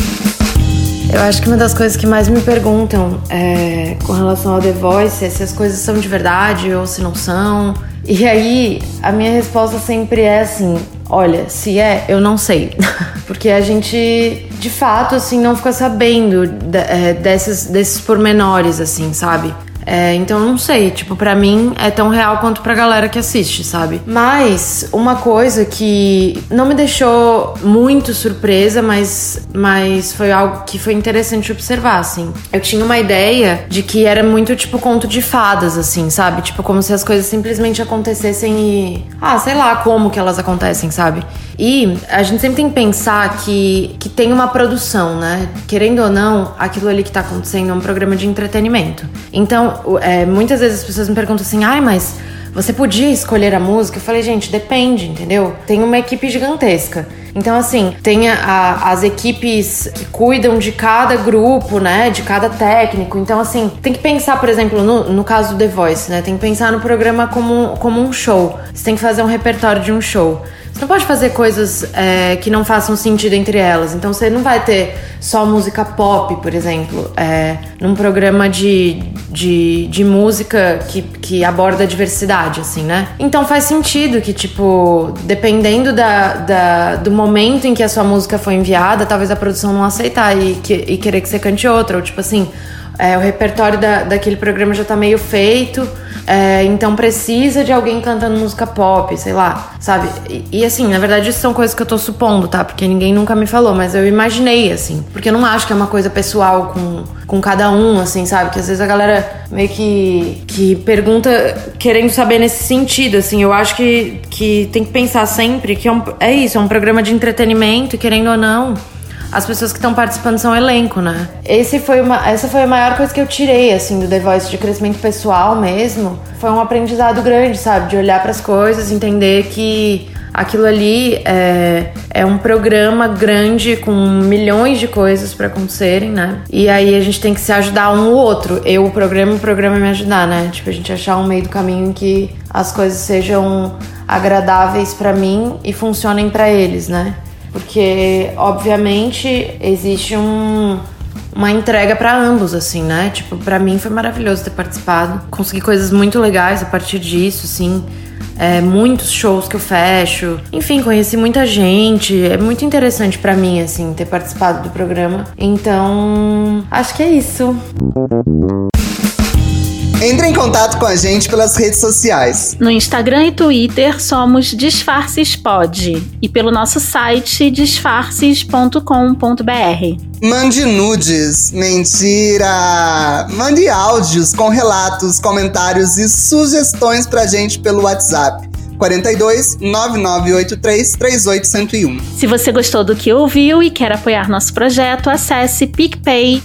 Eu acho que uma das coisas que mais me perguntam é, com relação ao The Voice é se as coisas são de verdade ou se não são. E aí, a minha resposta sempre é assim: olha, se é, eu não sei. Porque a gente, de fato, assim, não fica sabendo de, é, desses, desses pormenores, assim, sabe? É, então não sei, tipo, para mim é tão real quanto pra galera que assiste, sabe? Mas uma coisa que não me deixou muito surpresa, mas, mas foi algo que foi interessante observar, assim. Eu tinha uma ideia de que era muito tipo conto de fadas, assim, sabe? Tipo, como se as coisas simplesmente acontecessem e. Ah, sei lá como que elas acontecem, sabe? E a gente sempre tem que pensar que, que tem uma produção, né? Querendo ou não, aquilo ali que tá acontecendo é um programa de entretenimento. Então, é, muitas vezes as pessoas me perguntam assim, ai, mas você podia escolher a música? Eu falei, gente, depende, entendeu? Tem uma equipe gigantesca. Então, assim, tem a, as equipes que cuidam de cada grupo, né? De cada técnico. Então, assim, tem que pensar, por exemplo, no, no caso do The Voice, né? Tem que pensar no programa como, como um show. Você tem que fazer um repertório de um show. Você não pode fazer coisas é, que não façam sentido entre elas. Então você não vai ter só música pop, por exemplo, é, num programa de, de, de música que, que aborda a diversidade, assim, né? Então faz sentido que, tipo, dependendo da, da, do momento em que a sua música foi enviada, talvez a produção não aceitar e, que, e querer que você cante outra. Ou tipo assim, é, o repertório da, daquele programa já tá meio feito, é, então precisa de alguém cantando música pop, sei lá, sabe? E, e, assim, na verdade, isso são coisas que eu tô supondo, tá? Porque ninguém nunca me falou, mas eu imaginei, assim. Porque eu não acho que é uma coisa pessoal com, com cada um, assim, sabe? Que às vezes a galera meio que, que pergunta querendo saber nesse sentido, assim. Eu acho que, que tem que pensar sempre que é, um, é isso, é um programa de entretenimento, querendo ou não as pessoas que estão participando são elenco, né? Esse foi uma, essa foi a maior coisa que eu tirei, assim, do The Voice, de crescimento pessoal mesmo. Foi um aprendizado grande, sabe? De olhar para as coisas, entender que aquilo ali é, é um programa grande com milhões de coisas para acontecerem, né? E aí a gente tem que se ajudar um ou outro. Eu, o programa, o programa me ajudar, né? Tipo, a gente achar um meio do caminho em que as coisas sejam agradáveis para mim e funcionem para eles, né? Porque, obviamente, existe um, uma entrega para ambos, assim, né? Tipo, para mim foi maravilhoso ter participado. Consegui coisas muito legais a partir disso, assim. É, muitos shows que eu fecho. Enfim, conheci muita gente. É muito interessante para mim, assim, ter participado do programa. Então, acho que é isso. Entre em contato com a gente pelas redes sociais. No Instagram e Twitter somos Disfarces Pod e pelo nosso site disfarces.com.br. Mande nudes, mentira! Mande áudios com relatos, comentários e sugestões pra gente pelo WhatsApp. 42 9983 38101. Se você gostou do que ouviu e quer apoiar nosso projeto, acesse picpay.me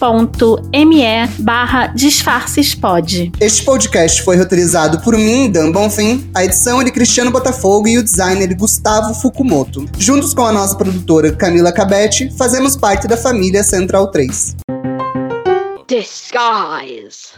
barra disfarcespod. Este podcast foi roteirizado por mim, Dan Bonfim, a edição é de Cristiano Botafogo e o designer de Gustavo Fukumoto. Juntos com a nossa produtora Camila Cabete, fazemos parte da família Central 3. Disguise.